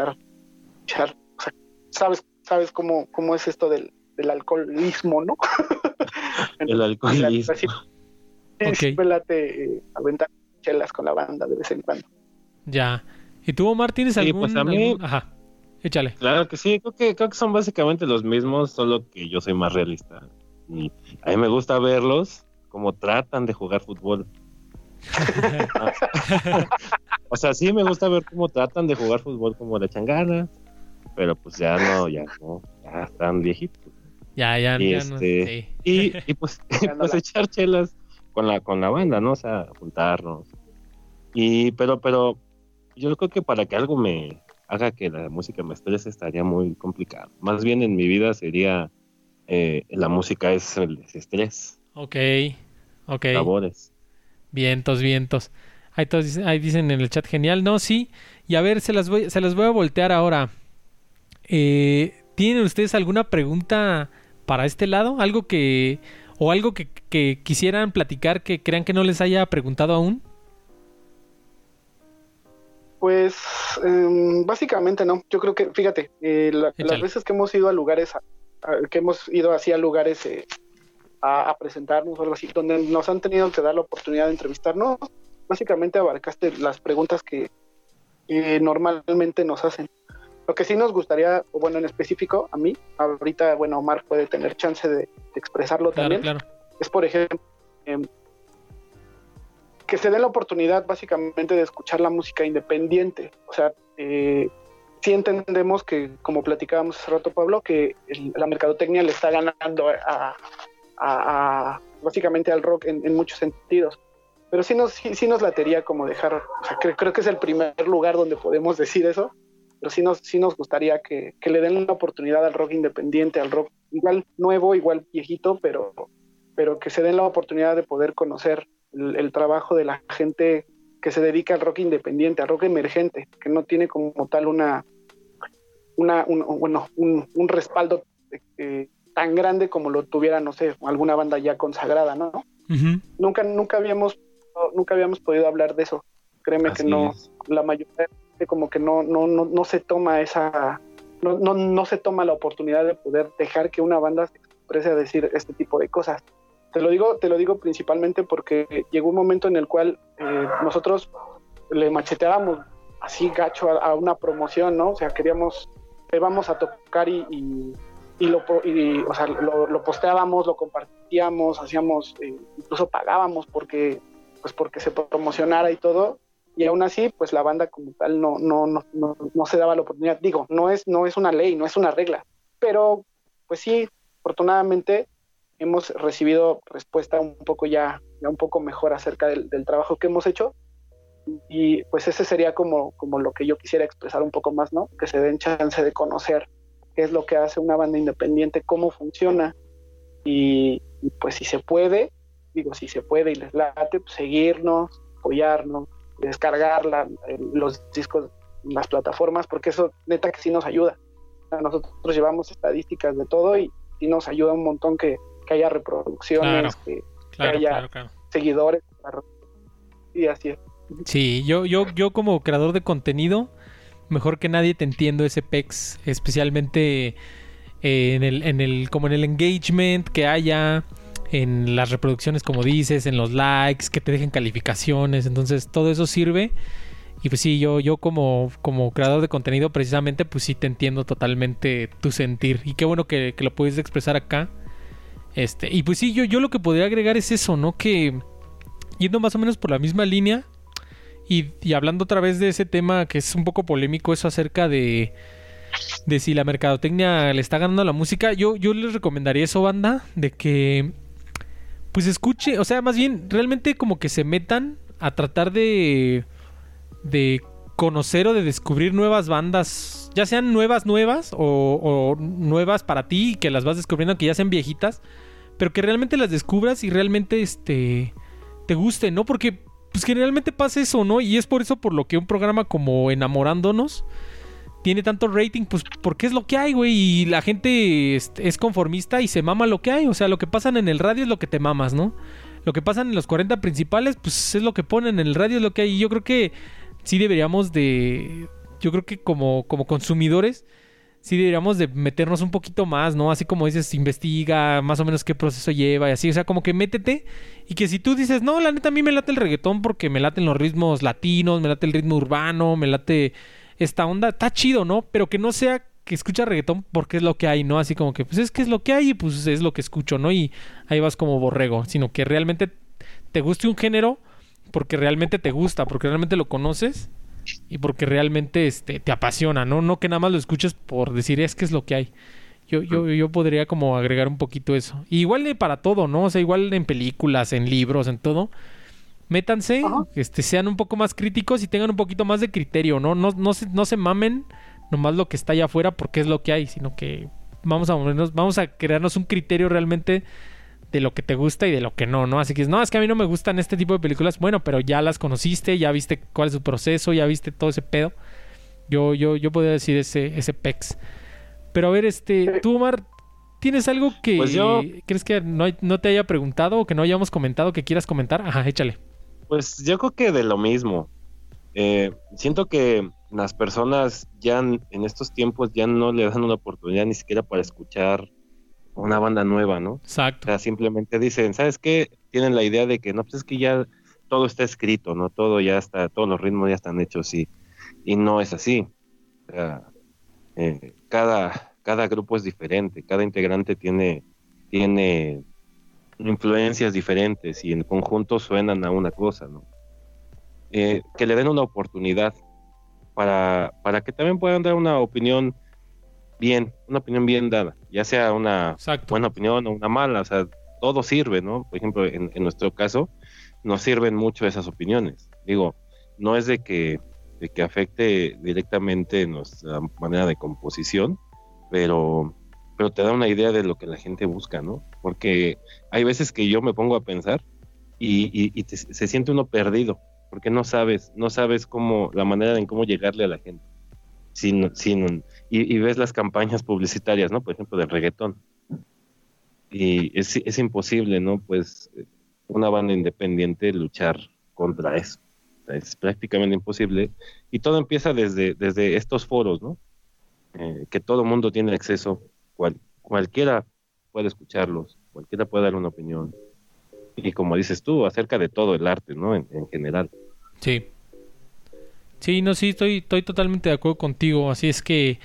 echar, o sea, sabes, sabes cómo, cómo es esto del, del alcoholismo, ¿no? el alcoholismo. Sí, Ok. sí, me late, eh, aventar chelas con la banda de vez en cuando. Ya. ¿Y tú, Omar, tienes Sí, algún, pues a mí- algún- Ajá. Échale. Claro que sí, creo que, creo que son básicamente los mismos, solo que yo soy más realista. Y a mí me gusta verlos como tratan de jugar fútbol. O sea, sí me gusta ver cómo tratan de jugar fútbol como le echan ganas, pero pues ya no, ya no, ya están viejitos. ya, ya, Y ya no. este- sí. Y, y pues, no pues la- echar chelas con la, con la banda, ¿no? O sea, juntarnos. Y, pero, pero, yo creo que para que algo me haga que la música me estrese estaría muy complicado. Más bien en mi vida sería, eh, la música es el desestrés, Ok. Ok. labores. Vientos, vientos. Ahí, todos dicen, ahí dicen en el chat genial. No, sí. Y a ver, se las voy, se las voy a voltear ahora. Eh, ¿Tienen ustedes alguna pregunta para este lado? ¿Algo que. O algo que, que quisieran platicar que crean que no les haya preguntado aún? Pues em, básicamente no. Yo creo que, fíjate, eh, la- las veces que hemos ido a lugares, a- a- que hemos ido así a lugares eh, a, a presentarnos o algo así, donde nos han tenido que dar la oportunidad de entrevistarnos, básicamente abarcaste las preguntas que, que normalmente nos hacen. Lo que sí nos gustaría, o bueno, en específico, a mí, ahorita, bueno, Omar puede tener chance de, de expresarlo Claro, también claro. es, por ejemplo, em, que se dé la oportunidad básicamente de escuchar la música independiente. O sea, eh, sí entendemos que, como platicábamos hace rato, Pablo, que el- la mercadotecnia le está ganando a, a- a- básicamente al rock en, en muchos sentidos. Pero sí nos, sí, sí nos latería como dejar, o sea, creo, creo que es el primer lugar donde podemos decir eso, pero sí nos, sí nos gustaría que, que le den la oportunidad al rock independiente, al rock igual nuevo, igual viejito, pero, pero que se den la oportunidad de poder conocer el, el trabajo de la gente que se dedica al rock independiente, al rock emergente, que no tiene como tal una, una un, bueno, un, un respaldo eh, tan grande como lo tuviera, no sé, alguna banda ya consagrada, ¿no? Nunca, nunca habíamos, nunca habíamos podido hablar de eso. Créeme Así que no, es. la mayoría de gente como que no, no, no, no se toma esa, no, no, no se toma la oportunidad de poder dejar que una banda se exprese a decir este tipo de cosas. Te lo digo, te lo digo principalmente porque llegó un momento en el cual eh, nosotros le macheteábamos así gacho a, a una promoción, ¿no? O sea, queríamos, le vamos a tocar y, y, y lo, y, o sea, lo, lo, posteábamos, lo compartíamos, hacíamos, eh, incluso pagábamos porque, pues porque se promocionara y todo, y aún así, pues la banda como tal no, no, no, no, no se daba la oportunidad. Digo, no es, no es una ley, no es una regla, pero pues sí, afortunadamente hemos recibido respuesta un poco ya, ya un poco mejor acerca del, del, trabajo que hemos hecho. Y pues ese sería como, como lo que yo quisiera expresar un poco más, ¿no? Que se den chance de conocer qué es lo que hace una banda independiente, cómo funciona. Y, y pues si se puede, digo, si se puede y les late, pues seguirnos, apoyarnos, descargar la, los discos en las plataformas, porque eso neta que sí nos ayuda. nosotros llevamos estadísticas de todo y nos ayuda un montón que, que haya reproducciones, claro, que, claro, que, haya claro, claro. seguidores. Y así es. Sí, yo, yo, yo como creador de contenido, mejor que nadie te entiendo ese PEX, especialmente eh, en el, en el, como en el engagement que haya, en las reproducciones, como dices, en los likes, que te dejen calificaciones. Entonces, todo eso sirve. Y pues sí, yo, yo como, como creador de contenido, precisamente, pues sí te entiendo totalmente tu sentir. Y qué bueno que, lo puedes expresar acá. Este, y pues sí, yo, yo lo que podría agregar es eso, ¿no? Que yendo más o menos por la misma línea. Y, y hablando otra vez de ese tema que es un poco polémico, eso acerca de, de si la mercadotecnia le está ganando a la música. Yo, yo les recomendaría eso, banda, de que pues escuche, o sea, más bien realmente como que se metan a tratar de de conocer o de descubrir nuevas bandas, ya sean nuevas nuevas o, o nuevas para ti que las vas descubriendo que ya sean viejitas, pero que realmente las descubras y realmente este te guste, ¿no? Porque pues generalmente pasa eso, ¿no? Y es por eso por lo que un programa como Enamorándonos tiene tanto rating, pues porque es lo que hay, güey. Y la gente es, conformista y se mama lo que hay. O sea, lo que pasan en el radio es lo que te mamas, ¿no? Lo que pasan en los 40 principales, pues es lo que ponen en el radio, es lo que hay. Y yo creo que sí deberíamos de... Yo creo que como, como consumidores, sí deberíamos de meternos un poquito más, ¿no? Así como dices, investiga más o menos qué proceso lleva y así. O sea, como que métete y que si tú dices, no, la neta a mí me late el reggaetón porque me laten los ritmos latinos, me late el ritmo urbano, me late esta onda, está chido, ¿no? Pero que no sea que escucha reggaetón porque es lo que hay, ¿no? Así como que, pues es que es lo que hay y pues es lo que escucho, ¿no? Y ahí vas como borrego, sino que realmente te guste un género porque realmente te gusta, porque realmente lo conoces y porque realmente este, te apasiona, ¿no? No que nada más lo escuches por decir es que es lo que hay. Yo, yo, yo podría como agregar un poquito eso. Y igual para todo, ¿no? O sea, igual en películas, en libros, en todo métanse, Ajá. este, sean un poco más críticos y tengan un poquito más de criterio, ¿no? No, no, se, no se mamen nomás lo que está allá afuera porque es lo que hay, sino que vamos a vamos a crearnos un criterio realmente de lo que te gusta y de lo que no, ¿no? Así que no, es que a mí no me gustan este tipo de películas, bueno, pero ya las conociste, ya viste cuál es su proceso, ya viste todo ese pedo. Yo, yo, yo podría decir ese, ese pex. Pero a ver, este, tú, Omar, ¿tienes algo que Pues yo- crees que no, no te haya preguntado o que no hayamos comentado que quieras comentar? Ajá, échale. Pues yo creo que de lo mismo. Eh, siento que las personas ya en estos tiempos ya no le dan una oportunidad ni siquiera para escuchar una banda nueva, ¿no? O Exacto. sea, simplemente dicen, ¿sabes qué? Tienen la idea de que no, pues es que ya todo está escrito, ¿no? Todo ya está, todos los ritmos ya están hechos y, y no es así. O sea, eh, cada, cada grupo es diferente, cada integrante tiene, tiene influencias diferentes y en conjunto suenan a una cosa, ¿no? Eh, que le den una oportunidad para, para que también puedan dar una opinión bien, una opinión bien dada, ya sea una Exacto. buena opinión o una mala, o sea, todo sirve, ¿no? Por ejemplo, en, en nuestro caso, nos sirven mucho esas opiniones. Digo, no es de que, de que afecte directamente nuestra manera de composición, pero, pero te da una idea de lo que la gente busca, ¿no? Porque hay veces que yo me pongo a pensar y, y- y te- se siente uno perdido, porque no sabes, no sabes cómo, la manera en cómo llegarle a la gente. Sin, sin, y, y ves las campañas publicitarias, ¿no? Por ejemplo, del reggaetón. Y es, es imposible, ¿no? Pues una banda independiente luchar contra eso. Es prácticamente imposible. Y todo empieza desde, desde estos foros, ¿no? Eh, que todo mundo tiene acceso, cual- cualquiera puede escucharlos, cualquiera puede dar una opinión. Y como dices tú, acerca de todo el arte, ¿no? En, en general. Sí. Sí, no, sí, estoy, estoy totalmente de acuerdo contigo. Así es que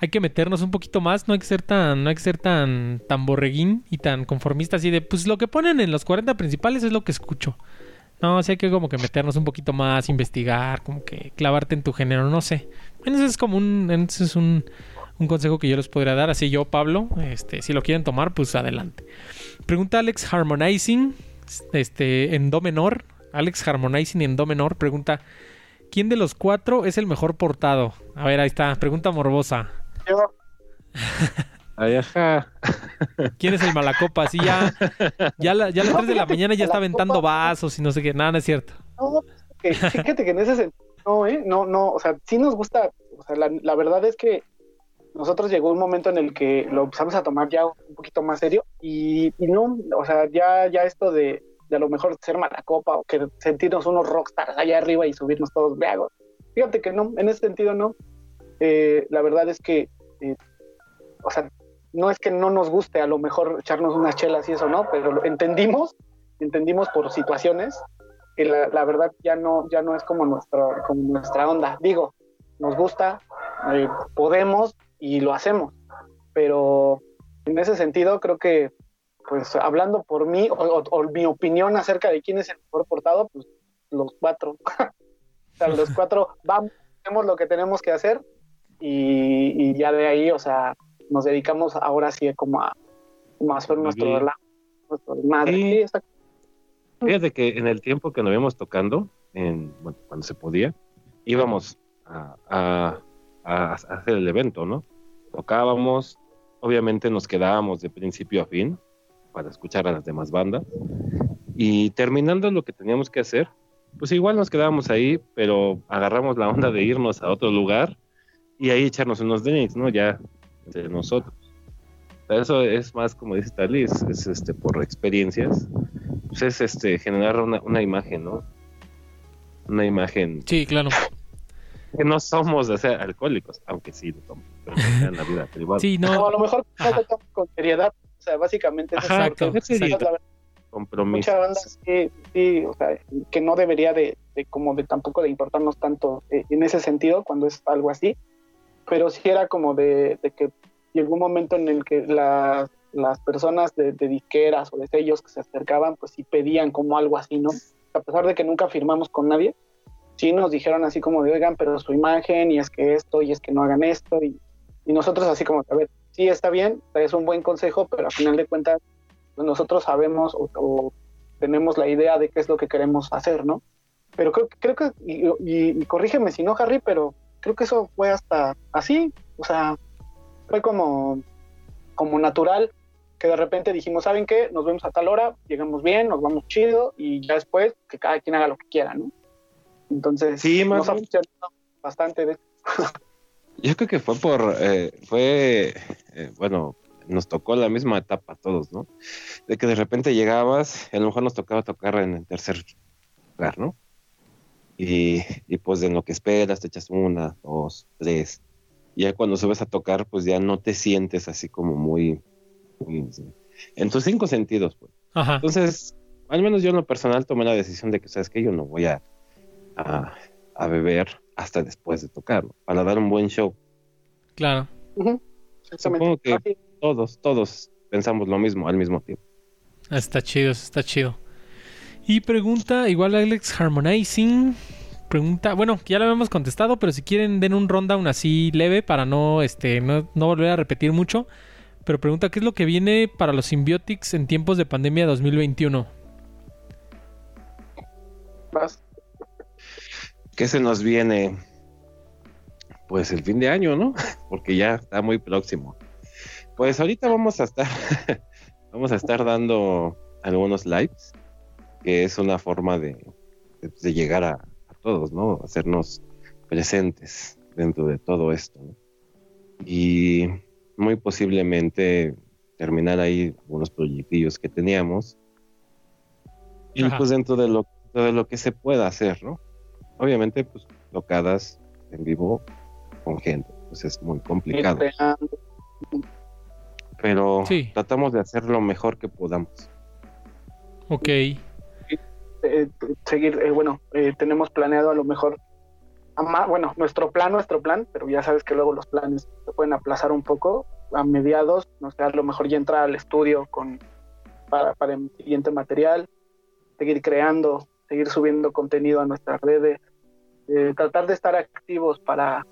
hay que meternos un poquito más, no hay que ser tan, no hay que ser tan, tan borreguín y tan conformista así de, pues lo que ponen en los 40 principales es lo que escucho. No, sí hay que como que meternos un poquito más, investigar, como que clavarte en tu género, no sé. Ese es como un, ese es un, un consejo que yo les podría dar. Así yo, Pablo, este, si lo quieren tomar, pues adelante. Pregunta Alex Harmonizing, este, en do menor. Alex Harmonizing en do menor pregunta, ¿quién de los cuatro es el mejor portado? A ver, ahí está, pregunta morbosa. Yo. ¿Quién es el malacopa? Así ya, ya, la- ya a las No, 3 de la mañana ya está aventando vasos y no sé qué. Nada, no es cierto. no, fíjate que en ese sentido, no, ¿eh? No, no, o sea, sí nos gusta, o sea, la, la verdad es que nosotros llegó un momento en el que lo empezamos a tomar ya un poquito más serio y, y no, o sea, ya, ya esto de, de a lo mejor ser malacopa o que sentirnos unos rockstars allá arriba y subirnos todos briagos. Fíjate que no, en ese sentido no. Eh, la verdad es que, eh, o sea, no es que no nos guste a lo mejor echarnos unas chelas y eso, ¿no? Pero entendimos, entendimos por situaciones que la, la verdad ya no, ya no es como, nuestro, como nuestra onda. Digo, nos gusta, eh, podemos y lo hacemos, pero en ese sentido creo que, pues hablando por mí o, o- o mi opinión acerca de quién es el mejor portado, pues los cuatro. o sea, los cuatro vamos, hacemos lo que tenemos que hacer y, y ya de ahí, o sea, nos dedicamos ahora sí como a, como a hacer nuestro relajo. Sí. Fíjate que en el tiempo que nos íbamos tocando, en, bueno, cuando se podía, íbamos a, a- a hacer el evento, ¿no? Tocábamos, obviamente nos quedábamos de principio a fin para escuchar a las demás bandas y terminando lo que teníamos que hacer, pues igual nos quedábamos ahí, pero agarramos la onda de irnos a otro lugar y ahí echarnos unos drinks, ¿no? Ya entre nosotros. Eso es más, como dice Tali, es, es, este, por experiencias pues es este generar una, una imagen, ¿no? Una imagen Sí, claro. Que no somos o sea, alcohólicos, aunque sí lo no en la vida privada. Sí, O a no. lo mejor no lo con seriedad. O sea, básicamente es exacto, compromiso. mucha banda sí, sí, o sea, que no debería de, de como de tampoco de importarnos tanto eh, en ese sentido cuando es algo así, pero sí era como de, de que llegó un momento en el que las, las personas de, de disqueras o de sellos que se acercaban, pues sí pedían como algo así, ¿no? A pesar de que nunca firmamos con nadie, sí nos dijeron así como de, oigan, pero su imagen y es que esto y es que no hagan esto y, nosotros así como, a ver, sí está bien, es un buen consejo, pero al final de cuentas pues nosotros sabemos o, o tenemos la idea de qué es lo que queremos hacer, ¿no? Pero creo, creo que, y, y- y corrígeme si no, Harry, pero creo que eso fue hasta así, o sea, fue como, como natural, que de repente dijimos, ¿saben qué? Nos vemos a tal hora, llegamos bien, nos vamos chido, y ya después que cada quien haga lo que quiera, ¿no? Entonces, Sí, más bastante. de- Yo creo que fue por, eh, fue, eh, bueno, nos tocó la misma etapa a todos, ¿no? De que de repente llegabas, a lo mejor nos tocaba tocar en el tercer lugar, ¿no? Y, y pues en lo que esperas te echas una, dos, tres. Y ya cuando subes a tocar, pues ya no te sientes así como muy, muy en tus cinco sentidos, pues. Ajá. Entonces, al menos yo en lo personal tomé la decisión de que, ¿sabes que Yo no voy a, a, a beber hasta después de tocar, ¿no? para dar un buen show. Claro. Exactamente. Supongo que- Así. Todos, todos pensamos lo mismo al mismo tiempo. Está chido, eso está chido. Y pregunta, igual Alex Harmonizing. Pregunta, bueno, ya lo habíamos contestado, pero si quieren den un rundown así leve para no, este, no, no volver a repetir mucho. Pero pregunta, ¿qué es lo que viene para los Symbiotics en tiempos de pandemia 2021? Vas. ¿Qué se nos viene? Pues el fin de año, ¿no? Porque ya está muy próximo. Pues ahorita vamos a estar, vamos a estar dando algunos lives, que es una forma de, de- de llegar a, a todos, ¿no? Hacernos presentes dentro de todo esto. ¿no? Y muy posiblemente terminar ahí algunos proyectillos que teníamos. Y Ajá. pues dentro de lo, de lo que se pueda hacer, ¿no? Obviamente, pues tocadas en vivo con gente, pues es muy complicado. Pero Sí. tratamos de hacer lo mejor que podamos. Ok. eh, seguir, eh, bueno, eh, tenemos planeado a lo mejor bueno, nuestro plan, nuestro plan, pero ya sabes que luego los planes se pueden aplazar un poco, a mediados, no sé, a lo mejor ya entrar al estudio con, para, para el siguiente material, seguir creando, seguir subiendo contenido a nuestras redes, eh, tratar de estar activos para,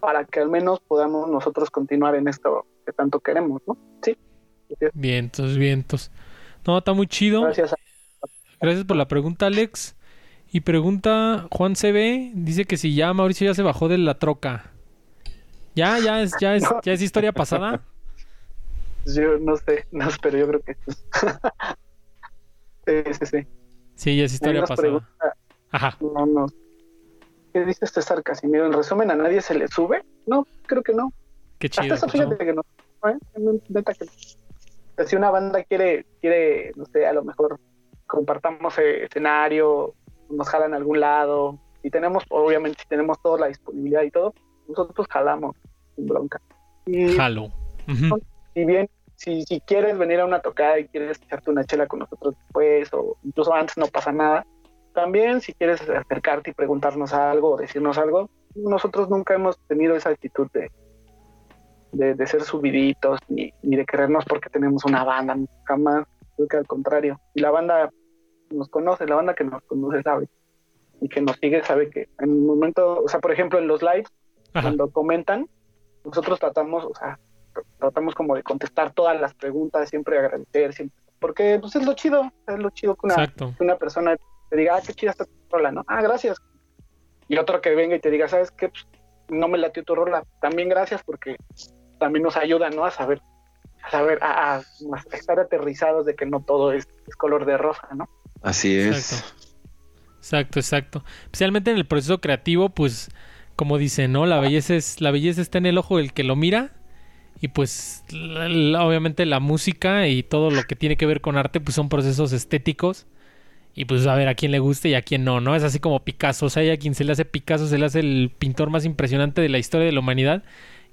para que al menos podamos nosotros continuar en esto que tanto queremos, ¿no? Sí. Vientos, vientos. No, está muy chido. Gracias. Gracias por la pregunta, Alex. Y pregunta Juan CB, dice que si ya Mauricio ya se bajó de la troca. ¿Ya? ¿Ya es, ya es, ya es historia pasada? Yo no sé, no, pero yo creo que sí, sí, sí. Sí, ya es historia pasada. Ajá. No, no. ¿Qué dice César Casimiro? En resumen, ¿a nadie se le sube? No, creo que no. Qué chido. Hasta eso, fíjate que no. Neta que si una banda quiere, quiere, no sé, a lo mejor compartamos escenario, nos jalan a algún lado, y tenemos, obviamente, si tenemos toda la disponibilidad y todo, nosotros jalamos sin bronca. Y, Jalo. Si bien, si, si quieres venir a una tocada y quieres echarte una chela con nosotros después, o incluso antes no pasa nada, también si quieres acercarte y preguntarnos algo o decirnos algo, nosotros nunca hemos tenido esa actitud de, de, ser subiditos ni, ni, de querernos porque tenemos una banda, jamás, creo que al contrario. Y la banda nos conoce, la banda que nos conoce sabe y que nos sigue sabe que en un momento, o sea, por ejemplo, en los lives, cuando comentan, nosotros tratamos, o sea, tratamos como de contestar todas las preguntas, siempre agradecer, siempre, porque pues es lo chido, es lo chido que una, una persona te diga, ah, qué chida está tu rola, ¿no? Ah, gracias. Y otro que venga y te diga, ¿sabes qué? Pues, no me latió tu rola. También gracias porque también nos ayuda, ¿no? A saber, a saber, a, estar aterrizados de que no todo es, color de rosa, ¿no? Así es. Exacto. exacto, Especialmente en el proceso creativo, pues, como dice, ¿no? La belleza es, la belleza está en el ojo del que lo mira. Y pues, obviamente la música y todo lo que tiene que ver con arte, pues son procesos estéticos. Y pues a ver a quién le guste y a quién no, ¿no? Es así como Picasso. O sea, hay a quien se le hace Picasso, se le hace el pintor más impresionante de la historia de la humanidad.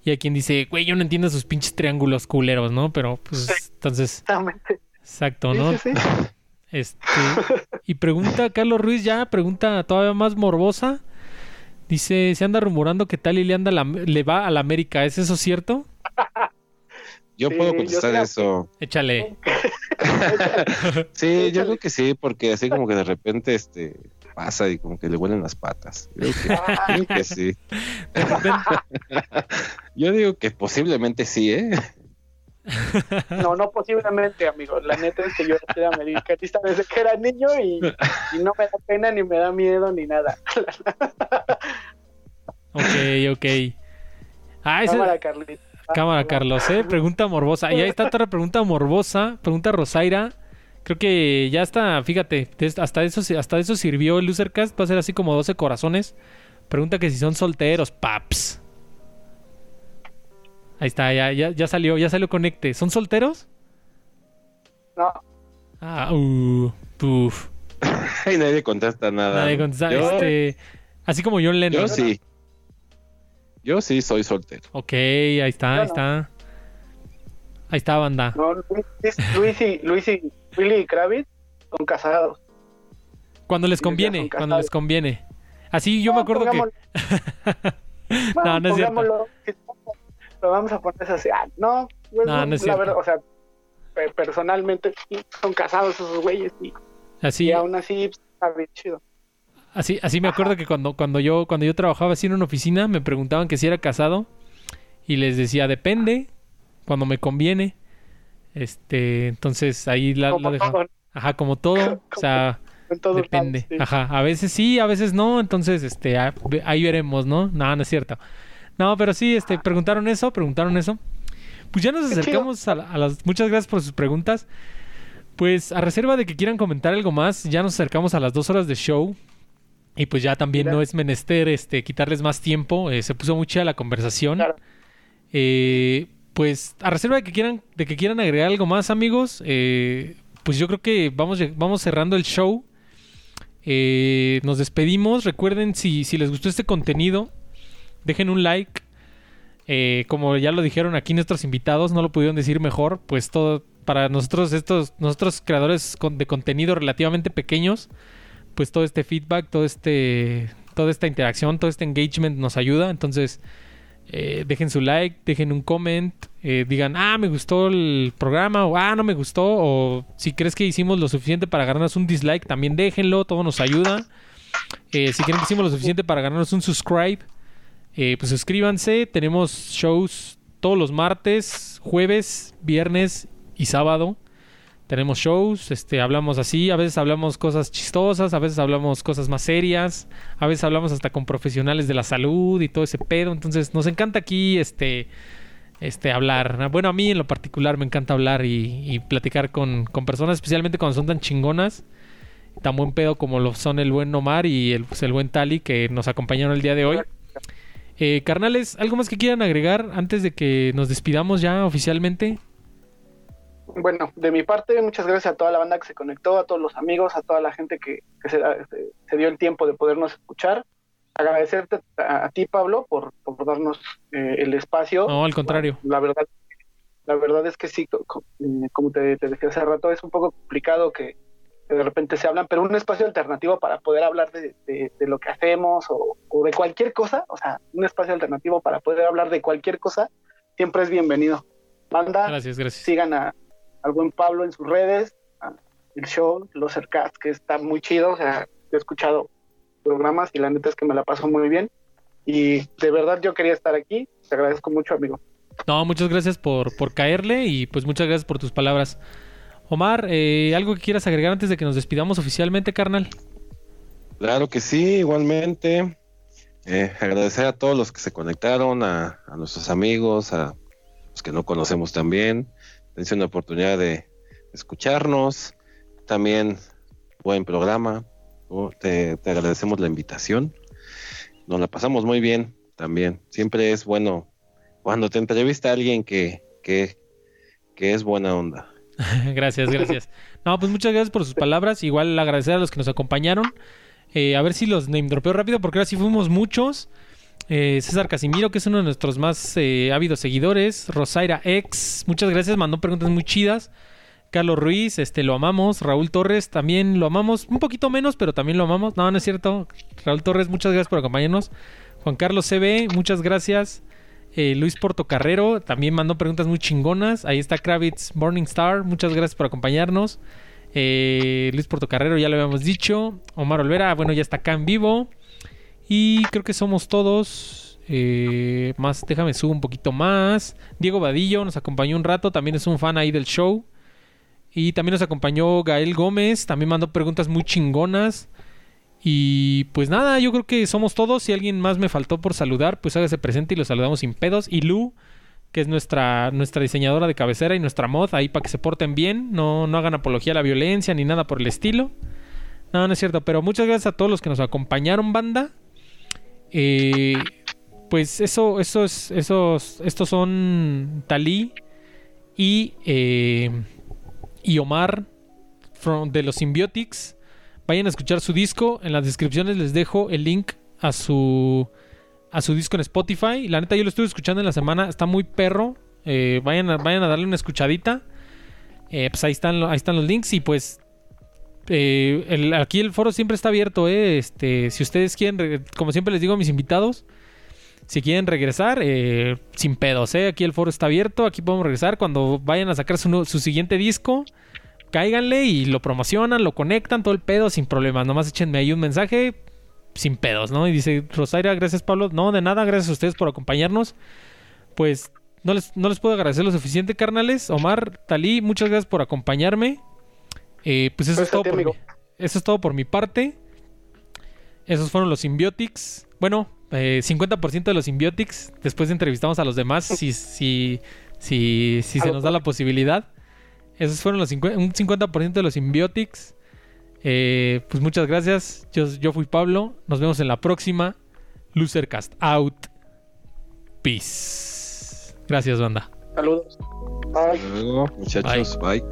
Y hay quien dice, güey, yo no entiendo esos pinches triángulos culeros, ¿no? Pero pues entonces... Exactamente. Exacto, ¿no? Sí, sí, Este, y pregunta Carlos Ruiz ya, pregunta todavía más morbosa. Dice, se anda rumorando que tal y le anda le va a la América, ¿es eso cierto? Yo puedo contestar eso. Échale. sí, yo creo que sí, porque así como que de repente este pasa y como que le huelen las patas. Creo que, sí. yo digo que posiblemente sí, ¿eh? No, no posiblemente, amigo. La neta es que yo era americanista desde que era niño y, no me da pena, ni me da miedo, ni nada. ok, ok. Ah, Cámara, Cámara, Carlos, ¿eh? Pregunta morbosa. Y ahí está otra pregunta morbosa. Pregunta Rosaira. Creo que ya está, fíjate, hasta eso, hasta eso sirvió el Losercast. Va a ser así como 12 corazones. Pregunta que si son solteros, paps. Ahí está, ya, ya, ya salió, ya salió Conecte. ¿Son solteros? No. Ah, uh, puf. y nadie contesta nada. Nadie contesta. Este, así como John Lennon. Yo sí. Yo sí soy soltero. Ok, ahí está, ahí está. Ahí está, banda. No, Luis, y, Luis y Willy y Kravitz son casados. Cuando les conviene, cuando les conviene. Así yo me acuerdo que. no, no es cierto. Lo vamos a poner así. Ah, no, pues, no, no es la verdad, o sea, personalmente son casados esos güeyes y, así, y aún así pues, está bien chido. Así, así me acuerdo que cuando, cuando yo, cuando yo trabajaba así en una oficina, me preguntaban que si era casado. Y les decía, depende, cuando me conviene. Este, entonces ahí la, lo dejaba. Ajá, como todo. o sea, depende. Ajá, a veces sí, a veces no. Entonces, este, ahí veremos, ¿no? No, no es cierto. No, pero sí, este, preguntaron eso, preguntaron eso. Pues ya nos acercamos a, a, las. Muchas gracias por sus preguntas. Pues a reserva de que quieran comentar algo más, ya nos acercamos a las dos horas de show. Y pues ya también no es menester este, quitarles más tiempo. Eh, se puso mucha la conversación. Eh, pues a reserva de que quieran, de que quieran agregar algo más, amigos, eh, pues yo creo que vamos, vamos cerrando el show. nos despedimos. Recuerden, si, si les gustó este contenido, dejen un like. como ya lo dijeron aquí nuestros invitados, no lo pudieron decir mejor. Pues todo para nosotros, estos, nosotros creadores de contenido relativamente pequeños pues todo este feedback, todo este toda esta interacción, todo este engagement nos ayuda. Entonces, eh, dejen su like, dejen un comment, eh, digan, ah, me gustó el programa, o ah, no me gustó, o si crees que hicimos lo suficiente para ganarnos un dislike, también déjenlo, todo nos ayuda. Eh, si creen que hicimos lo suficiente para ganarnos un subscribe, pues suscríbanse. Tenemos shows todos los martes, jueves, viernes y sábado tenemos shows, este, hablamos así, a veces hablamos cosas chistosas, a veces hablamos cosas más serias, a veces hablamos hasta con profesionales de la salud y todo ese pedo. Entonces, nos encanta aquí este, este, hablar. Bueno, a mí en lo particular me encanta hablar y, platicar con, personas, especialmente cuando son tan chingonas, tan buen pedo como lo son el buen Omar y el, pues, el buen Tali que nos acompañaron el día de hoy. Eh, carnales, ¿algo más que quieran agregar antes de que nos despidamos ya oficialmente? Bueno, de mi parte, muchas gracias a toda la banda que se conectó, a todos los amigos, a toda la gente que, se, dio el tiempo de podernos escuchar. Agradecerte a, ti, Pablo, por, darnos eh, el espacio. No, al contrario. La, verdad, la verdad es que sí, como te, decía hace rato, es un poco complicado que, de repente se hablan, pero un espacio alternativo para poder hablar de, lo que hacemos o, o, de cualquier cosa, o sea, un espacio alternativo para poder hablar de cualquier cosa, siempre es bienvenido. Banda, gracias, gracias. sigan a, al buen Pablo en sus redes, el show, los Cercast, que está muy chido, o sea, he escuchado programas y la neta es que me la paso muy bien. Y de verdad yo quería estar aquí, te agradezco mucho, amigo. No, muchas gracias por, por caerle y pues muchas gracias por tus palabras. Omar, eh, ¿algo que quieras agregar antes de que nos despidamos oficialmente, carnal? Claro que sí, igualmente. Eh, agradecer a todos los que se conectaron, a, a nuestros amigos, a los que no conocemos también dense una oportunidad de escucharnos. También buen programa. Te, agradecemos la invitación. Nos la pasamos muy bien también. Siempre es bueno cuando te entrevista alguien que, que, que es buena onda. gracias, gracias. No, pues muchas gracias por sus palabras. Igual agradecer a los que nos acompañaron. Eh, a ver si los name dropeo rápido, porque ahora sí fuimos muchos. Eh, César Casimiro, que es uno de nuestros más eh, ávidos seguidores. Rosaira X, muchas gracias, mandó preguntas muy chidas. Carlos Ruiz, este, lo amamos. Raúl Torres, también lo amamos. Un poquito menos, pero también lo amamos. No, no es cierto. Raúl Torres, muchas gracias por acompañarnos. Juan Carlos CB, muchas gracias. Eh, Luis Portocarrero también mandó preguntas muy chingonas. Ahí está Kravitz Morning Star, muchas gracias por acompañarnos. Luis Portocarrero, ya lo habíamos dicho. Omar Olvera, bueno, ya está acá en vivo. Y creo que somos todos. Eh, más, déjame subo un poquito más. Diego Vadillo nos acompañó un rato, también es un fan ahí del show. Y también nos acompañó Gael Gómez, también mandó preguntas muy chingonas. Y pues nada, yo creo que somos todos. Si alguien más me faltó por saludar, pues hágase presente y lo saludamos sin pedos. Y Lu, que es nuestra, nuestra diseñadora de cabecera y nuestra mod, ahí para que se porten bien, no, no hagan apología a la violencia ni nada por el estilo. No, no es cierto, pero muchas gracias a todos los que nos acompañaron, banda. Eh, pues eso, esos, esos, estos son Talí y, eh, y Omar de los Symbiotics. Vayan a escuchar su disco. En las descripciones les dejo el link a su a su disco en Spotify. La neta yo lo estuve escuchando en la semana. Está muy perro. Eh, vayan, a, vayan a darle una escuchadita. pues ahí están, ahí están los links. Y pues eh, aquí el foro siempre está abierto, eh. Este, si ustedes quieren, como siempre les digo a mis invitados, si quieren regresar, eh, sin pedos. Aquí el foro está abierto, aquí podemos regresar. Cuando vayan a sacar su, siguiente disco, cáiganle y lo promocionan, lo conectan, todo el pedo, sin problemas. Nomás échenme ahí un mensaje, sin pedos, ¿no? Y dice, Rosaira, gracias Pablo. No, de nada, gracias a ustedes por acompañarnos. Pues no les, no les puedo agradecer lo suficiente, carnales. Omar, Talí, muchas gracias por acompañarme. Eh, pues eso es, todo por mi, eso es todo por mi parte. Esos fueron los Symbiotics. Bueno, 50% eh, de los Symbiotics. Después entrevistamos a los demás si, si, si, si se nos da la posibilidad. Esos fueron los un 50% de los Symbiotics. Eh, pues muchas gracias. Yo, yo fui Pablo. Nos vemos en la próxima. Losercast out. Peace. Gracias, banda. Saludos. Bye. muchachos. Bye.